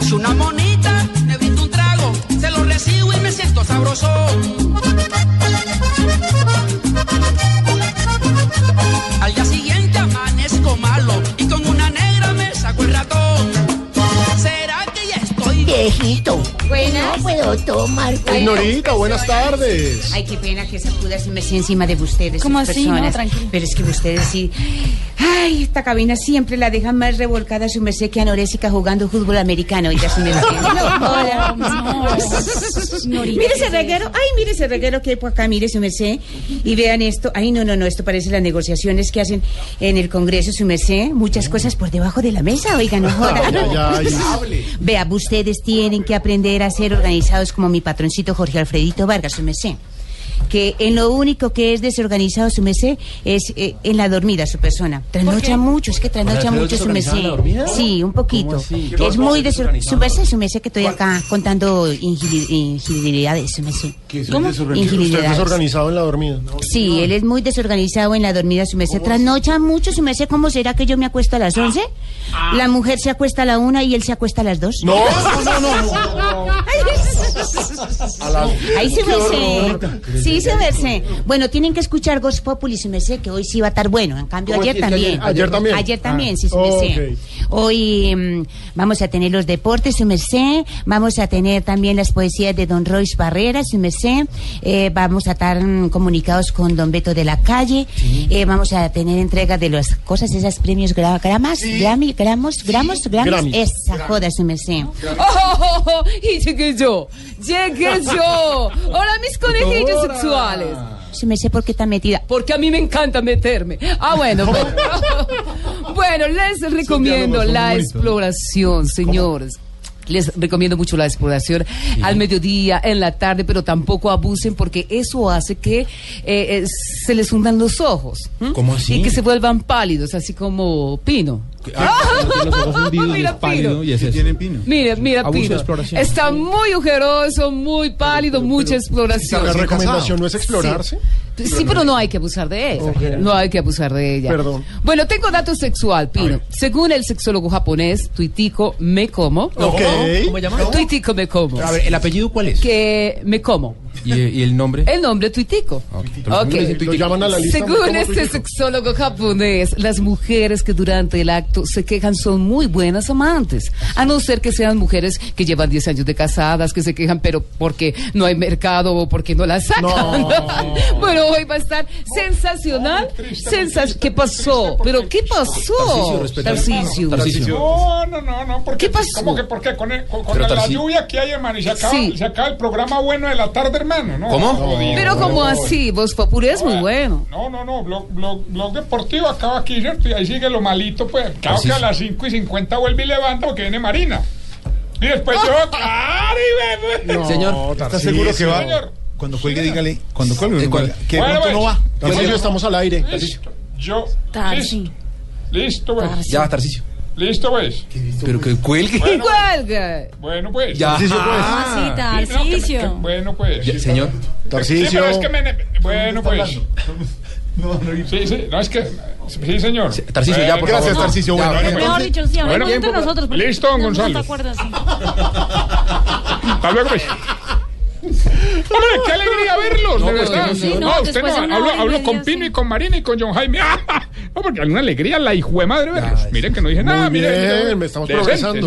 S102: Es una monita, un trago, se lo recibo y me siento sabroso.
S40: Marco.
S36: Ignorita, buenas tardes.
S5: Ay, qué pena que sacuda su merced encima de ustedes.
S99: ¿Cómo así? No, tranquilo.
S5: Pero es que ustedes sí. Ay, esta cabina siempre la dejan más revolcada su merced que anorésica jugando fútbol americano. Oiga, su merced. Hola. Mire ese reguero. Ay, mire ese reguero que hay por acá. Mire su merced. Y vean esto. Ay, no, no, no. Esto parece las negociaciones que hacen en el Congreso, su merced. Muchas cosas por debajo de la mesa. Oiga, no
S36: ay,
S5: Vea, ustedes tienen que aprender a ser organizados como mi patroncito Jorge Alfredito Vargas, su merced. Que en lo único que es desorganizado su merced es eh, en la dormida su persona. Trasnocha mucho, es que trasnocha
S78: ¿Alfredo
S5: mucho su
S78: dormida?
S5: Sí, un poquito. Es muy desorganizado. Su merced, su merced que estoy acá contando ingilidades, su merced.
S36: ¿Cómo? Usted es
S5: Ingilidades.
S36: desorganizado en la dormida.
S5: Sí, él es muy desorganizado en la dormida, su merced. Trasnocha mucho, su merced. ¿Cómo será que yo me acuesto a las 11? La mujer se acuesta a la una y él se acuesta a las dos.
S36: No, no, no, no.
S5: Ahí se merced. Sí, se merced. Bueno, tienen que escuchar Ghost Populi, se merced, que hoy sí va a estar bueno. En cambio,
S36: ¿Cómo
S5: ayer también.
S36: ayer- también?
S5: Ayer también,
S36: Ah.
S5: sí, se
S36: Oh,
S5: merced. Hoy mm, vamos a tener los deportes, su merced. Vamos a tener también las poesías de Don Royce Barrera, su merced. Eh, vamos a estar mm, comunicados con Don Beto de la Calle. Eh, vamos a tener entrega de las cosas, esas premios gra- gramas, gramos, gramos, gramos.
S103: Grammys.
S5: Esa joda, su merced.
S103: ¡Oh, oh, oh! Y llegué yo, llegué yo. Hola, mis conejillos sexuales.
S5: Se me sé por qué está metida.
S103: Porque a mí me encanta meterme. Ah, bueno. pues. bueno, les recomiendo la exploración, señores. Les recomiendo mucho la exploración al mediodía, en la tarde, pero tampoco abusen porque eso hace que eh, eh, se les hundan los ojos. ¿m?
S100: ¿Cómo así?
S103: Y que se vuelvan pálidos, así como Pino.
S100: Y
S103: Mira, Pino. mira,
S100: de
S103: Pino. Está muy ojeroso, muy pálido, mucha exploración.
S36: La recomendación no es explorarse.
S103: Sí. Sí, pero no hay que abusar de ella. No hay que abusar de ella.
S36: Perdón.
S103: Bueno, tengo dato sexual, Pino. Según el sexólogo japonés, Tuitico me como.
S100: Ok. ¿Cómo llama?
S103: Tuitico me como.
S100: A ver, ¿el apellido cuál es?
S103: Que me como.
S100: ¿Y, y el nombre?
S103: El nombre Tuitico. Ok.
S36: Lo llaman a la lista.
S103: Según
S36: como
S103: este
S36: tuitico.
S103: sexólogo japonés, las mujeres que durante el acto se quejan son muy buenas amantes. A no ser que sean mujeres que llevan 10 años de casadas, que se quejan, pero porque no hay mercado o porque no la sacan. bueno, hoy va a estar sensacional. Sensa- ¿Qué pasó? ¿Pero qué pasó? Tarcisio.
S104: No, no, no, no. Porque,
S103: ¿Qué pasó?
S104: ¿Cómo que por qué? Con, el- con- con la, la lluvia que hay, hermano, y se acaba,
S103: Sí.
S104: se acaba el programa bueno de la tarde, hermano. ¿No?
S100: ¿Cómo?
S104: Jodido.
S103: Pero como así, Voz Populi es muy bueno.
S104: No, no, no, blog, blog, blog deportivo acaba aquí, ¿cierto? Y ahí sigue lo malito, pues. Claro que
S100: Tarcisio.
S104: a las 5 y 50 vuelve y levanta porque viene Marina. Y después yo, claro, y
S100: Señor,
S104: ¿está seguro que va?
S100: Señor.
S104: Cuando
S100: cuelgue, dígale. Cuando cuelgue, cuelgue. Que
S104: Bueno,
S100: pronto no va.
S36: Tarcisio, estamos al aire.
S104: Listo. Yo,
S103: Tarsi.
S104: listo. Listo, pues.
S100: Ya va, Tarcicio.
S104: Listo, pues.
S100: Pero que cuelgue.
S104: Bueno,
S103: ¡Cuelga!
S104: Bueno, pues.
S100: Ya. Tarcisio, pues.
S99: ¿Cómo así,
S104: Sí, no, que- que- bueno, pues.
S100: Ya, señor.
S104: Sí, pero es que me... Bueno, pues. Sí, sí, no, es que... Sí, señor.
S100: Tarcisio, ya, por
S104: Gracias,
S100: favor. Ya,
S104: Bueno,
S100: ya.
S104: entonces-
S99: Mejor dicho, sí,
S104: Bueno,
S99: nosotros.
S104: Listo, don
S99: no- no
S104: Gonzalo.
S99: te acuerdas, sí.
S104: Hasta luego, pues. Hombre, qué alegría verlos,
S100: No,
S104: de
S100: pues,
S104: verdad.
S100: sí,
S99: no,
S104: no, usted no,
S99: una
S104: hablo, con Pino
S99: sí.
S104: y con Marina y con John Jaime. No, porque alguna alegría la hijo de madre verlos. Miren que no dije nada,
S36: Muy
S104: miren.
S36: bien,
S104: miren,
S36: me estamos progresando.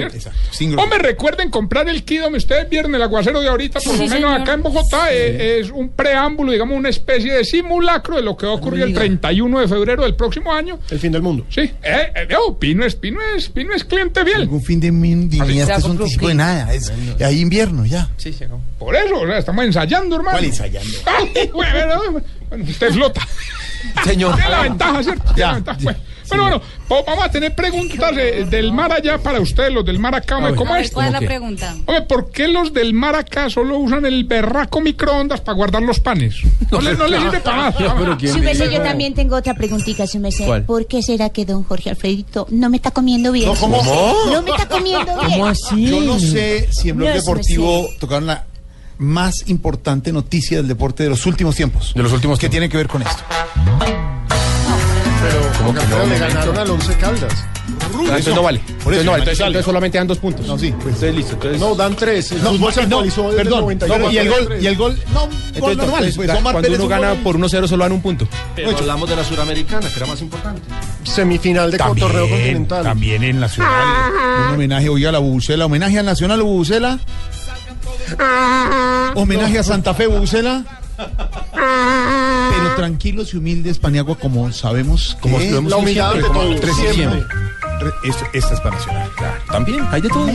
S104: Hombre, recuerden comprar el Kidom ustedes viernes, el aguacero de ahorita, por
S99: Sí,
S104: lo menos
S99: señor.
S104: acá en Bogotá, eh, es un preámbulo, digamos, una especie de simulacro de lo que va a ocurrir el 31 de febrero del próximo año.
S36: El fin del mundo.
S104: Sí, eh, eh, oh, Pino es, Pino es, Pino es cliente fiel.
S100: Algún fin de de este de nada. Es, hay invierno ya.
S104: Sí, se acabó. Por eso, estamos ensayando, hermano.
S100: ¿Cuál ensayando?
S104: Ay, bueno, bueno, usted flota.
S100: Señor.
S104: Tiene la ventaja, ¿cierto?
S100: Ya,
S104: la ventaja.
S100: sí.
S104: Bueno, pero bueno, po- vamos a tener preguntas eh, del mar allá para ustedes, los del mar acá. hombre, ¿Cómo es?
S99: ¿Cuál es la
S100: qué?
S99: pregunta?
S104: Hombre, ¿por qué los del mar acá solo usan el berraco microondas para guardar los panes? No, le, no les sirve para nada.
S5: Yo también tengo otra preguntita, su merced.
S100: ¿Cuál?
S5: ¿Por qué será que don Jorge Alfredito no me está comiendo bien?
S100: No, ¿cómo?
S5: No me está comiendo bien.
S100: ¿Cómo así? Yo no sé si en Blog
S5: No,
S100: Deportivo tocaron la más importante noticia del deporte de los últimos tiempos. De los últimos ¿Qué tiene que ver con esto?
S36: Pero
S100: ¿Cómo que no,
S36: le ganaron al Once Caldas.
S100: Entonces no vale.
S36: Por eso,
S100: Entonces no vale. Entonces, entonces solamente dan dos puntos. No, sí. Pues entonces listo. Entonces...
S36: No, dan tres. El
S100: No,
S36: fútbol se
S100: no,
S36: actualizó
S100: perdón,
S36: el 93.
S100: no, y el gol, y el gol, no,
S78: Entonces,
S100: gol normal.
S78: entonces,
S100: Pues, Omar
S78: cuando
S100: Pérez
S78: uno
S100: un
S78: gana
S100: gol-
S78: por 1-0 solo dan un punto.
S36: Pero
S78: hablamos de la suramericana, que era más importante.
S36: Semifinal de cotorreo continental.
S100: También en Nacional. Un homenaje hoy a la Bubucela. Homenaje al Nacional Bubucela. Homenaje a Santa Fe, Bucela. Pero tranquilos y humildes, Paniagua, como sabemos
S36: Como
S100: la humildad
S36: siempre,
S100: de todos.
S36: 3 de
S100: Siempre. Esto- esta es para Nacional.
S101: También, hay de todo.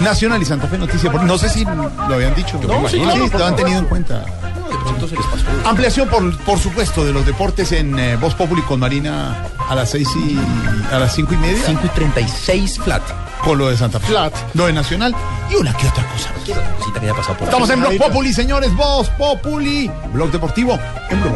S100: Nacional y Santa Fe Noticia. No sé si lo habían dicho. No, sí, claro, lo han tenido en cuenta.
S101: Se les pasó.
S100: Ampliación, por, por supuesto, de los deportes en eh, Voz Populi con Marina a las seis y a las cinco y media.
S101: 5 y 36 flat.
S100: Con lo de Santa Fe. Flat. Lo de Nacional. Y una que otra cosa.
S101: Cosita que haya pasado por
S100: Estamos
S101: aquí.
S100: en Blog Populi, señores. Voz Populi. Blog Deportivo en Blue.